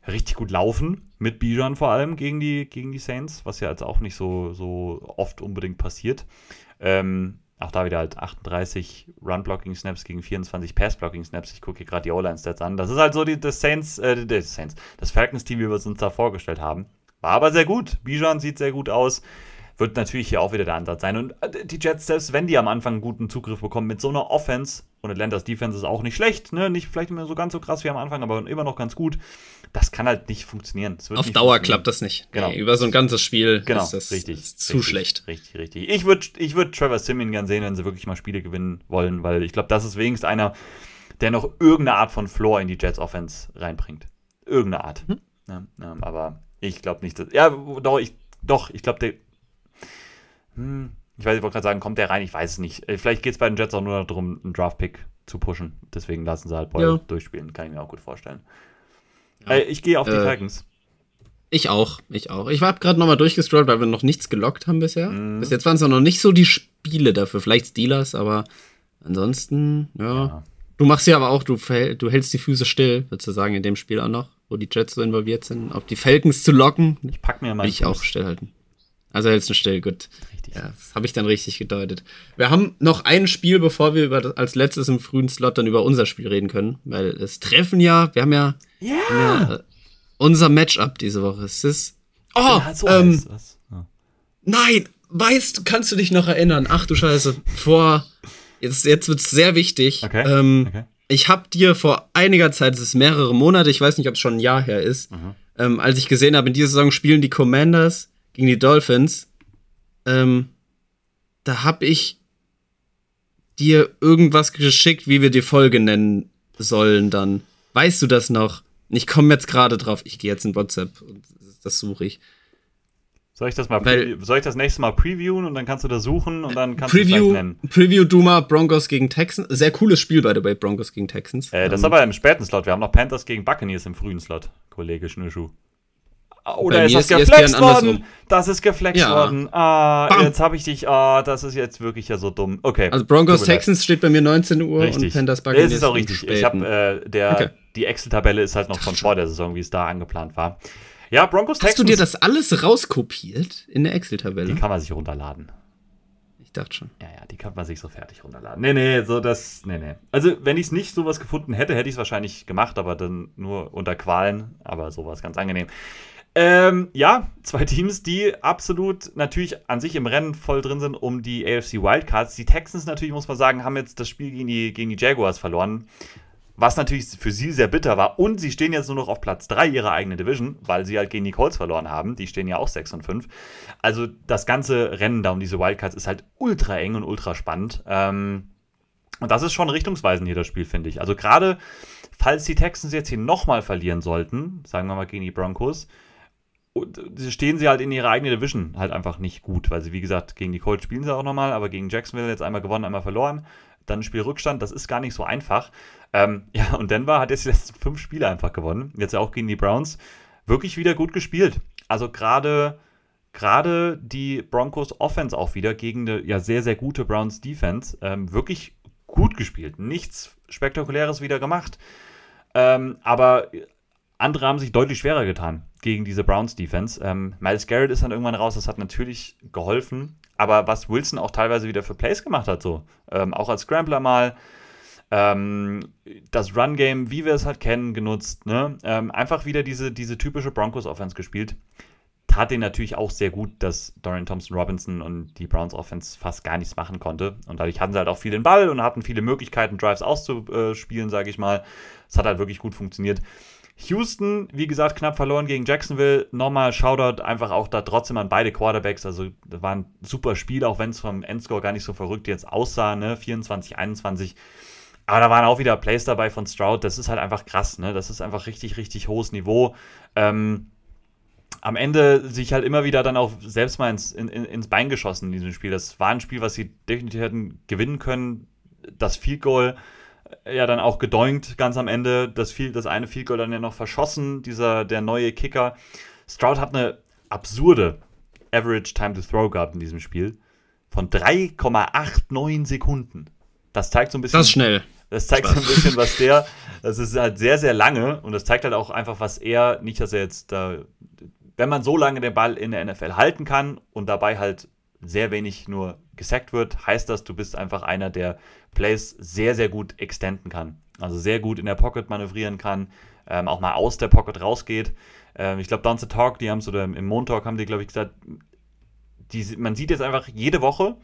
richtig gut laufen, mit Bijan vor allem gegen die, gegen die Saints, was ja jetzt auch nicht so, so oft unbedingt passiert. Ähm, auch da wieder halt 38 Run-Blocking-Snaps gegen 24 Pass-Blocking-Snaps. Ich gucke hier gerade die O-Line-Stats an. Das ist halt so die, das Saints, äh, das Saints, das Falcons-Team, wie wir es uns da vorgestellt haben. War aber sehr gut. Bijan sieht sehr gut aus wird natürlich hier auch wieder der Ansatz sein. Und äh, die Jets, selbst wenn die am Anfang einen guten Zugriff bekommen mit so einer Offense, und Atlantas Defense ist auch nicht schlecht, ne? nicht vielleicht immer so ganz so krass wie am Anfang, aber immer noch ganz gut. Das kann halt nicht funktionieren. Auf nicht Dauer klappt das nicht. Genau. Nee, über so ein ganzes Spiel genau, ist das richtig, ist zu richtig, schlecht. Richtig, richtig. Ich würde ich würd Trevor Simeon gern sehen, wenn sie wirklich mal Spiele gewinnen wollen, weil ich glaube, das ist wenigstens einer, der noch irgendeine Art von Floor in die Jets Offense reinbringt. Irgendeine Art. Hm. Ja, ja, aber ich glaube nicht, dass. Ja, doch, ich, doch, ich glaube, der hm, ich weiß, ich wollte gerade sagen, kommt der rein? Ich weiß es nicht. Äh, vielleicht geht es bei den Jets auch nur darum, einen Draft-Pick zu pushen. Deswegen lassen sie halt Boyle ja. durchspielen. Kann ich mir auch gut vorstellen. Ja. Äh, ich gehe auf die äh, Falcons. Ich auch, ich auch. Ich habe gerade nochmal durchgestrollt, weil wir noch nichts gelockt haben bisher. Mhm. Bis jetzt waren es noch nicht so die Spiele dafür. Vielleicht Steelers, aber ansonsten, ja. ja. Du machst ja aber auch, du, du hältst die Füße still, würdest du sagen, in dem Spiel auch noch, wo die Jets so involviert sind, auf die Falcons zu locken. Ich pack mir mal. Will ich auch stillhalten. Also hältst du still, gut. Richtig. Ja, das habe ich dann richtig gedeutet. Wir haben noch ein Spiel, bevor wir über das, als letztes im frühen Slot dann über unser Spiel reden können, weil es treffen ja, wir haben ja, haben ja äh, unser Matchup diese Woche. Es ist. Oh, ja, so ähm, ja. Nein, weißt du, kannst du dich noch erinnern? Ach du Scheiße, vor. Jetzt, jetzt wird es sehr wichtig. Okay. Ähm, okay. ich habe dir vor einiger Zeit, es ist mehrere Monate, ich weiß nicht, ob es schon ein Jahr her ist, mhm. ähm, als ich gesehen habe, in dieser Saison spielen die Commanders gegen die Dolphins, ähm, da habe ich dir irgendwas geschickt, wie wir die Folge nennen sollen dann. Weißt du das noch? Ich komme jetzt gerade drauf. Ich gehe jetzt in WhatsApp und das suche ich. Soll ich das mal Weil, soll ich das nächste Mal previewen und dann kannst du das suchen und dann kannst Preview, du es nennen? Preview Duma Broncos gegen Texans. Sehr cooles Spiel, by the way, Broncos gegen Texans. Äh, das ist aber im späten Slot. Wir haben noch Panthers gegen Buccaneers im frühen Slot, Kollege Schnürschuh. Oder ist das geflext worden? Das ist geflext ja. worden. Ah, Bam. jetzt habe ich dich. Ah, das ist jetzt wirklich ja so dumm. Okay. Also Broncos Texans steht bei mir 19 Uhr richtig. und Panthers Buccaneers. Das ist auch richtig. Ich habe äh, der okay. die Excel-Tabelle ist halt noch von vor der Saison, wie es da angeplant war. Ja, Broncos Texans. Hast du dir das alles rauskopiert in der Excel-Tabelle? Die kann man sich runterladen. Ich dachte schon. Ja, ja, die kann man sich so fertig runterladen. Nee, nee, so das. Nee, nee. Also, wenn ich es nicht sowas gefunden hätte, hätte ich es wahrscheinlich gemacht, aber dann nur unter Qualen. Aber sowas ganz angenehm. Ähm, ja, zwei Teams, die absolut natürlich an sich im Rennen voll drin sind um die AFC Wildcards. Die Texans natürlich, muss man sagen, haben jetzt das Spiel gegen die, gegen die Jaguars verloren was natürlich für sie sehr bitter war. Und sie stehen jetzt nur noch auf Platz 3 ihrer eigenen Division, weil sie halt gegen die Colts verloren haben. Die stehen ja auch 6 und 5. Also das ganze Rennen da um diese Wildcards ist halt ultra eng und ultra spannend. Ähm, und das ist schon richtungsweisend hier das Spiel, finde ich. Also gerade, falls die Texans jetzt hier nochmal verlieren sollten, sagen wir mal gegen die Broncos, stehen sie halt in ihrer eigenen Division halt einfach nicht gut, weil sie, wie gesagt, gegen die Colts spielen sie auch nochmal, aber gegen Jacksonville jetzt einmal gewonnen, einmal verloren dann Spielrückstand, das ist gar nicht so einfach. Ähm, ja, und Denver hat jetzt die letzten fünf Spiele einfach gewonnen. Jetzt auch gegen die Browns. Wirklich wieder gut gespielt. Also gerade gerade die Broncos Offense auch wieder gegen eine ja sehr, sehr gute Browns Defense. Ähm, wirklich gut gespielt. Nichts Spektakuläres wieder gemacht. Ähm, aber andere haben sich deutlich schwerer getan gegen diese Browns Defense. Ähm, Miles Garrett ist dann irgendwann raus, das hat natürlich geholfen. Aber was Wilson auch teilweise wieder für Plays gemacht hat, so ähm, auch als Scrambler mal, ähm, das Run-Game, wie wir es halt kennen, genutzt. Ne? Ähm, einfach wieder diese, diese typische Broncos-Offense gespielt. Tat den natürlich auch sehr gut, dass Dorian Thompson Robinson und die Browns Offense fast gar nichts machen konnte. Und dadurch hatten sie halt auch viel den Ball und hatten viele Möglichkeiten, Drives auszuspielen, sage ich mal. Es hat halt wirklich gut funktioniert. Houston, wie gesagt, knapp verloren gegen Jacksonville. Nochmal Shoutout einfach auch da trotzdem an beide Quarterbacks. Also, das war ein super Spiel, auch wenn es vom Endscore gar nicht so verrückt jetzt aussah, ne? 24, 21. Aber da waren auch wieder Plays dabei von Stroud. Das ist halt einfach krass, ne? Das ist einfach richtig, richtig hohes Niveau. Ähm, am Ende sich halt immer wieder dann auch selbst mal ins, in, ins Bein geschossen in diesem Spiel. Das war ein Spiel, was sie definitiv hätten gewinnen können. Das Field Goal ja dann auch gedoinkt ganz am Ende. Das, viel, das eine Field Goal dann ja noch verschossen, dieser, der neue Kicker. Stroud hat eine absurde Average Time to Throw gehabt in diesem Spiel von 3,89 Sekunden. Das zeigt so ein bisschen. Das schnell. Das zeigt Spaß. so ein bisschen, was der. Das ist halt sehr, sehr lange und das zeigt halt auch einfach, was er, nicht, dass er jetzt da. Wenn man so lange den Ball in der NFL halten kann und dabei halt sehr wenig nur gesackt wird, heißt das, du bist einfach einer, der Plays sehr, sehr gut extenden kann. Also sehr gut in der Pocket manövrieren kann, ähm, auch mal aus der Pocket rausgeht. Ähm, ich glaube, Down the Talk, die haben es, oder im Montalk haben die, glaube ich, gesagt, die, man sieht jetzt einfach jede Woche,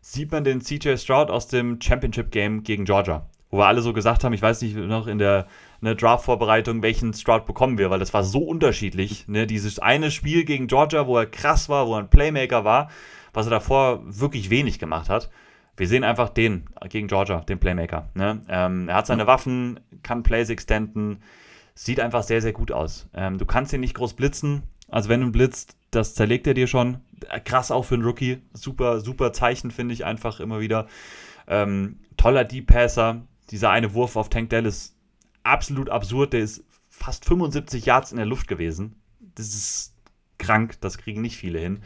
sieht man den CJ Stroud aus dem Championship Game gegen Georgia. Wo wir alle so gesagt haben, ich weiß nicht noch in der ne, Draft-Vorbereitung, welchen Stroud bekommen wir, weil das war so unterschiedlich. Ne? Dieses eine Spiel gegen Georgia, wo er krass war, wo er ein Playmaker war, was er davor wirklich wenig gemacht hat. Wir sehen einfach den gegen Georgia, den Playmaker. Ne? Ähm, er hat seine Waffen, kann Plays extenden, sieht einfach sehr, sehr gut aus. Ähm, du kannst ihn nicht groß blitzen. Also wenn du blitzt, das zerlegt er dir schon. Krass auch für einen Rookie. Super, super Zeichen, finde ich einfach immer wieder. Ähm, toller Deep Passer. Dieser eine Wurf auf Tank Dallas, absolut absurd. Der ist fast 75 Yards in der Luft gewesen. Das ist krank, das kriegen nicht viele hin.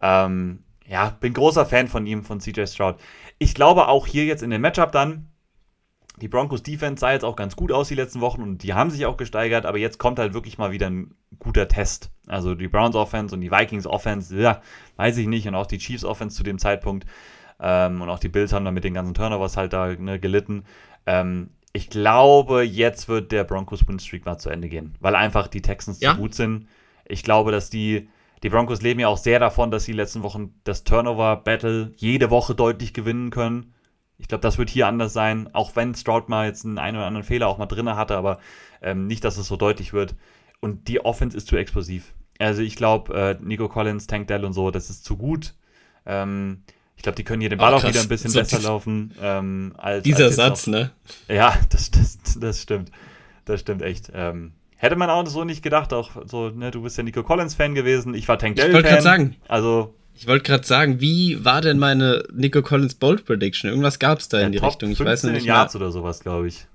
Ähm, ja, bin großer Fan von ihm, von CJ Stroud. Ich glaube auch hier jetzt in dem Matchup dann, die Broncos Defense sah jetzt auch ganz gut aus die letzten Wochen und die haben sich auch gesteigert, aber jetzt kommt halt wirklich mal wieder ein guter Test. Also die Browns Offense und die Vikings Offense, ja, weiß ich nicht, und auch die Chiefs Offense zu dem Zeitpunkt ähm, und auch die Bills haben dann mit den ganzen Turnovers halt da ne, gelitten. Ähm, ich glaube, jetzt wird der Broncos Win Streak mal zu Ende gehen, weil einfach die Texans ja? zu gut sind. Ich glaube, dass die die Broncos leben ja auch sehr davon, dass sie letzten Wochen das Turnover-Battle jede Woche deutlich gewinnen können. Ich glaube, das wird hier anders sein, auch wenn Stroud mal jetzt einen, einen oder anderen Fehler auch mal drin hatte, aber ähm, nicht, dass es so deutlich wird. Und die Offense ist zu explosiv. Also ich glaube, äh, Nico Collins, Tank Dell und so, das ist zu gut. Ähm, ich glaube, die können hier den Ball oh, auch wieder ein bisschen so besser laufen. Ähm, als, dieser als Satz, noch. ne? Ja, das, das, das stimmt. Das stimmt echt. Ähm, hätte man auch so nicht gedacht, auch so, ne, du bist ja Nico Collins-Fan gewesen, ich war Tank Dell-Fan. Ich wollte gerade sagen. Also. Ich wollte gerade sagen, wie war denn meine Nico Collins Bold Prediction? Irgendwas gab es da in die Top Richtung. Ich weiß nicht. Yards oder sowas, glaube ich.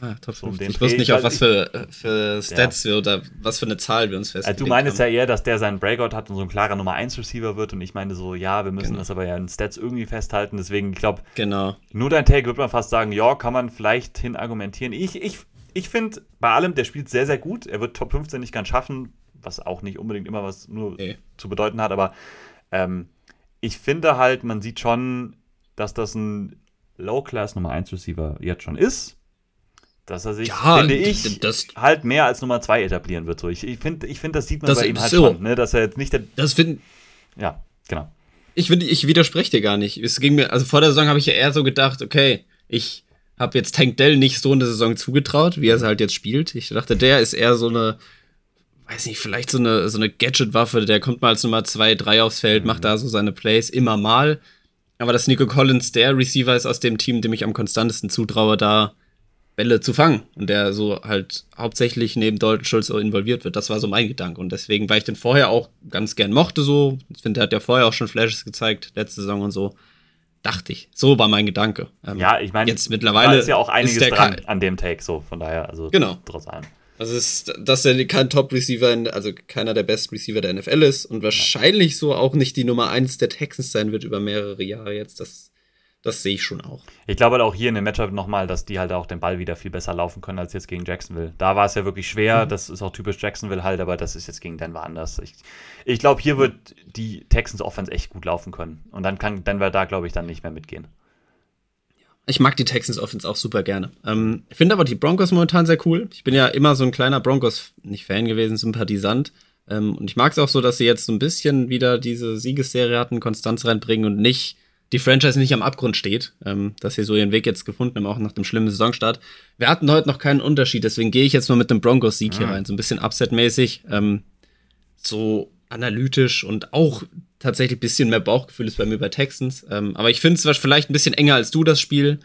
Ah, Top so um ich wusste nicht, auf was für, für Stats ja. wir oder was für eine Zahl wir uns festlegen. Also du meinst ja eher, dass der seinen Breakout hat und so ein klarer Nummer 1 Receiver wird und ich meine so, ja, wir müssen genau. das aber ja in Stats irgendwie festhalten, deswegen, ich glaube, genau. nur dein Take würde man fast sagen, ja, kann man vielleicht hin argumentieren. Ich, ich, ich finde bei allem, der spielt sehr, sehr gut. Er wird Top 15 nicht ganz schaffen, was auch nicht unbedingt immer was nur nee. zu bedeuten hat, aber ähm, ich finde halt, man sieht schon, dass das ein Low-Class Nummer 1 Receiver jetzt schon ist dass er sich, ja, finde ich, halt mehr als Nummer zwei etablieren wird. So, ich, ich finde, ich find, das sieht man das bei ihm halt so. schon, ne? dass er jetzt nicht der. Das finde Ja, genau. Ich finde, ich widerspreche dir gar nicht. Es ging mir, also vor der Saison habe ich ja eher so gedacht, okay, ich habe jetzt Tank Dell nicht so in der Saison zugetraut, wie er es halt jetzt spielt. Ich dachte, der ist eher so eine, weiß nicht, vielleicht so eine, so eine Gadget-Waffe, der kommt mal als Nummer zwei, drei aufs Feld, mhm. macht da so seine Plays immer mal. Aber dass Nico Collins der Receiver ist aus dem Team, dem ich am konstantesten zutraue, da Bälle zu fangen und der so halt hauptsächlich neben Dalton Schulz involviert wird. Das war so mein Gedanke und deswegen, weil ich den vorher auch ganz gern mochte so, ich finde, der hat ja vorher auch schon Flashes gezeigt, letzte Saison und so, dachte ich. So war mein Gedanke. Ähm, ja, ich meine, jetzt mittlerweile ist ja auch einiges dran an dem Take, so von daher, also genau. trotz allem. Also ist, dass er kein Top-Receiver, also keiner der besten Receiver der NFL ist und wahrscheinlich ja. so auch nicht die Nummer 1 der Texans sein wird über mehrere Jahre jetzt. Das das sehe ich schon auch. Ich glaube halt auch hier in dem Matchup nochmal, dass die halt auch den Ball wieder viel besser laufen können als jetzt gegen Jacksonville. Da war es ja wirklich schwer, mhm. das ist auch typisch Jacksonville halt, aber das ist jetzt gegen Denver anders. Ich, ich glaube, hier wird die Texans Offense echt gut laufen können. Und dann kann Denver da, glaube ich, dann nicht mehr mitgehen. Ich mag die Texans Offense auch super gerne. Ähm, ich finde aber die Broncos momentan sehr cool. Ich bin ja immer so ein kleiner Broncos, nicht Fan gewesen, Sympathisant. Ähm, und ich mag es auch so, dass sie jetzt so ein bisschen wieder diese Siegesserie hatten, Konstanz reinbringen und nicht die Franchise nicht am Abgrund steht, ähm, dass sie so ihren Weg jetzt gefunden haben, auch nach dem schlimmen Saisonstart. Wir hatten heute noch keinen Unterschied, deswegen gehe ich jetzt mal mit dem Broncos-Sieg mhm. hier rein. So ein bisschen Upset-mäßig, ähm, so analytisch und auch tatsächlich ein bisschen mehr Bauchgefühl ist bei mir bei Texans. Ähm, aber ich finde es vielleicht ein bisschen enger als du das Spiel.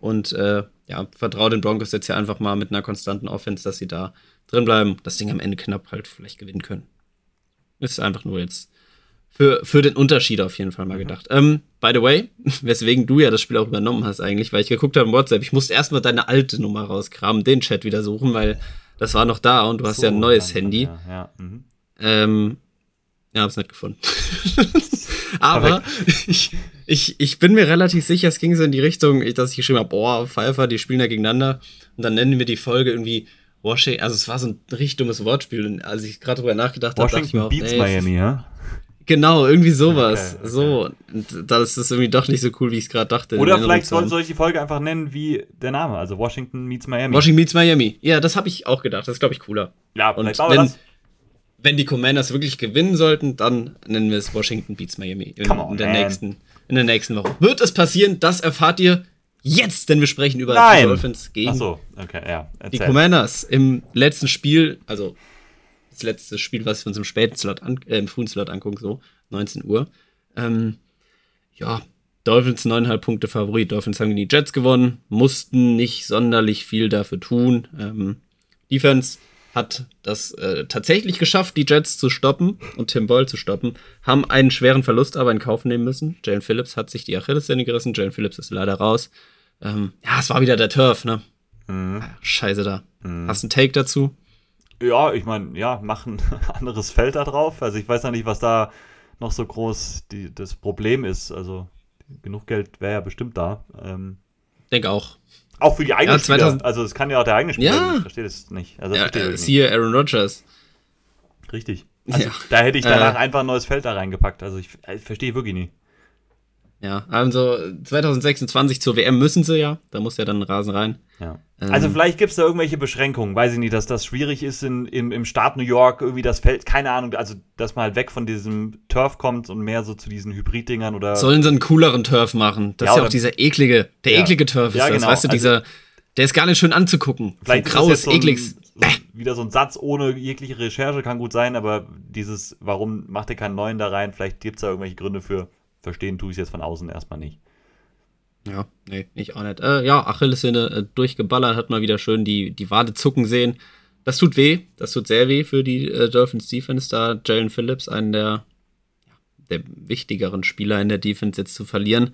Und äh, ja, vertraue den Broncos jetzt hier einfach mal mit einer konstanten Offense, dass sie da drin bleiben, das Ding am Ende knapp halt vielleicht gewinnen können. Ist einfach nur jetzt für, für den Unterschied auf jeden Fall mal mhm. gedacht. Ähm, by the way, weswegen du ja das Spiel auch übernommen hast eigentlich, weil ich geguckt habe im WhatsApp, ich musste erstmal deine alte Nummer rauskramen, den Chat wieder suchen, weil das war noch da und du hast so, ja ein neues Handy. Ja, ja. Mhm. Ähm, ja, hab's nicht gefunden. Aber ich, ich, ich bin mir relativ sicher, es ging so in die Richtung, dass ich geschrieben habe, boah, Pfeiffer, die spielen ja gegeneinander. Und dann nennen wir die Folge irgendwie Washington, also es war so ein richtig dummes Wortspiel. Und als ich gerade drüber nachgedacht habe, dachte ich mir auch, Beats nee, Miami, ja? Genau, irgendwie sowas. Okay, okay. So, und da ist das irgendwie doch nicht so cool, wie ich es gerade dachte. Oder vielleicht soll, soll ich die Folge einfach nennen wie der Name, also Washington meets Miami. Washington meets Miami. Ja, das habe ich auch gedacht. Das ist, glaube ich, cooler. Ja, und wenn, das. wenn die Commanders wirklich gewinnen sollten, dann nennen wir es Washington beats Miami in, on, in der, nächsten, in der nächsten Woche. Wird es passieren? Das erfahrt ihr jetzt, denn wir sprechen über Nein. die Dolphins gegen Ach so, okay, ja. Die Commanders im letzten Spiel, also das letzte Spiel, was wir uns im späten Slot, an, äh, im frühen Slot angucken, so 19 Uhr. Ähm, ja, Dolphins 9,5 Punkte Favorit. Dolphins haben die Jets gewonnen, mussten nicht sonderlich viel dafür tun. Ähm, Defense hat das äh, tatsächlich geschafft, die Jets zu stoppen und Tim Boyle zu stoppen, haben einen schweren Verlust aber in Kauf nehmen müssen. Jalen Phillips hat sich die Achillessehne gerissen, Jalen Phillips ist leider raus. Ähm, ja, es war wieder der Turf, ne? Mhm. Ah, scheiße da. Mhm. Hast du einen Take dazu? Ja, ich meine, ja, mach ein anderes Feld da drauf. Also ich weiß ja nicht, was da noch so groß die, das Problem ist. Also genug Geld wäre ja bestimmt da. Ähm, denke auch. Auch für die eigenen ja, Spieler. Also es kann ja auch der eigene Spieler. Ja. Ich verstehe das nicht. Also, ja, äh, siehe Aaron Rodgers. Richtig. Also, ja. Da hätte ich danach äh, einfach ein neues Feld da reingepackt. Also ich, ich verstehe wirklich nicht. Ja, also 2026 zur WM müssen sie ja. Da muss ja dann ein Rasen rein. Ja. Ähm, also vielleicht gibt es da irgendwelche Beschränkungen. Weiß ich nicht, dass das schwierig ist in, im, im Staat New York, irgendwie das Feld, keine Ahnung, also dass man halt weg von diesem Turf kommt und mehr so zu diesen Hybrid-Dingern oder. Sollen sie einen cooleren Turf machen? Das ja, ist ja auch dieser eklige, der ja. eklige Turf ist ja, genau. das. Weißt du, dieser, also, der ist gar nicht schön anzugucken. Vielleicht so graues, so ekliges. So, wieder so ein Satz ohne jegliche Recherche kann gut sein, aber dieses, warum macht ihr keinen neuen da rein? Vielleicht gibt es da irgendwelche Gründe für. Verstehen tue ich es jetzt von außen erstmal nicht. Ja, nee, ich auch nicht. Äh, ja, Achillessehne äh, durchgeballert, hat mal wieder schön die, die Wade zucken sehen. Das tut weh, das tut sehr weh für die äh, Dolphins Defense, da Jalen Phillips, einen der, der wichtigeren Spieler in der Defense jetzt zu verlieren.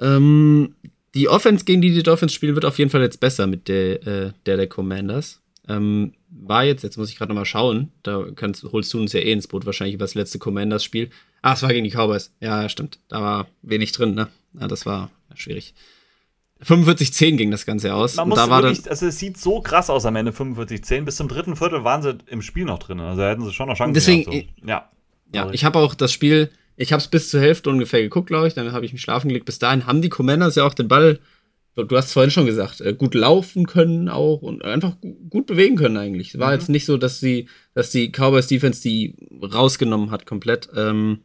Ähm, die Offense, gegen die die Dolphins spielen, wird auf jeden Fall jetzt besser mit der äh, der, der Commanders. Ähm, war jetzt, jetzt muss ich gerade nochmal schauen, da kannst, holst du uns ja eh ins Boot, wahrscheinlich über das letzte Commanders-Spiel. Ah, es war gegen die Cowboys. Ja, stimmt. Da war wenig drin, ne? Ja, das war schwierig. 45-10 ging das Ganze aus. Man muss da war wirklich, also es sieht so krass aus am Ende 45-10. Bis zum dritten Viertel waren sie im Spiel noch drin. Also hätten sie schon noch Chancen Deswegen, gehabt, so. ja. Ja, ich habe auch das Spiel, ich habe es bis zur Hälfte ungefähr geguckt, glaube ich. Dann habe ich mich schlafen gelegt. Bis dahin haben die Commanders ja auch den Ball, du hast vorhin schon gesagt, äh, gut laufen können auch und einfach gut bewegen können eigentlich. Es war mhm. jetzt nicht so, dass sie, dass die Cowboys Defense die rausgenommen hat komplett. Ähm,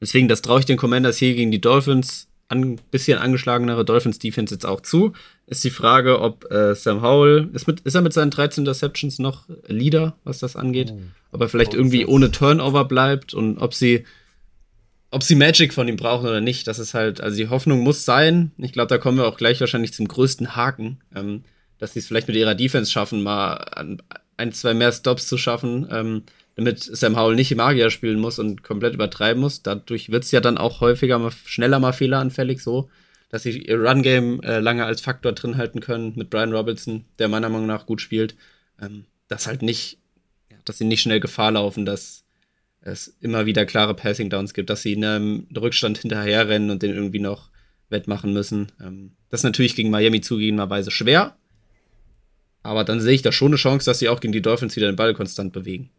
deswegen, das traue ich den Commanders hier gegen die Dolphins ein bisschen angeschlagenere Dolphins Defense jetzt auch zu. Ist die Frage, ob äh, Sam Howell, ist, mit, ist er mit seinen 13 Interceptions noch Leader, was das angeht? Oh. Ob er vielleicht irgendwie ohne Turnover bleibt und ob sie, ob sie Magic von ihm brauchen oder nicht. Das ist halt, also die Hoffnung muss sein. Ich glaube, da kommen wir auch gleich wahrscheinlich zum größten Haken, ähm, dass sie es vielleicht mit ihrer Defense schaffen, mal ein, zwei mehr Stops zu schaffen. Ähm, damit Sam Howell nicht Magier spielen muss und komplett übertreiben muss. Dadurch wird es ja dann auch häufiger mal schneller mal fehleranfällig, so dass sie ihr Run-Game äh, lange als Faktor drin halten können mit Brian Robinson, der meiner Meinung nach gut spielt. Ähm, dass halt nicht, dass sie nicht schnell Gefahr laufen, dass es immer wieder klare Passing Downs gibt, dass sie in einem Rückstand hinterherrennen und den irgendwie noch wettmachen müssen. Ähm, das ist natürlich gegen Miami zugegebenerweise schwer. Aber dann sehe ich da schon eine Chance, dass sie auch gegen die Dolphins wieder den Ball konstant bewegen.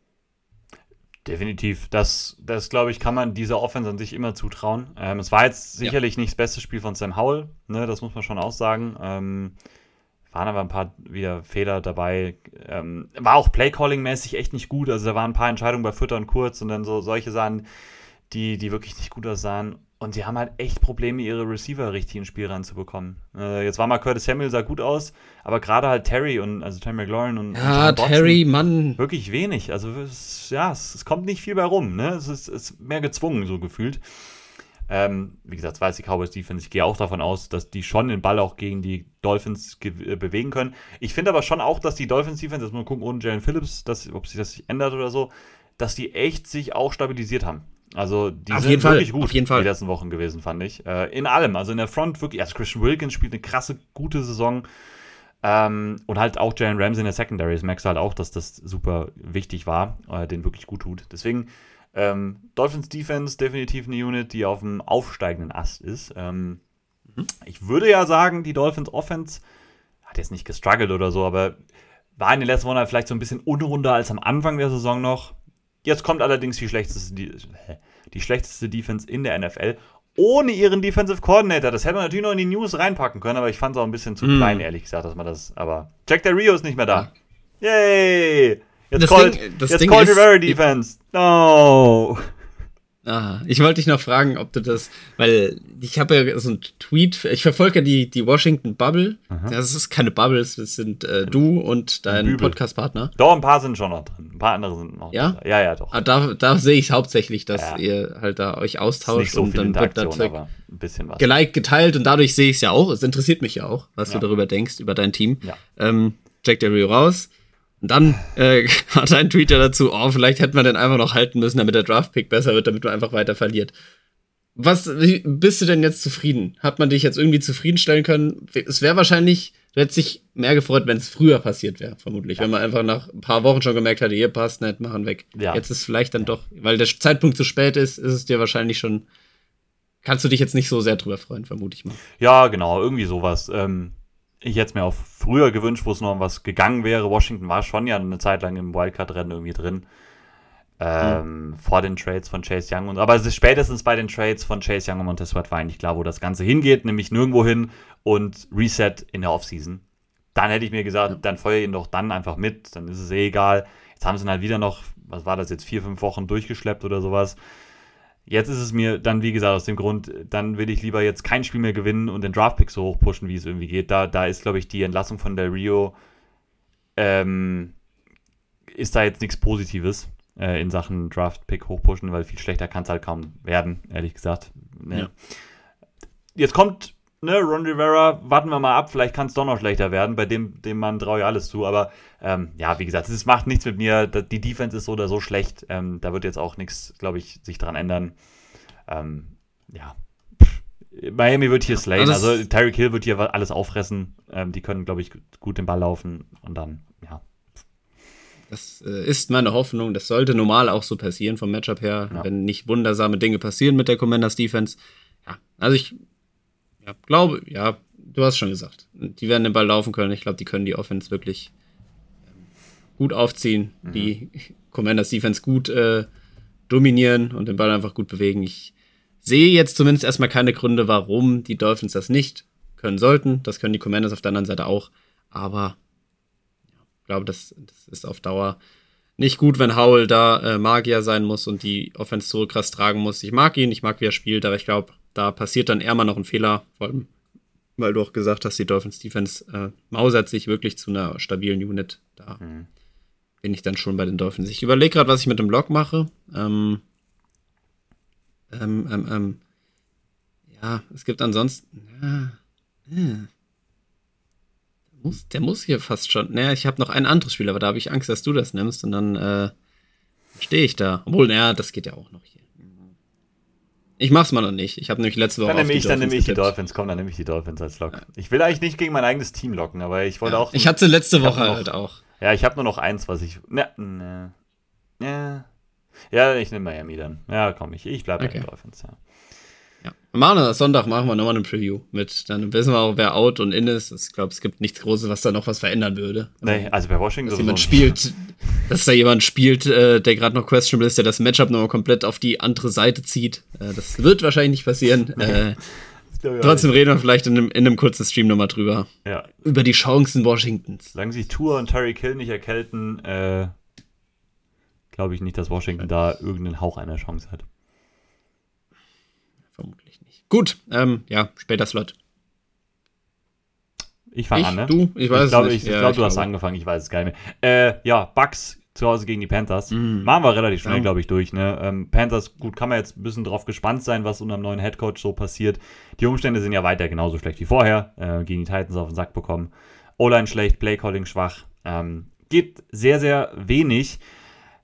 Definitiv. Das, das glaube ich, kann man dieser Offense an sich immer zutrauen. Ähm, es war jetzt sicherlich ja. nicht das beste Spiel von Sam Howell, ne, das muss man schon auch sagen. Ähm, waren aber ein paar wieder Fehler dabei. Ähm, war auch Playcalling-mäßig echt nicht gut. Also da waren ein paar Entscheidungen bei Füttern kurz und dann so solche Sachen, die, die wirklich nicht gut aussahen. Und sie haben halt echt Probleme, ihre Receiver richtig ins Spiel reinzubekommen. Äh, jetzt war mal Curtis Samuel, sah gut aus, aber gerade halt Terry und also Terry McLaurin und. Ja, und Terry, Mann. Wirklich wenig. Also es, ja, es, es, kommt nicht viel bei rum. Ne? Es ist, ist mehr gezwungen, so gefühlt. Ähm, wie gesagt, weiß die Cowboys Defense. Ich gehe auch davon aus, dass die schon den Ball auch gegen die Dolphins äh, bewegen können. Ich finde aber schon auch, dass die Dolphins Defense, jetzt mal gucken ohne Jalen Phillips, dass, ob sich das ändert oder so, dass die echt sich auch stabilisiert haben. Also die auf sind wirklich Fall. gut die letzten Wochen gewesen, fand ich. Äh, in allem, also in der Front wirklich, also Christian Wilkins spielt eine krasse, gute Saison. Ähm, und halt auch Jalen Ramsey in der Secondary. Das merkst du halt auch, dass das super wichtig war, äh, den wirklich gut tut. Deswegen, ähm, Dolphins Defense definitiv eine Unit, die auf dem aufsteigenden Ast ist. Ähm, mhm. Ich würde ja sagen, die Dolphins Offense hat jetzt nicht gestruggelt oder so, aber war in den letzten Wochen halt vielleicht so ein bisschen unrunder als am Anfang der Saison noch. Jetzt kommt allerdings die schlechteste, die, die schlechteste Defense in der NFL ohne ihren Defensive Coordinator. Das hätte man natürlich noch in die News reinpacken können, aber ich fand es auch ein bisschen zu mm. klein, ehrlich gesagt, dass man das. Aber Jack Del Rio ist nicht mehr da. Ja. Yay! Jetzt called, Ding, jetzt Ding called Rivera Defense. No! Ah, ich wollte dich noch fragen, ob du das, weil ich habe ja so einen Tweet, ich verfolge ja die, die Washington Bubble. Aha. Das ist keine Bubbles, das sind äh, du und dein Podcast-Partner. Doch, ein paar sind schon noch drin. Ein paar andere sind noch ja? drin. Ja, ja, doch. Ah, da da sehe ich hauptsächlich, dass ja. ihr halt da euch austauscht so und dann wird da ein bisschen was. geliked, geteilt und dadurch sehe ich es ja auch. Es interessiert mich ja auch, was ja. du darüber denkst, über dein Team. Ja. Ähm, Jack Del Rio raus. Und dann äh, hat ein Tweeter dazu, oh, vielleicht hätte man den einfach noch halten müssen, damit der Draftpick besser wird, damit man einfach weiter verliert. Was wie, bist du denn jetzt zufrieden? Hat man dich jetzt irgendwie zufriedenstellen können? Es wäre wahrscheinlich, du hättest dich mehr gefreut, wenn es früher passiert wäre, vermutlich. Ja. Wenn man einfach nach ein paar Wochen schon gemerkt hätte, hier passt nicht, machen weg. Ja. Jetzt ist vielleicht dann doch, weil der Zeitpunkt zu spät ist, ist es dir wahrscheinlich schon. Kannst du dich jetzt nicht so sehr drüber freuen, vermute ich mal. Ja, genau, irgendwie sowas. Ähm, ich hätte es mir auch früher gewünscht, wo es noch was gegangen wäre. Washington war schon ja eine Zeit lang im Wildcard-Rennen irgendwie drin. Ähm, mhm. Vor den Trades von Chase Young und aber es ist spätestens bei den Trades von Chase Young und Montez Sweat war eigentlich klar, wo das Ganze hingeht, nämlich nirgendwo hin und Reset in der Offseason. Dann hätte ich mir gesagt, ja. dann feuer ihn doch dann einfach mit, dann ist es eh egal. Jetzt haben sie ihn halt wieder noch, was war das jetzt, vier, fünf Wochen durchgeschleppt oder sowas. Jetzt ist es mir dann, wie gesagt, aus dem Grund, dann will ich lieber jetzt kein Spiel mehr gewinnen und den Draftpick so hoch pushen, wie es irgendwie geht. Da, da ist, glaube ich, die Entlassung von der Rio, ähm, ist da jetzt nichts Positives äh, in Sachen Draftpick hochpushen, weil viel schlechter kann es halt kaum werden, ehrlich gesagt. Ne. Ja. Jetzt kommt ne, Ron Rivera, warten wir mal ab, vielleicht kann es doch noch schlechter werden. Bei dem, dem Mann traue ich alles zu. Aber ähm, ja, wie gesagt, es macht nichts mit mir. Die Defense ist so oder so schlecht. Ähm, da wird jetzt auch nichts, glaube ich, sich dran ändern. Ähm, ja. Miami wird hier slayen. Also, also Tyreek Hill wird hier alles auffressen. Ähm, die können, glaube ich, gut den Ball laufen. Und dann, ja. Das äh, ist meine Hoffnung. Das sollte normal auch so passieren vom Matchup her, ja. wenn nicht wundersame Dinge passieren mit der Commanders Defense. Ja, also ich ja, glaube, ja, du hast schon gesagt. Die werden den Ball laufen können. Ich glaube, die können die Offense wirklich ähm, gut aufziehen, mhm. die Commanders Defense gut äh, dominieren und den Ball einfach gut bewegen. Ich sehe jetzt zumindest erstmal keine Gründe, warum die Dolphins das nicht können sollten. Das können die Commanders auf der anderen Seite auch. Aber ich glaube, das, das ist auf Dauer nicht gut, wenn Howell da äh, Magier sein muss und die Offense so krass tragen muss. Ich mag ihn, ich mag, wie er spielt, aber ich glaube, da passiert dann eher mal noch ein Fehler, vor allem, weil du auch gesagt hast, die Dolphins Defense äh, mausert sich wirklich zu einer stabilen Unit. Da mhm. bin ich dann schon bei den Dolphins. Ich überlege gerade, was ich mit dem Block mache. Ähm, ähm, ähm, ähm ja, es gibt ansonsten. Ja, ja. Der, muss, der muss hier fast schon. Naja, ich habe noch ein anderes Spiel, aber da habe ich Angst, dass du das nimmst und dann äh, stehe ich da. Obwohl, naja, das geht ja auch noch. Ich mach's mal noch nicht. Ich habe nämlich letzte Woche. Dann nehme ich, dann nehme ich die Dolphins. Komm, dann nehme ich die Dolphins als Lock. Ja. Ich will eigentlich nicht gegen mein eigenes Team locken, aber ich wollte ja. auch. Ich hatte letzte Woche noch, halt auch. Ja, ich habe nur noch eins, was ich. Ne, ne. Ja. Ja, ich nehme Miami dann. Ja, komm, ich, ich bleibe okay. bei den Dolphins, ja. Ja. Machen Sonntag machen wir nochmal eine Preview mit. Dann wissen wir auch, wer out und in ist. Ich glaube, es gibt nichts Großes, was da noch was verändern würde. Nee, also bei Washington dass jemand spielt, dass da jemand spielt, äh, der gerade noch questionable ist, der das Matchup nochmal komplett auf die andere Seite zieht. Äh, das wird wahrscheinlich nicht passieren. Äh, trotzdem reden wir vielleicht in einem, in einem kurzen Stream nochmal drüber. Ja. Über die Chancen Washingtons. Solange sich Tour und Terry Kill nicht erkälten, äh, glaube ich nicht, dass Washington da irgendeinen Hauch einer Chance hat. Gut, ähm, ja, später Slot. Ich fange an, ne? Du? Ich weiß ich glaub, nicht. Ich, ich ja, glaube, du hast angefangen, ich weiß es gar nicht mehr. Äh, ja, Bucks zu Hause gegen die Panthers. Mhm. Machen wir relativ schnell, ja. glaube ich, durch. Ne? Ähm, Panthers, gut, kann man jetzt ein bisschen drauf gespannt sein, was unter dem neuen Headcoach so passiert. Die Umstände sind ja weiter genauso schlecht wie vorher. Äh, gegen die Titans auf den Sack bekommen. O-Line schlecht, Playcalling schwach. Ähm, geht sehr, sehr wenig.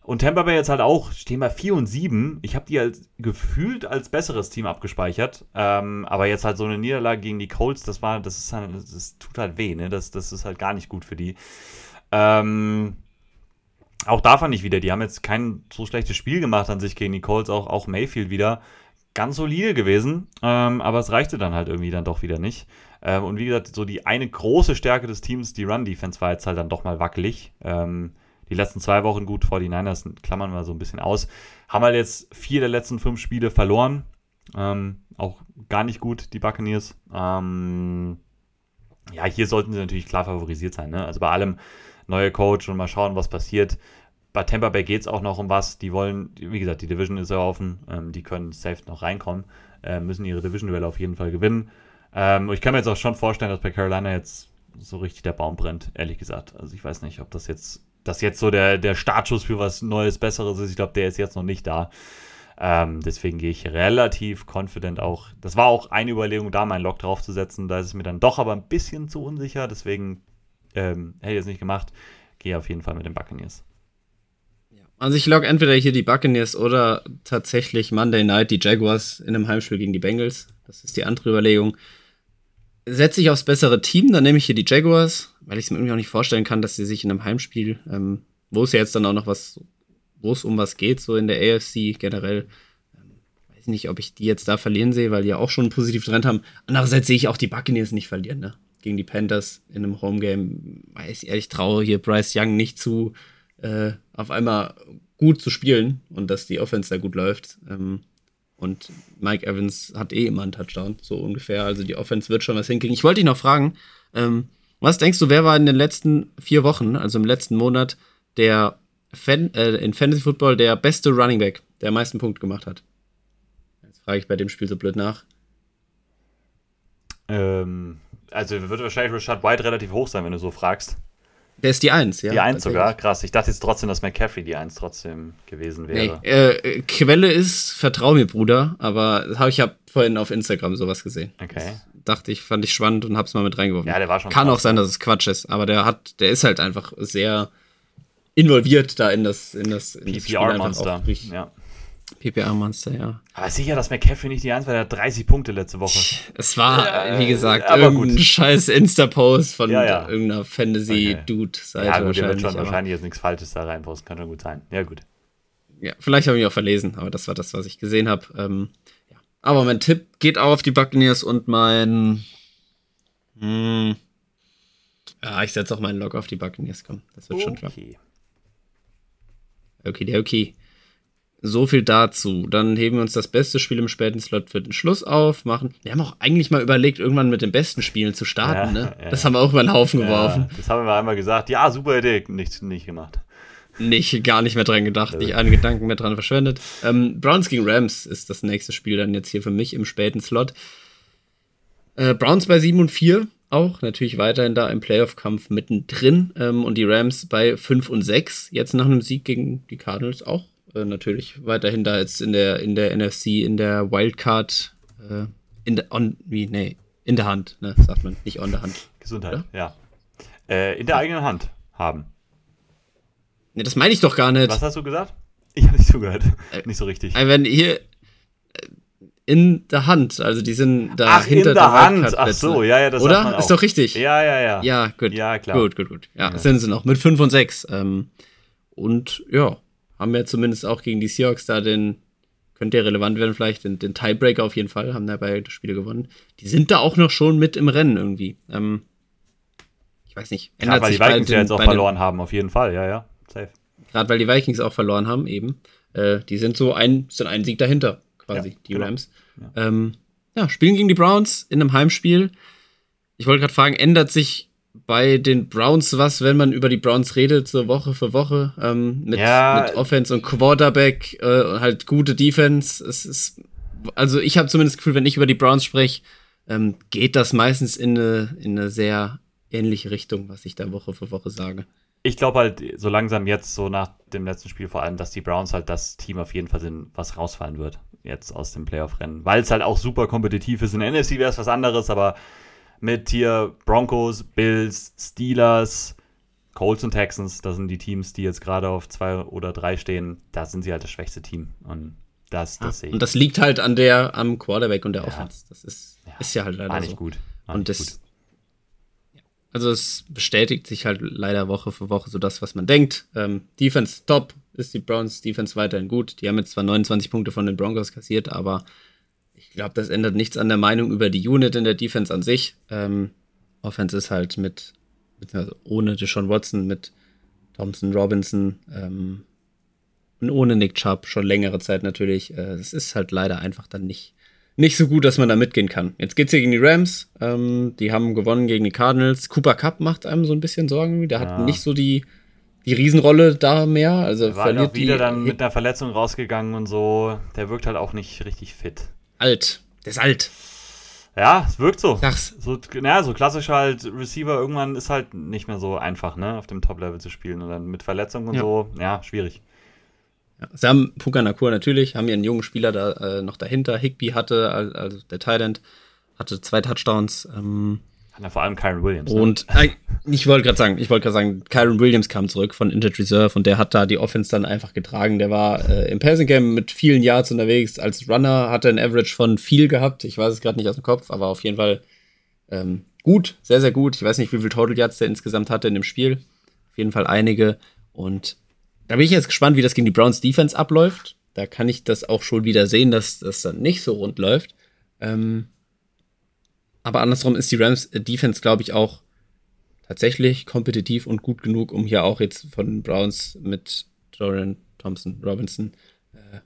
Und Tampa Bay jetzt halt auch, stehen bei 4 und 7. Ich habe die als gefühlt als besseres Team abgespeichert. Ähm, aber jetzt halt so eine Niederlage gegen die Colts, das war, das ist halt, das tut halt weh, ne? Das, das ist halt gar nicht gut für die. Ähm, auch da fand ich wieder, die haben jetzt kein so schlechtes Spiel gemacht an sich gegen die Colts, auch, auch Mayfield wieder. Ganz solide gewesen, ähm, aber es reichte dann halt irgendwie dann doch wieder nicht. Ähm, und wie gesagt, so die eine große Stärke des Teams, die Run-Defense, war jetzt halt dann doch mal wackelig. Ähm, die letzten zwei Wochen gut, 49ers klammern wir so ein bisschen aus. Haben halt jetzt vier der letzten fünf Spiele verloren. Ähm, auch gar nicht gut, die Buccaneers. Ähm, ja, hier sollten sie natürlich klar favorisiert sein. Ne? Also bei allem neue Coach und mal schauen, was passiert. Bei Tampa Bay geht es auch noch um was. Die wollen, wie gesagt, die Division ist ja offen. Ähm, die können safe noch reinkommen. Äh, müssen ihre Division-Duelle auf jeden Fall gewinnen. Ähm, ich kann mir jetzt auch schon vorstellen, dass bei Carolina jetzt so richtig der Baum brennt, ehrlich gesagt. Also ich weiß nicht, ob das jetzt das jetzt so der, der Startschuss für was Neues, Besseres ist. Ich glaube, der ist jetzt noch nicht da. Ähm, deswegen gehe ich relativ confident auch. Das war auch eine Überlegung, da meinen Lock draufzusetzen. Da ist es mir dann doch aber ein bisschen zu unsicher. Deswegen ähm, hätte ich es nicht gemacht. Gehe auf jeden Fall mit den Buccaneers. Also ich log entweder hier die Buccaneers oder tatsächlich Monday Night die Jaguars in einem Heimspiel gegen die Bengals. Das ist die andere Überlegung setze ich aufs bessere Team, dann nehme ich hier die Jaguars, weil ich es mir irgendwie auch nicht vorstellen kann, dass sie sich in einem Heimspiel, ähm, wo es ja jetzt dann auch noch was, wo es um was geht, so in der AFC generell, ähm, weiß nicht, ob ich die jetzt da verlieren sehe, weil die ja auch schon einen positiven Trend haben. Andererseits sehe ich auch die Buccaneers nicht verlieren, ne? Gegen die Panthers in einem Homegame. Weiß ich ehrlich, traue hier Bryce Young nicht zu, äh, auf einmal gut zu spielen und dass die Offense da gut läuft. Ähm, und Mike Evans hat eh immer einen Touchdown, so ungefähr. Also die Offense wird schon was hinkriegen. Ich wollte dich noch fragen, ähm, was denkst du, wer war in den letzten vier Wochen, also im letzten Monat, der Fan, äh, in Fantasy Football der beste Running Back, der am meisten Punkte gemacht hat? Jetzt frage ich bei dem Spiel so blöd nach. Ähm, also wird wahrscheinlich Rashad White relativ hoch sein, wenn du so fragst. Der ist die Eins, ja. Die Eins sogar, krass. Ich dachte jetzt trotzdem, dass McCaffrey die Eins trotzdem gewesen wäre. Nee, äh, Quelle ist, vertrau mir, Bruder, aber habe ich ja vorhin auf Instagram sowas gesehen. Okay. Das dachte ich, fand ich spannend und hab's mal mit reingeworfen. Ja, der war schon. Kann krass, auch sein, dass es Quatsch ist, aber der hat, der ist halt einfach sehr involviert da in das, in das, in PPR-Monster. Ja. PPR-Monster, ja. Aber sicher, dass McCaffrey nicht die der hat 30 Punkte letzte Woche. Es war, äh, wie gesagt, aber irgendein gut. scheiß Insta-Post von ja, ja. irgendeiner Fantasy-Dude-Seite. Okay. Ja, gut, der wird schon wahrscheinlich jetzt nichts Falsches da reinposten, kann schon gut sein. Ja, gut. Ja, vielleicht habe ich auch verlesen, aber das war das, was ich gesehen habe. Ähm, ja. Aber mein Tipp geht auch auf die Buccaneers und mein. Hm, ja, ich setze auch meinen Log auf die Buccaneers, komm. Das wird okay. schon klappen. Okay, der okay. So viel dazu. Dann heben wir uns das beste Spiel im späten Slot für den Schluss auf, machen. Wir haben auch eigentlich mal überlegt, irgendwann mit den besten Spielen zu starten, ja, ne? Ja. Das haben wir auch über den Haufen ja, geworfen. Das haben wir einmal gesagt. Ja, super Idee. Nicht, nicht gemacht. Nicht, gar nicht mehr dran gedacht, nicht einen Gedanken mehr dran verschwendet. Ähm, Browns gegen Rams ist das nächste Spiel dann jetzt hier für mich im späten Slot. Äh, Browns bei 7 und 4, auch natürlich weiterhin da im Playoff-Kampf mittendrin. Ähm, und die Rams bei 5 und 6, jetzt nach einem Sieg gegen die Cardinals auch äh, natürlich weiterhin da jetzt in der, in der NFC, in der Wildcard, äh, in der, on, wie, nee, in der Hand, ne, sagt man, nicht on der Hand. Gesundheit, Oder? ja. Äh, in der eigenen Hand haben. Ne, das meine ich doch gar nicht. Was hast du gesagt? Ich habe nicht zugehört. Äh, nicht so richtig. Also wenn hier äh, in der Hand, also die sind da Ach, hinter in der, der Hand. Ach so, ja, ja, das Oder? Ist doch richtig. Ja, ja, ja. Ja, gut. Ja, klar. Gut, gut, gut. Ja, ja. sind sie noch mit 5 und 6. Ähm, und ja, haben wir zumindest auch gegen die Seahawks da den, könnte ja relevant werden, vielleicht den, den Tiebreaker auf jeden Fall, haben dabei das Spiel gewonnen. Die sind da auch noch schon mit im Rennen irgendwie. Ähm, ich weiß nicht. Gerade weil die Vikings ja jetzt auch verloren den, haben, auf jeden Fall, ja, ja. Safe. Gerade weil die Vikings auch verloren haben, eben. Äh, die sind so ein, sind ein Sieg dahinter, quasi, ja, die genau. Rams. Ja. Ähm, ja, spielen gegen die Browns in einem Heimspiel. Ich wollte gerade fragen, ändert sich bei den Browns was, wenn man über die Browns redet, so Woche für Woche, ähm, mit, ja. mit, Offense und Quarterback, äh, halt gute Defense. Es ist, also ich habe zumindest das Gefühl, wenn ich über die Browns spreche, ähm, geht das meistens in eine, in eine sehr ähnliche Richtung, was ich da Woche für Woche sage. Ich glaube halt so langsam jetzt, so nach dem letzten Spiel vor allem, dass die Browns halt das Team auf jeden Fall sind, was rausfallen wird, jetzt aus dem Playoff-Rennen. Weil es halt auch super kompetitiv ist. In der NFC wäre es was anderes, aber mit hier Broncos, Bills, Steelers, Colts und Texans. Das sind die Teams, die jetzt gerade auf zwei oder drei stehen. Da sind sie halt das schwächste Team. Und das, das ja, Und das liegt halt an der, am Quarterback und der ja. Offense. Das ist ja, ist ja halt leider war nicht so. gut. War und nicht das, gut. Also es bestätigt sich halt leider Woche für Woche so das, was man denkt. Ähm, Defense top, ist die Browns Defense weiterhin gut. Die haben jetzt zwar 29 Punkte von den Broncos kassiert, aber ich glaube, das ändert nichts an der Meinung über die Unit in der Defense an sich. Ähm, Offense ist halt mit, beziehungsweise ohne Deshaun Watson, mit Thompson Robinson ähm, und ohne Nick Chubb schon längere Zeit natürlich. Es äh, ist halt leider einfach dann nicht, nicht so gut, dass man da mitgehen kann. Jetzt geht es hier gegen die Rams. Ähm, die haben gewonnen gegen die Cardinals. Cooper Cup macht einem so ein bisschen Sorgen. Der ja. hat nicht so die, die Riesenrolle da mehr. Also er war verliert auch wieder die, dann mit einer Verletzung rausgegangen und so. Der wirkt halt auch nicht richtig fit alt. Der ist alt. Ja, es wirkt so. Sag's. So, naja, so klassisch halt Receiver irgendwann ist halt nicht mehr so einfach, ne, auf dem Top-Level zu spielen. Und dann mit Verletzungen und ja. so, ja, schwierig. Ja, sie haben Puka Nakur natürlich, haben ihren jungen Spieler da äh, noch dahinter. Higby hatte, also der Thailand, hatte zwei Touchdowns. Ähm, ja, vor allem Kyron Williams. Ne? Und äh, ich wollte gerade sagen, ich wollte gerade sagen, Kyron Williams kam zurück von Injured Reserve und der hat da die Offense dann einfach getragen. Der war äh, im Passing Game mit vielen Yards unterwegs. Als Runner hat er ein Average von viel gehabt. Ich weiß es gerade nicht aus dem Kopf, aber auf jeden Fall ähm, gut, sehr, sehr gut. Ich weiß nicht, wie viel Total Yards der insgesamt hatte in dem Spiel. Auf jeden Fall einige. Und da bin ich jetzt gespannt, wie das gegen die Browns Defense abläuft. Da kann ich das auch schon wieder sehen, dass das dann nicht so rund läuft. Ähm, aber andersrum ist die Rams äh, Defense, glaube ich, auch tatsächlich kompetitiv und gut genug, um hier auch jetzt von Browns mit Dorian Thompson, Robinson äh,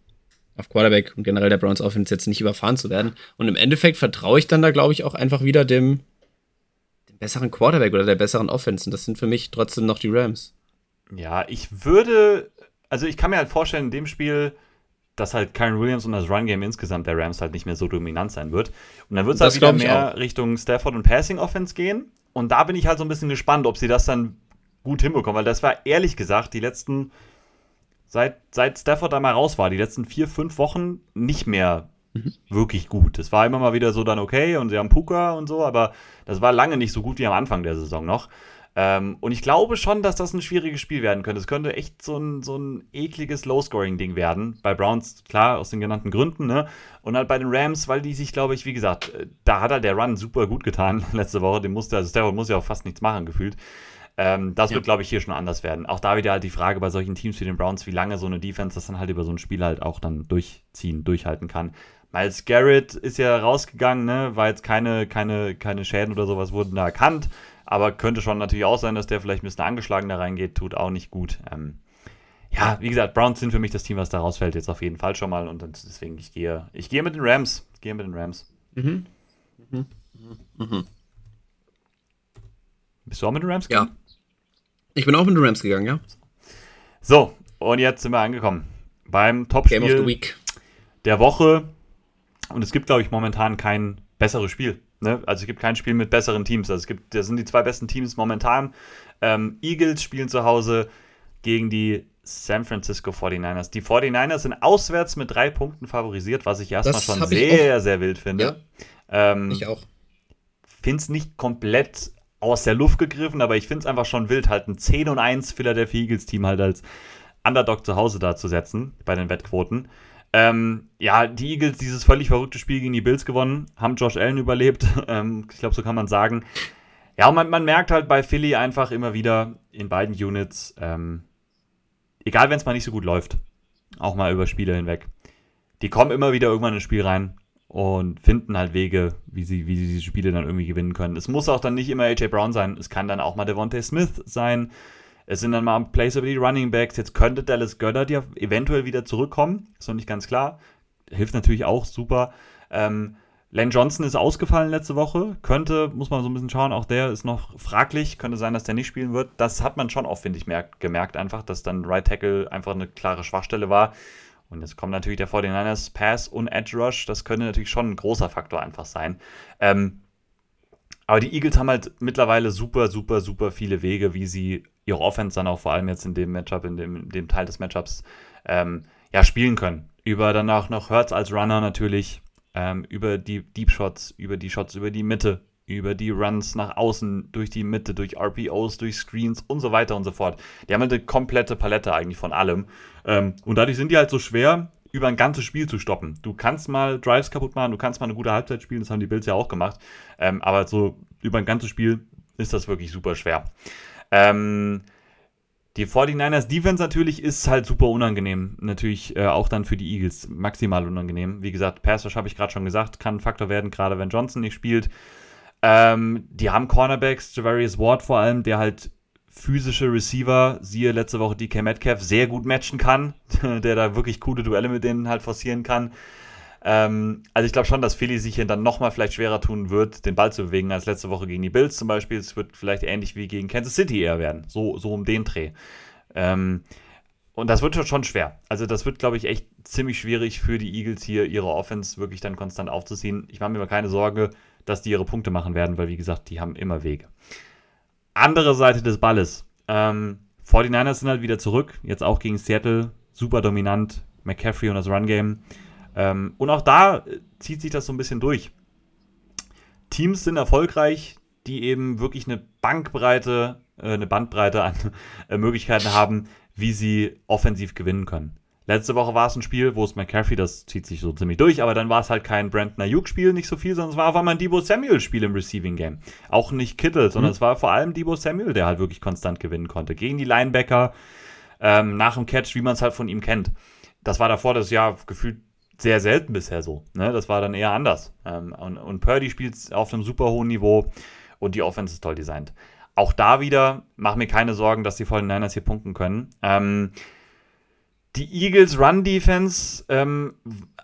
auf Quarterback und generell der Browns Offense jetzt nicht überfahren zu werden. Und im Endeffekt vertraue ich dann da, glaube ich, auch einfach wieder dem, dem besseren Quarterback oder der besseren Offense. Und das sind für mich trotzdem noch die Rams. Ja, ich würde, also ich kann mir halt vorstellen, in dem Spiel, dass halt Kyron Williams und das Run-Game insgesamt der Rams halt nicht mehr so dominant sein wird. Und dann wird es halt wieder mehr Richtung Stafford und Passing-Offense gehen. Und da bin ich halt so ein bisschen gespannt, ob sie das dann gut hinbekommen, weil das war ehrlich gesagt die letzten, seit, seit Stafford da mal raus war, die letzten vier, fünf Wochen nicht mehr mhm. wirklich gut. Es war immer mal wieder so dann okay und sie haben Puka und so, aber das war lange nicht so gut wie am Anfang der Saison noch. Ähm, und ich glaube schon, dass das ein schwieriges Spiel werden könnte. Es könnte echt so ein, so ein ekliges Low-Scoring-Ding werden. Bei Browns, klar, aus den genannten Gründen, ne? Und halt bei den Rams, weil die sich, glaube ich, wie gesagt, äh, da hat halt der Run super gut getan letzte Woche. Den musste, also Stafford muss ja auch fast nichts machen, gefühlt. Ähm, das ja. wird, glaube ich, hier schon anders werden. Auch da wieder halt die Frage bei solchen Teams wie den Browns, wie lange so eine Defense das dann halt über so ein Spiel halt auch dann durchziehen, durchhalten kann. Miles Garrett ist ja rausgegangen, ne? War jetzt keine, keine, keine Schäden oder sowas wurden da erkannt. Aber könnte schon natürlich auch sein, dass der vielleicht ein bisschen angeschlagen da reingeht, tut auch nicht gut. Ähm, ja, wie gesagt, Browns sind für mich das Team, was da rausfällt, jetzt auf jeden Fall schon mal. Und deswegen, ich gehe, ich gehe mit den Rams. Ich gehe mit den Rams. Mhm. Mhm. Mhm. Bist du auch mit den Rams gegangen? Ja. Ich bin auch mit den Rams gegangen, ja. So, und jetzt sind wir angekommen beim Top-Spiel der Woche. Und es gibt, glaube ich, momentan kein besseres Spiel. Ne? Also es gibt kein Spiel mit besseren Teams. Also es gibt, das sind die zwei besten Teams momentan. Ähm, Eagles spielen zu Hause gegen die San Francisco 49ers. Die 49ers sind auswärts mit drei Punkten favorisiert, was ich erstmal schon sehr, sehr wild finde. Ja, ähm, ich auch. Finde es nicht komplett aus der Luft gegriffen, aber ich finde es einfach schon wild, halt ein 10 und 1 Philadelphia Eagles Team halt als Underdog zu Hause da zu setzen bei den Wettquoten. Ähm, ja, die Eagles, dieses völlig verrückte Spiel gegen die Bills gewonnen, haben Josh Allen überlebt. Ähm, ich glaube, so kann man sagen. Ja, man, man, merkt halt bei Philly einfach immer wieder in beiden Units, ähm, egal wenn es mal nicht so gut läuft, auch mal über Spiele hinweg, die kommen immer wieder irgendwann ins Spiel rein und finden halt Wege, wie sie, wie sie diese Spiele dann irgendwie gewinnen können. Es muss auch dann nicht immer AJ Brown sein, es kann dann auch mal Devontae Smith sein es sind dann mal die Running Backs. Jetzt könnte Dallas Goddard ja eventuell wieder zurückkommen. Ist noch nicht ganz klar. Hilft natürlich auch super. Ähm, Len Johnson ist ausgefallen letzte Woche. Könnte, muss man so ein bisschen schauen, auch der ist noch fraglich. Könnte sein, dass der nicht spielen wird. Das hat man schon oft, finde ich, gemerkt einfach, dass dann Right Tackle einfach eine klare Schwachstelle war. Und jetzt kommt natürlich der 49ers Pass und Edge Rush. Das könnte natürlich schon ein großer Faktor einfach sein. Ähm, aber die Eagles haben halt mittlerweile super, super, super viele Wege, wie sie ihre Offense dann auch vor allem jetzt in dem Matchup, in dem, dem Teil des Matchups, ähm, ja, spielen können. Über danach noch Hurts als Runner natürlich, ähm, über die Deep Shots, über die Shots über die Mitte, über die Runs nach außen, durch die Mitte, durch RPOs, durch Screens und so weiter und so fort. Die haben halt eine komplette Palette eigentlich von allem. Ähm, und dadurch sind die halt so schwer, über ein ganzes Spiel zu stoppen. Du kannst mal Drives kaputt machen, du kannst mal eine gute Halbzeit spielen, das haben die Bills ja auch gemacht. Ähm, aber so über ein ganzes Spiel ist das wirklich super schwer. Ähm, die 49ers Defense natürlich ist halt super unangenehm. Natürlich äh, auch dann für die Eagles maximal unangenehm. Wie gesagt, Pass habe ich gerade schon gesagt, kann ein Faktor werden, gerade wenn Johnson nicht spielt. Ähm, die haben Cornerbacks, Javarius Ward vor allem, der halt physische Receiver, siehe letzte Woche DK Metcalf, sehr gut matchen kann, der da wirklich coole Duelle mit denen halt forcieren kann. Ähm, also ich glaube schon, dass Philly sich hier dann nochmal vielleicht schwerer tun wird, den Ball zu bewegen als letzte Woche gegen die Bills zum Beispiel. Es wird vielleicht ähnlich wie gegen Kansas City eher werden, so, so um den Dreh. Ähm, und das wird schon schwer. Also das wird, glaube ich, echt ziemlich schwierig für die Eagles hier, ihre Offense wirklich dann konstant aufzuziehen. Ich mache mir aber keine Sorge, dass die ihre Punkte machen werden, weil wie gesagt, die haben immer Wege andere Seite des Balles. Ähm, 49ers sind halt wieder zurück, jetzt auch gegen Seattle, super dominant, McCaffrey und das Run-Game. Ähm, und auch da äh, zieht sich das so ein bisschen durch. Teams sind erfolgreich, die eben wirklich eine Bankbreite, äh, eine Bandbreite an äh, Möglichkeiten haben, wie sie offensiv gewinnen können. Letzte Woche war es ein Spiel, wo es McCaffrey, das zieht sich so ziemlich durch, aber dann war es halt kein Brandon Ayuk-Spiel, nicht so viel, sondern es war auf einmal ein Debo Samuel-Spiel im Receiving Game. Auch nicht Kittle, sondern mhm. es war vor allem Debo Samuel, der halt wirklich konstant gewinnen konnte. Gegen die Linebacker, ähm, nach dem Catch, wie man es halt von ihm kennt. Das war davor das Jahr gefühlt sehr selten bisher so. Ne? Das war dann eher anders. Ähm, und, und Purdy spielt auf einem super hohen Niveau und die Offense ist toll designt. Auch da wieder, mach mir keine Sorgen, dass die vollen Niners hier punkten können. Ähm, Die Eagles Run Defense, ähm,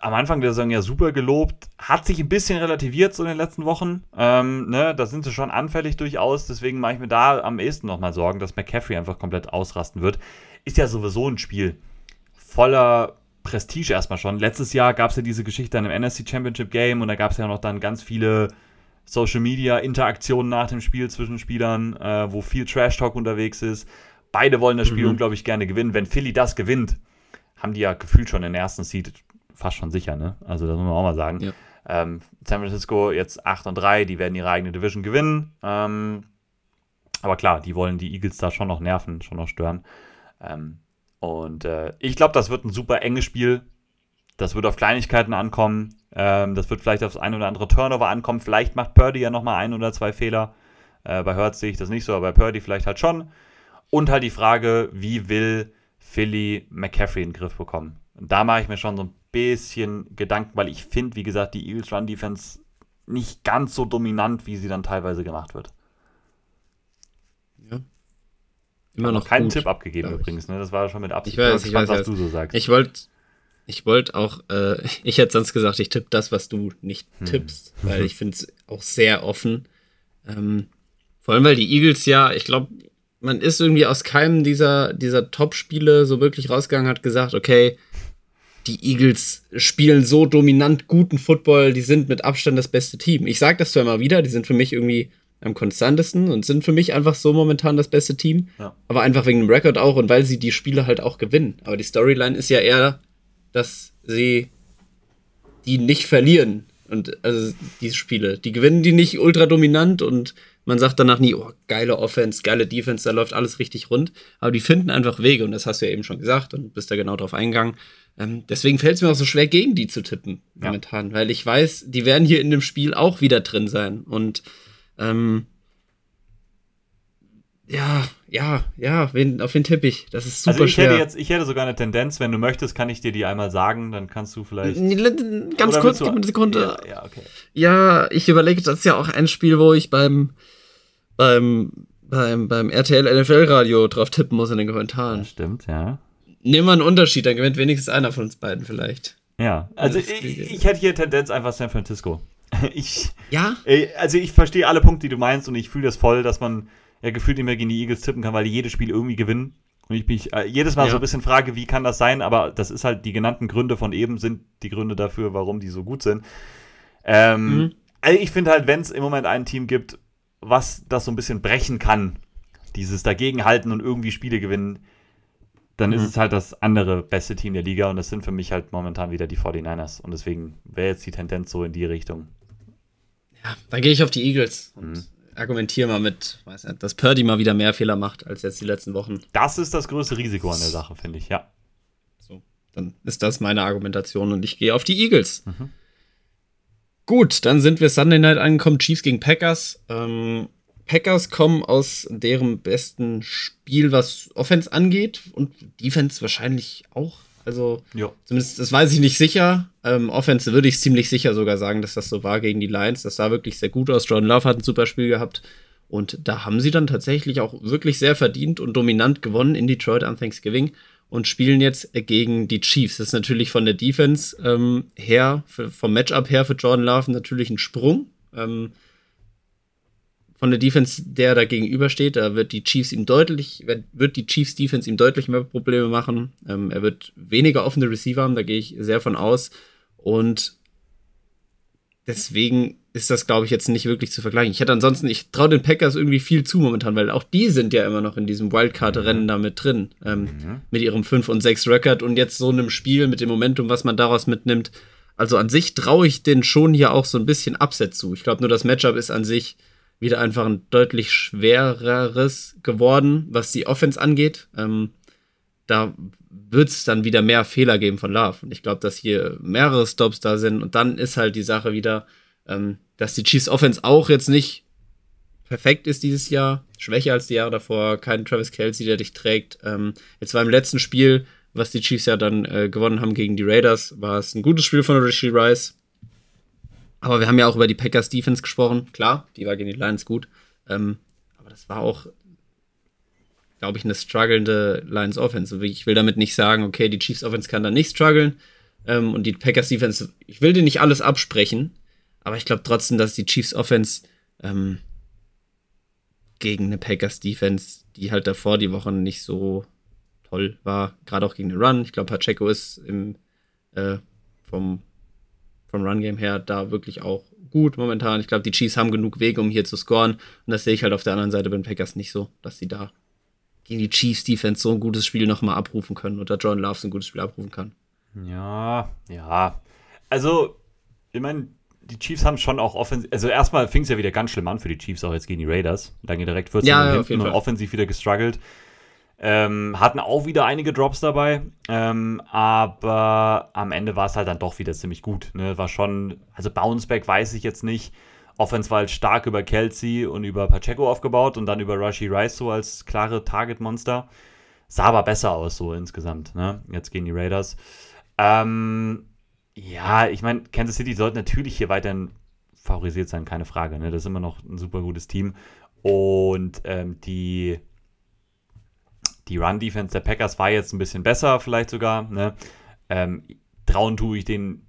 am Anfang der Saison ja super gelobt, hat sich ein bisschen relativiert so in den letzten Wochen. Ähm, ne, da sind sie schon anfällig durchaus, deswegen mache ich mir da am ehesten nochmal Sorgen, dass McCaffrey einfach komplett ausrasten wird. Ist ja sowieso ein Spiel voller Prestige erstmal schon. Letztes Jahr gab es ja diese Geschichte dann im NFC Championship Game und da gab es ja noch dann ganz viele Social Media Interaktionen nach dem Spiel zwischen Spielern, äh, wo viel Trash Talk unterwegs ist. Beide wollen das Spiel mhm. unglaublich gerne gewinnen. Wenn Philly das gewinnt, haben die ja gefühlt schon den ersten Seed fast schon sicher, ne? Also das muss man auch mal sagen. Ja. Ähm, San Francisco jetzt 8 und 3, die werden ihre eigene Division gewinnen. Ähm, aber klar, die wollen die Eagles da schon noch nerven, schon noch stören. Ähm, und äh, ich glaube, das wird ein super enges Spiel. Das wird auf Kleinigkeiten ankommen. Ähm, das wird vielleicht aufs ein oder andere Turnover ankommen. Vielleicht macht Purdy ja nochmal ein oder zwei Fehler. Äh, bei Hurts sehe ich das nicht so, aber bei Purdy vielleicht halt schon. Und halt die Frage, wie will Philly McCaffrey in den Griff bekommen. Und da mache ich mir schon so ein bisschen Gedanken, weil ich finde, wie gesagt, die Eagles Run Defense nicht ganz so dominant, wie sie dann teilweise gemacht wird. Ja. Immer noch keinen gut, Tipp abgegeben übrigens, ne? Das war schon mit Absicht. Ich weiß, ich weiß, was du so sagst. Ich wollte ich wollte auch, äh, ich hätte sonst gesagt, ich tippe das, was du nicht hm. tippst, hm. weil ich finde es auch sehr offen. Ähm, vor allem, weil die Eagles ja, ich glaube, man ist irgendwie aus keinem dieser, dieser Top-Spiele so wirklich rausgegangen, hat gesagt, okay, die Eagles spielen so dominant guten Football, die sind mit Abstand das beste Team. Ich sage das zwar immer wieder, die sind für mich irgendwie am konstantesten und sind für mich einfach so momentan das beste Team. Ja. Aber einfach wegen dem Rekord auch und weil sie die Spiele halt auch gewinnen. Aber die Storyline ist ja eher, dass sie die nicht verlieren. Und also diese Spiele, die gewinnen die nicht ultra dominant und man sagt danach nie, oh, geile Offense, geile Defense, da läuft alles richtig rund. Aber die finden einfach Wege und das hast du ja eben schon gesagt und bist da genau drauf eingegangen. Ähm, deswegen fällt es mir auch so schwer, gegen die zu tippen ja. momentan, weil ich weiß, die werden hier in dem Spiel auch wieder drin sein. Und ähm, ja, ja, ja, wen, auf wen tippe ich? Das ist super also ich schwer. Hätte jetzt, ich hätte sogar eine Tendenz, wenn du möchtest, kann ich dir die einmal sagen, dann kannst du vielleicht. Ganz kurz, gib mir eine Sekunde. Ja, ja, okay. ja ich überlege, das ist ja auch ein Spiel, wo ich beim beim, beim, beim RTL NFL Radio drauf tippen muss in den Kommentaren. Das stimmt, ja. Nehmen wir einen Unterschied, dann gewinnt wenigstens einer von uns beiden vielleicht. Ja, also ich, ich, hätte hier Tendenz einfach San Francisco. Ich, ja? Also ich verstehe alle Punkte, die du meinst und ich fühle das voll, dass man ja gefühlt mehr gegen die Eagles tippen kann, weil die jedes Spiel irgendwie gewinnen. Und ich mich äh, jedes Mal ja. so ein bisschen frage, wie kann das sein? Aber das ist halt, die genannten Gründe von eben sind die Gründe dafür, warum die so gut sind. Ähm, mhm. Also ich finde halt, wenn es im Moment ein Team gibt, was das so ein bisschen brechen kann, dieses Dagegenhalten und irgendwie Spiele gewinnen, dann mhm. ist es halt das andere beste Team der Liga und das sind für mich halt momentan wieder die 49ers. Und deswegen wäre jetzt die Tendenz so in die Richtung. Ja, dann gehe ich auf die Eagles und mhm. argumentiere mal mit, weiß nicht, dass Purdy mal wieder mehr Fehler macht als jetzt die letzten Wochen. Das ist das größte Risiko an der Sache, finde ich, ja. So, dann ist das meine Argumentation und ich gehe auf die Eagles. Mhm. Gut, dann sind wir Sunday Night angekommen, Chiefs gegen Packers. Ähm, Packers kommen aus deren besten Spiel, was Offense angeht und Defense wahrscheinlich auch. Also jo. zumindest, das weiß ich nicht sicher. Ähm, Offense würde ich ziemlich sicher sogar sagen, dass das so war gegen die Lions. Das sah wirklich sehr gut aus. Jordan Love hat ein super Spiel gehabt. Und da haben sie dann tatsächlich auch wirklich sehr verdient und dominant gewonnen in Detroit an Thanksgiving und spielen jetzt gegen die Chiefs. Das ist natürlich von der Defense ähm, her, für, vom Matchup her für Jordan Love natürlich ein Sprung. Ähm, von der Defense, der da gegenübersteht, da wird die Chiefs ihm deutlich, wird die Chiefs Defense ihm deutlich mehr Probleme machen. Ähm, er wird weniger offene Receiver haben, da gehe ich sehr von aus. Und deswegen ist das, glaube ich, jetzt nicht wirklich zu vergleichen. Ich hätte ansonsten, ich traue den Packers irgendwie viel zu momentan, weil auch die sind ja immer noch in diesem Wildcard-Rennen da mit drin. Ähm, mhm. Mit ihrem 5 und 6 Record und jetzt so einem Spiel mit dem Momentum, was man daraus mitnimmt. Also an sich traue ich den schon hier auch so ein bisschen Upset zu. Ich glaube nur, das Matchup ist an sich wieder einfach ein deutlich schwereres geworden, was die Offense angeht. Ähm, da wird es dann wieder mehr Fehler geben von Love. Und ich glaube, dass hier mehrere Stops da sind. Und dann ist halt die Sache wieder, ähm, dass die Chiefs Offense auch jetzt nicht perfekt ist dieses Jahr, schwächer als die Jahre davor, kein Travis Kelsey, der dich trägt. Ähm, jetzt war im letzten Spiel, was die Chiefs ja dann äh, gewonnen haben gegen die Raiders, war es ein gutes Spiel von Rishi Rice. Aber wir haben ja auch über die Packers Defense gesprochen. Klar, die war gegen die Lions gut. Ähm, aber das war auch glaube ich, eine strugglende Lions Offense. Ich will damit nicht sagen, okay, die Chiefs Offense kann da nicht strugglen ähm, und die Packers Defense, ich will dir nicht alles absprechen, aber ich glaube trotzdem, dass die Chiefs Offense ähm, gegen eine Packers Defense, die halt davor die Woche nicht so toll war, gerade auch gegen den Run. Ich glaube, Pacheco ist im, äh, vom, vom Run-Game her da wirklich auch gut momentan. Ich glaube, die Chiefs haben genug Wege, um hier zu scoren. Und das sehe ich halt auf der anderen Seite bei den Packers nicht so, dass sie da gegen die Chiefs Defense so ein gutes Spiel nochmal abrufen können oder John Love so ein gutes Spiel abrufen kann. Ja, ja. Also, ich meine, die Chiefs haben schon auch offensiv, also erstmal fing es ja wieder ganz schlimm an für die Chiefs, auch jetzt gegen die Raiders. Dann direkt 14 ja, ja, hinten und offensiv wieder gestruggelt. Ähm, hatten auch wieder einige Drops dabei, ähm, aber am Ende war es halt dann doch wieder ziemlich gut. Ne? War schon, also Bounceback weiß ich jetzt nicht. Offense war halt stark über Kelsey und über Pacheco aufgebaut und dann über Rashi Rice so als klare Target-Monster. Sah aber besser aus so insgesamt, ne? Jetzt gegen die Raiders. Ähm, ja, ich meine, Kansas City sollte natürlich hier weiterhin favorisiert sein, keine Frage. Ne? Das ist immer noch ein super gutes Team. Und ähm, die die Run-Defense der Packers war jetzt ein bisschen besser, vielleicht sogar. Ne? Ähm, trauen tue ich denen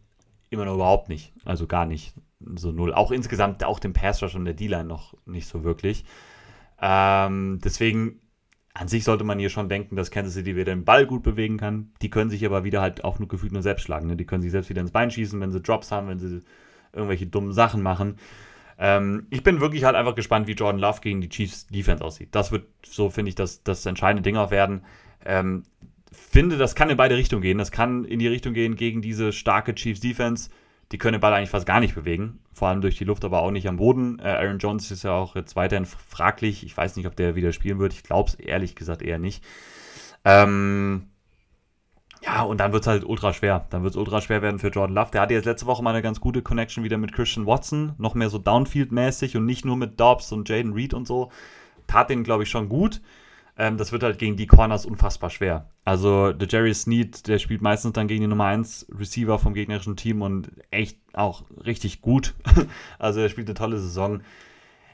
immer noch überhaupt nicht. Also gar nicht. So null. Auch insgesamt, auch dem Pass Rush und der D-Line noch nicht so wirklich. Ähm, deswegen, an sich sollte man hier schon denken, dass Kansas City wieder den Ball gut bewegen kann. Die können sich aber wieder halt auch nur gefühlt nur selbst schlagen. Ne? Die können sich selbst wieder ins Bein schießen, wenn sie Drops haben, wenn sie irgendwelche dummen Sachen machen. Ähm, ich bin wirklich halt einfach gespannt, wie Jordan Love gegen die Chiefs Defense aussieht. Das wird, so finde ich, das, das entscheidende Ding auch werden. Ähm, finde, das kann in beide Richtungen gehen. Das kann in die Richtung gehen gegen diese starke Chiefs Defense. Die können den Ball eigentlich fast gar nicht bewegen. Vor allem durch die Luft, aber auch nicht am Boden. Äh, Aaron Jones ist ja auch jetzt weiterhin fraglich. Ich weiß nicht, ob der wieder spielen wird. Ich glaube es ehrlich gesagt eher nicht. Ähm, ja, und dann wird es halt ultra schwer. Dann wird es ultra schwer werden für Jordan Love. Der hatte jetzt letzte Woche mal eine ganz gute Connection wieder mit Christian Watson. Noch mehr so Downfield-mäßig und nicht nur mit Dobbs und Jaden Reed und so. Tat den, glaube ich, schon gut. Ähm, das wird halt gegen die Corners unfassbar schwer. Also, der Jerry Sneed, der spielt meistens dann gegen die Nummer 1 Receiver vom gegnerischen Team und echt auch richtig gut. also, er spielt eine tolle Saison.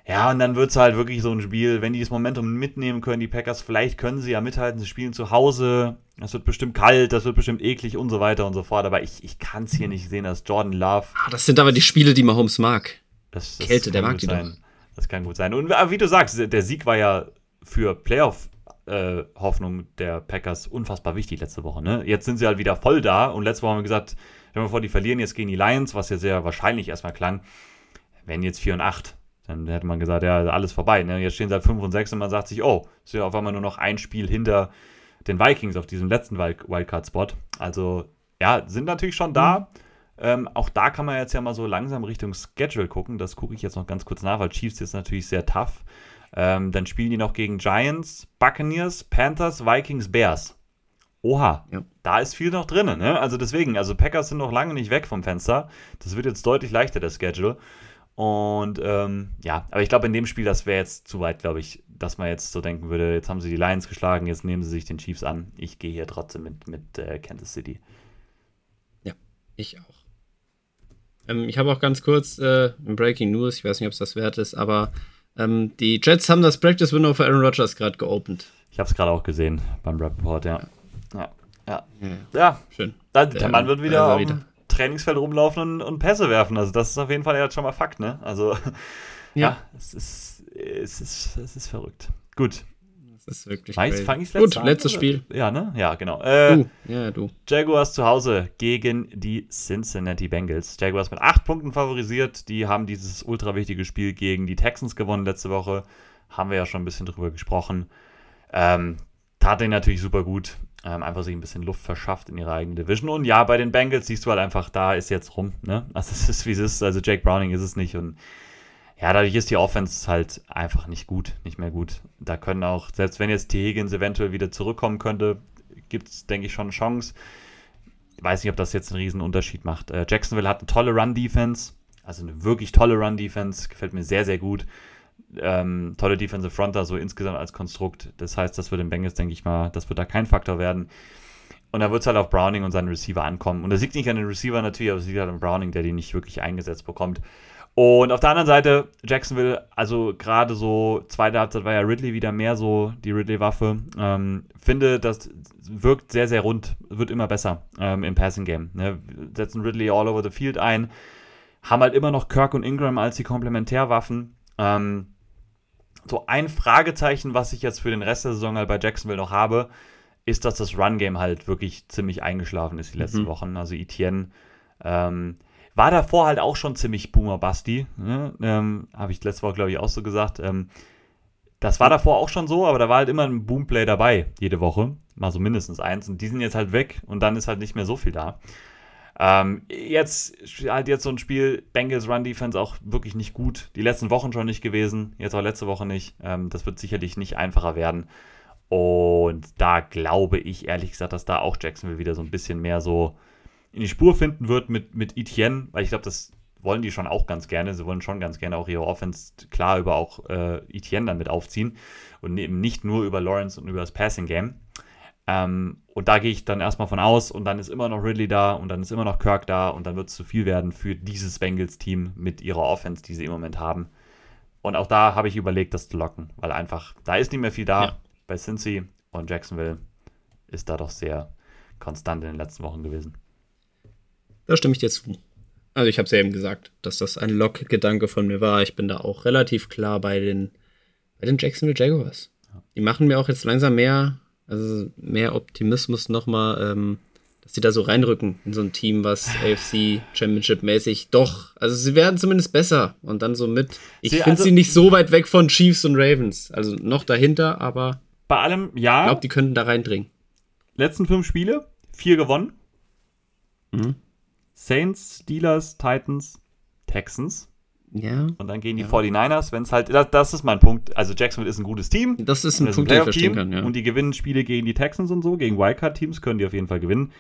Ja, und dann wird es halt wirklich so ein Spiel, wenn die das Momentum mitnehmen können, die Packers, vielleicht können sie ja mithalten, sie spielen zu Hause, es wird bestimmt kalt, das wird bestimmt eklig und so weiter und so fort, aber ich, ich kann es hier nicht sehen, dass Jordan Love. Ah, das sind aber die Spiele, die Mahomes mag. Das, das Kälte, der mag die sein. doch. Das kann gut sein. Und wie du sagst, der Sieg war ja für Playoff-Hoffnung äh, der Packers unfassbar wichtig letzte Woche. Ne? Jetzt sind sie halt wieder voll da und letzte Woche haben wir gesagt, stell mal vor, die verlieren jetzt gegen die Lions, was ja sehr wahrscheinlich erstmal klang, werden jetzt 4 und 8 dann hätte man gesagt, ja, alles vorbei. Ne? Jetzt stehen sie halt 5 und 6 und man sagt sich, oh, ist ja auf einmal nur noch ein Spiel hinter den Vikings auf diesem letzten Wildcard-Spot. Also, ja, sind natürlich schon da. Mhm. Ähm, auch da kann man jetzt ja mal so langsam Richtung Schedule gucken. Das gucke ich jetzt noch ganz kurz nach, weil Chiefs ist natürlich sehr tough. Ähm, dann spielen die noch gegen Giants, Buccaneers, Panthers, Vikings, Bears. Oha, ja. da ist viel noch drin. Ne? Also deswegen, also Packers sind noch lange nicht weg vom Fenster. Das wird jetzt deutlich leichter, der Schedule. Und ähm, ja, aber ich glaube, in dem Spiel, das wäre jetzt zu weit, glaube ich, dass man jetzt so denken würde, jetzt haben sie die Lions geschlagen, jetzt nehmen sie sich den Chiefs an. Ich gehe hier trotzdem mit, mit äh, Kansas City. Ja, ich auch. Ähm, ich habe auch ganz kurz äh, Breaking News, ich weiß nicht, ob es das wert ist, aber ähm, die Jets haben das Practice Window für Aaron Rodgers gerade geopend. Ich habe es gerade auch gesehen beim Report, ja. Ja, ja. ja. ja. schön. Der, der Mann wird wieder, wieder Trainingsfeld rumlaufen und, und Pässe werfen. Also das ist auf jeden Fall jetzt schon mal Fakt, ne? Also ja, ja es, ist, es, ist, es ist verrückt. Gut. Das ist wirklich Weiß, fang ich Gut, letztes oder? Spiel. Ja, ne? Ja, genau. Äh, du. Ja, du. Jaguars zu Hause gegen die Cincinnati Bengals. Jaguars mit acht Punkten favorisiert. Die haben dieses ultra wichtige Spiel gegen die Texans gewonnen letzte Woche. Haben wir ja schon ein bisschen drüber gesprochen. Ähm, tat den natürlich super gut ähm, einfach sich ein bisschen Luft verschafft in ihrer eigenen Division. Und ja, bei den Bengals siehst du halt einfach, da ist jetzt rum. Ne? Also es ist, wie es ist. Also Jake Browning ist es nicht. Und ja, dadurch ist die Offense halt einfach nicht gut, nicht mehr gut. Da können auch, selbst wenn jetzt T. Higgins eventuell wieder zurückkommen könnte, gibt es, denke ich, schon eine Chance. Ich weiß nicht, ob das jetzt einen riesen Unterschied macht. Äh, Jacksonville hat eine tolle Run-Defense, also eine wirklich tolle Run-Defense, gefällt mir sehr, sehr gut ähm, tolle Defensive Fronter, so insgesamt als Konstrukt. Das heißt, das wird den Bengals, denke ich mal, das wird da kein Faktor werden. Und da wird es halt auf Browning und seinen Receiver ankommen. Und das liegt nicht an den Receiver natürlich, aber es liegt halt an Browning, der die nicht wirklich eingesetzt bekommt. Und auf der anderen Seite, Jacksonville, also gerade so, zweite Halbzeit war ja Ridley wieder mehr so die Ridley-Waffe. Ähm, finde, das wirkt sehr, sehr rund, wird immer besser ähm, im Passing-Game. Ne? Setzen Ridley all over the field ein, haben halt immer noch Kirk und Ingram als die Komplementärwaffen. Ähm, so ein Fragezeichen, was ich jetzt für den Rest der Saison halt bei Jacksonville noch habe, ist, dass das Run-Game halt wirklich ziemlich eingeschlafen ist die letzten mhm. Wochen. Also Etienne ähm, war davor halt auch schon ziemlich Boomer-Basti. Ne? Ähm, Habe ich letzte Woche, glaube ich, auch so gesagt. Ähm, das war davor auch schon so, aber da war halt immer ein Boomplay dabei, jede Woche. Mal so mindestens eins. Und die sind jetzt halt weg und dann ist halt nicht mehr so viel da. Ähm, jetzt halt jetzt so ein Spiel, Bengals Run Defense auch wirklich nicht gut. Die letzten Wochen schon nicht gewesen, jetzt auch letzte Woche nicht. Ähm, das wird sicherlich nicht einfacher werden. Und da glaube ich ehrlich gesagt, dass da auch Jacksonville wieder so ein bisschen mehr so in die Spur finden wird mit, mit Etienne, weil ich glaube, das wollen die schon auch ganz gerne. Sie wollen schon ganz gerne auch ihre Offense klar über auch äh, Etienne dann mit aufziehen und eben nicht nur über Lawrence und über das Passing Game. Ähm, und da gehe ich dann erstmal von aus und dann ist immer noch Ridley da und dann ist immer noch Kirk da und dann wird es zu viel werden für dieses Bengals-Team mit ihrer Offense, die sie im Moment haben. Und auch da habe ich überlegt, das zu locken, weil einfach, da ist nicht mehr viel da ja. bei Cincy und Jacksonville ist da doch sehr konstant in den letzten Wochen gewesen. Da stimme ich dir zu. Also ich habe es ja eben gesagt, dass das ein Lock-Gedanke von mir war. Ich bin da auch relativ klar bei den, bei den Jacksonville Jaguars. Die machen mir auch jetzt langsam mehr, also mehr Optimismus nochmal, ähm, dass die da so reinrücken in so ein Team, was AFC Championship-mäßig doch, also sie werden zumindest besser und dann so mit. Ich finde also, sie nicht so weit weg von Chiefs und Ravens. Also noch dahinter, aber. Bei allem, ja. Ich glaube, die könnten da reindringen. Letzten fünf Spiele, vier gewonnen. Mhm. Saints, Steelers, Titans, Texans. Ja. Und dann gehen die ja. 49ers, wenn es halt, das, das, ist mein Punkt. Also Jacksonville ist ein gutes Team. Das ist ein Punkt, den ich verstehen kann, ja. Und die gewinnen Spiele gegen die Texans und so, gegen Wildcard-Teams können die auf jeden Fall gewinnen.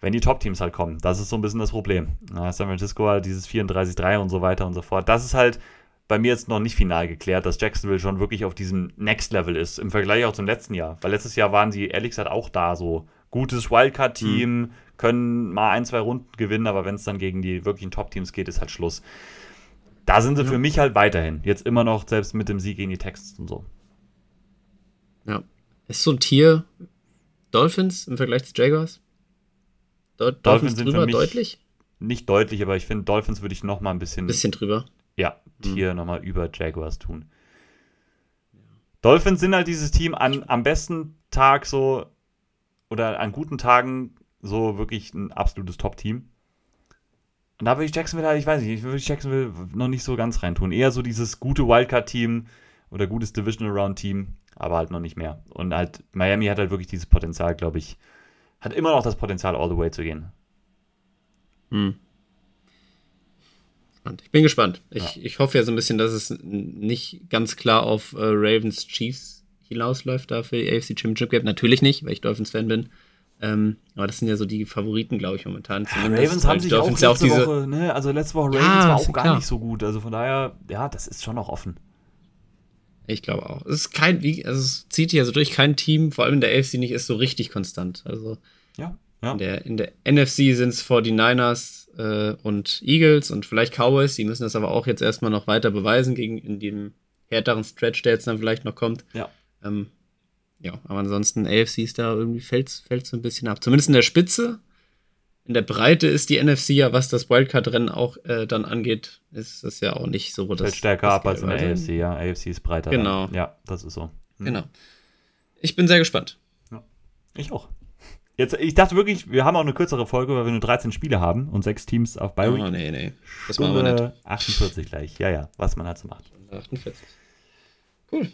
Wenn die Top-Teams halt kommen, das ist so ein bisschen das Problem. Na, San Francisco halt dieses 34-3 und so weiter und so fort. Das ist halt bei mir jetzt noch nicht final geklärt, dass Jacksonville schon wirklich auf diesem Next-Level ist, im Vergleich auch zum letzten Jahr. Weil letztes Jahr waren sie ehrlich gesagt auch da so. Gutes Wildcard-Team, mhm können mal ein, zwei Runden gewinnen, aber wenn es dann gegen die wirklichen Top-Teams geht, ist halt Schluss. Da sind sie ja. für mich halt weiterhin. Jetzt immer noch, selbst mit dem Sieg gegen die Texans und so. Ja. Ist so ein Tier Dolphins im Vergleich zu Jaguars? Do Dolphins, Dolphins sind drüber deutlich? Nicht deutlich, aber ich finde, Dolphins würde ich noch mal ein bisschen. Bisschen drüber. Ja, Tier mhm. noch mal über Jaguars tun. Dolphins sind halt dieses Team an, am besten Tag so oder an guten Tagen so wirklich ein absolutes Top-Team. Und da würde ich Jacksonville halt, ich weiß nicht, ich würde Jacksonville noch nicht so ganz reintun. Eher so dieses gute Wildcard-Team oder gutes Divisional Round-Team, aber halt noch nicht mehr. Und halt, Miami hat halt wirklich dieses Potenzial, glaube ich, hat immer noch das Potenzial, all the way zu gehen. Hm. Ich bin gespannt. Ich, ja. ich hoffe ja so ein bisschen, dass es nicht ganz klar auf äh, Ravens Chiefs hinausläuft, da für die AFC Championship Game. Natürlich nicht, weil ich Dolphins-Fan bin. Ähm, aber das sind ja so die Favoriten, glaube ich, momentan. Ja, Ravens haben sich auch letzte auch diese... Woche, ne? also letzte Woche Ravens ja, war auch gar klar. nicht so gut. Also von daher, ja, das ist schon noch offen. Ich glaube auch. Es ist kein, wie, also es zieht hier so durch, kein Team, vor allem in der AFC nicht, ist so richtig konstant. Also ja, ja. In, der, in der NFC sind es 49ers äh, und Eagles und vielleicht Cowboys. Die müssen das aber auch jetzt erstmal noch weiter beweisen gegen in dem härteren Stretch, der jetzt dann vielleicht noch kommt. Ja. Ähm, ja, aber ansonsten AFC ist da irgendwie fällt so ein bisschen ab. Zumindest in der Spitze. In der Breite ist die NFC ja, was das Wildcard-Rennen auch äh, dann angeht, ist das ja auch nicht so. Das fällt stärker das ab als in der AFC, ja. AFC ist breiter. Genau. Dann. Ja, das ist so. Hm. Genau. Ich bin sehr gespannt. Ja. Ich auch. Jetzt, ich dachte wirklich, wir haben auch eine kürzere Folge, weil wir nur 13 Spiele haben und sechs Teams auf Bi Oh, nee, nee. Das machen wir nicht. 48 gleich. Ja, ja, was man halt so macht. 48. Cool.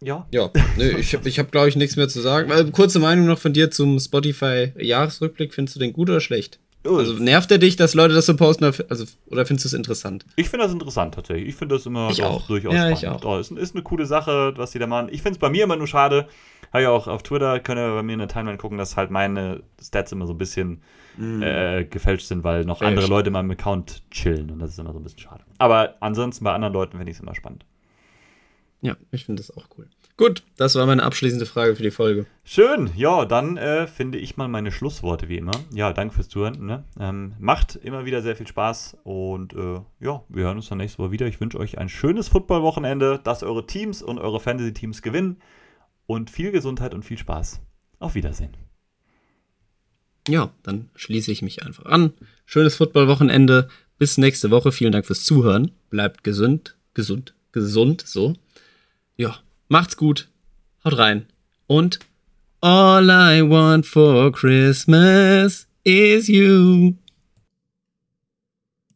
Ja. Ja, nö, ich habe, ich hab, glaube ich, nichts mehr zu sagen. Weil, kurze Meinung noch von dir zum Spotify-Jahresrückblick. Findest du den gut oder schlecht? Also nervt er dich, dass Leute das so posten? Also, oder findest du es interessant? Ich finde das interessant tatsächlich. Ich finde das immer ich auch. durchaus ja, spannend. Ich auch. Oh, ist, ist eine coole Sache, was die da machen. Ich finde es bei mir immer nur schade. Habe ja auch auf Twitter, können wir bei mir in der Timeline gucken, dass halt meine Stats immer so ein bisschen mm. äh, gefälscht sind, weil noch Fälscht. andere Leute in meinem Account chillen. Und das ist immer so ein bisschen schade. Aber ansonsten bei anderen Leuten finde ich es immer spannend. Ja, ich finde das auch cool. Gut, das war meine abschließende Frage für die Folge. Schön, ja, dann äh, finde ich mal meine Schlussworte wie immer. Ja, danke fürs Zuhören. Ne? Ähm, macht immer wieder sehr viel Spaß und äh, ja, wir hören uns dann nächste Woche wieder. Ich wünsche euch ein schönes Footballwochenende, dass eure Teams und eure Fantasy-Teams gewinnen und viel Gesundheit und viel Spaß. Auf Wiedersehen. Ja, dann schließe ich mich einfach an. Schönes Footballwochenende. Bis nächste Woche. Vielen Dank fürs Zuhören. Bleibt gesund, gesund, gesund, so. Ja, Macht's gut. Haut rein. Und All I want for Christmas is you.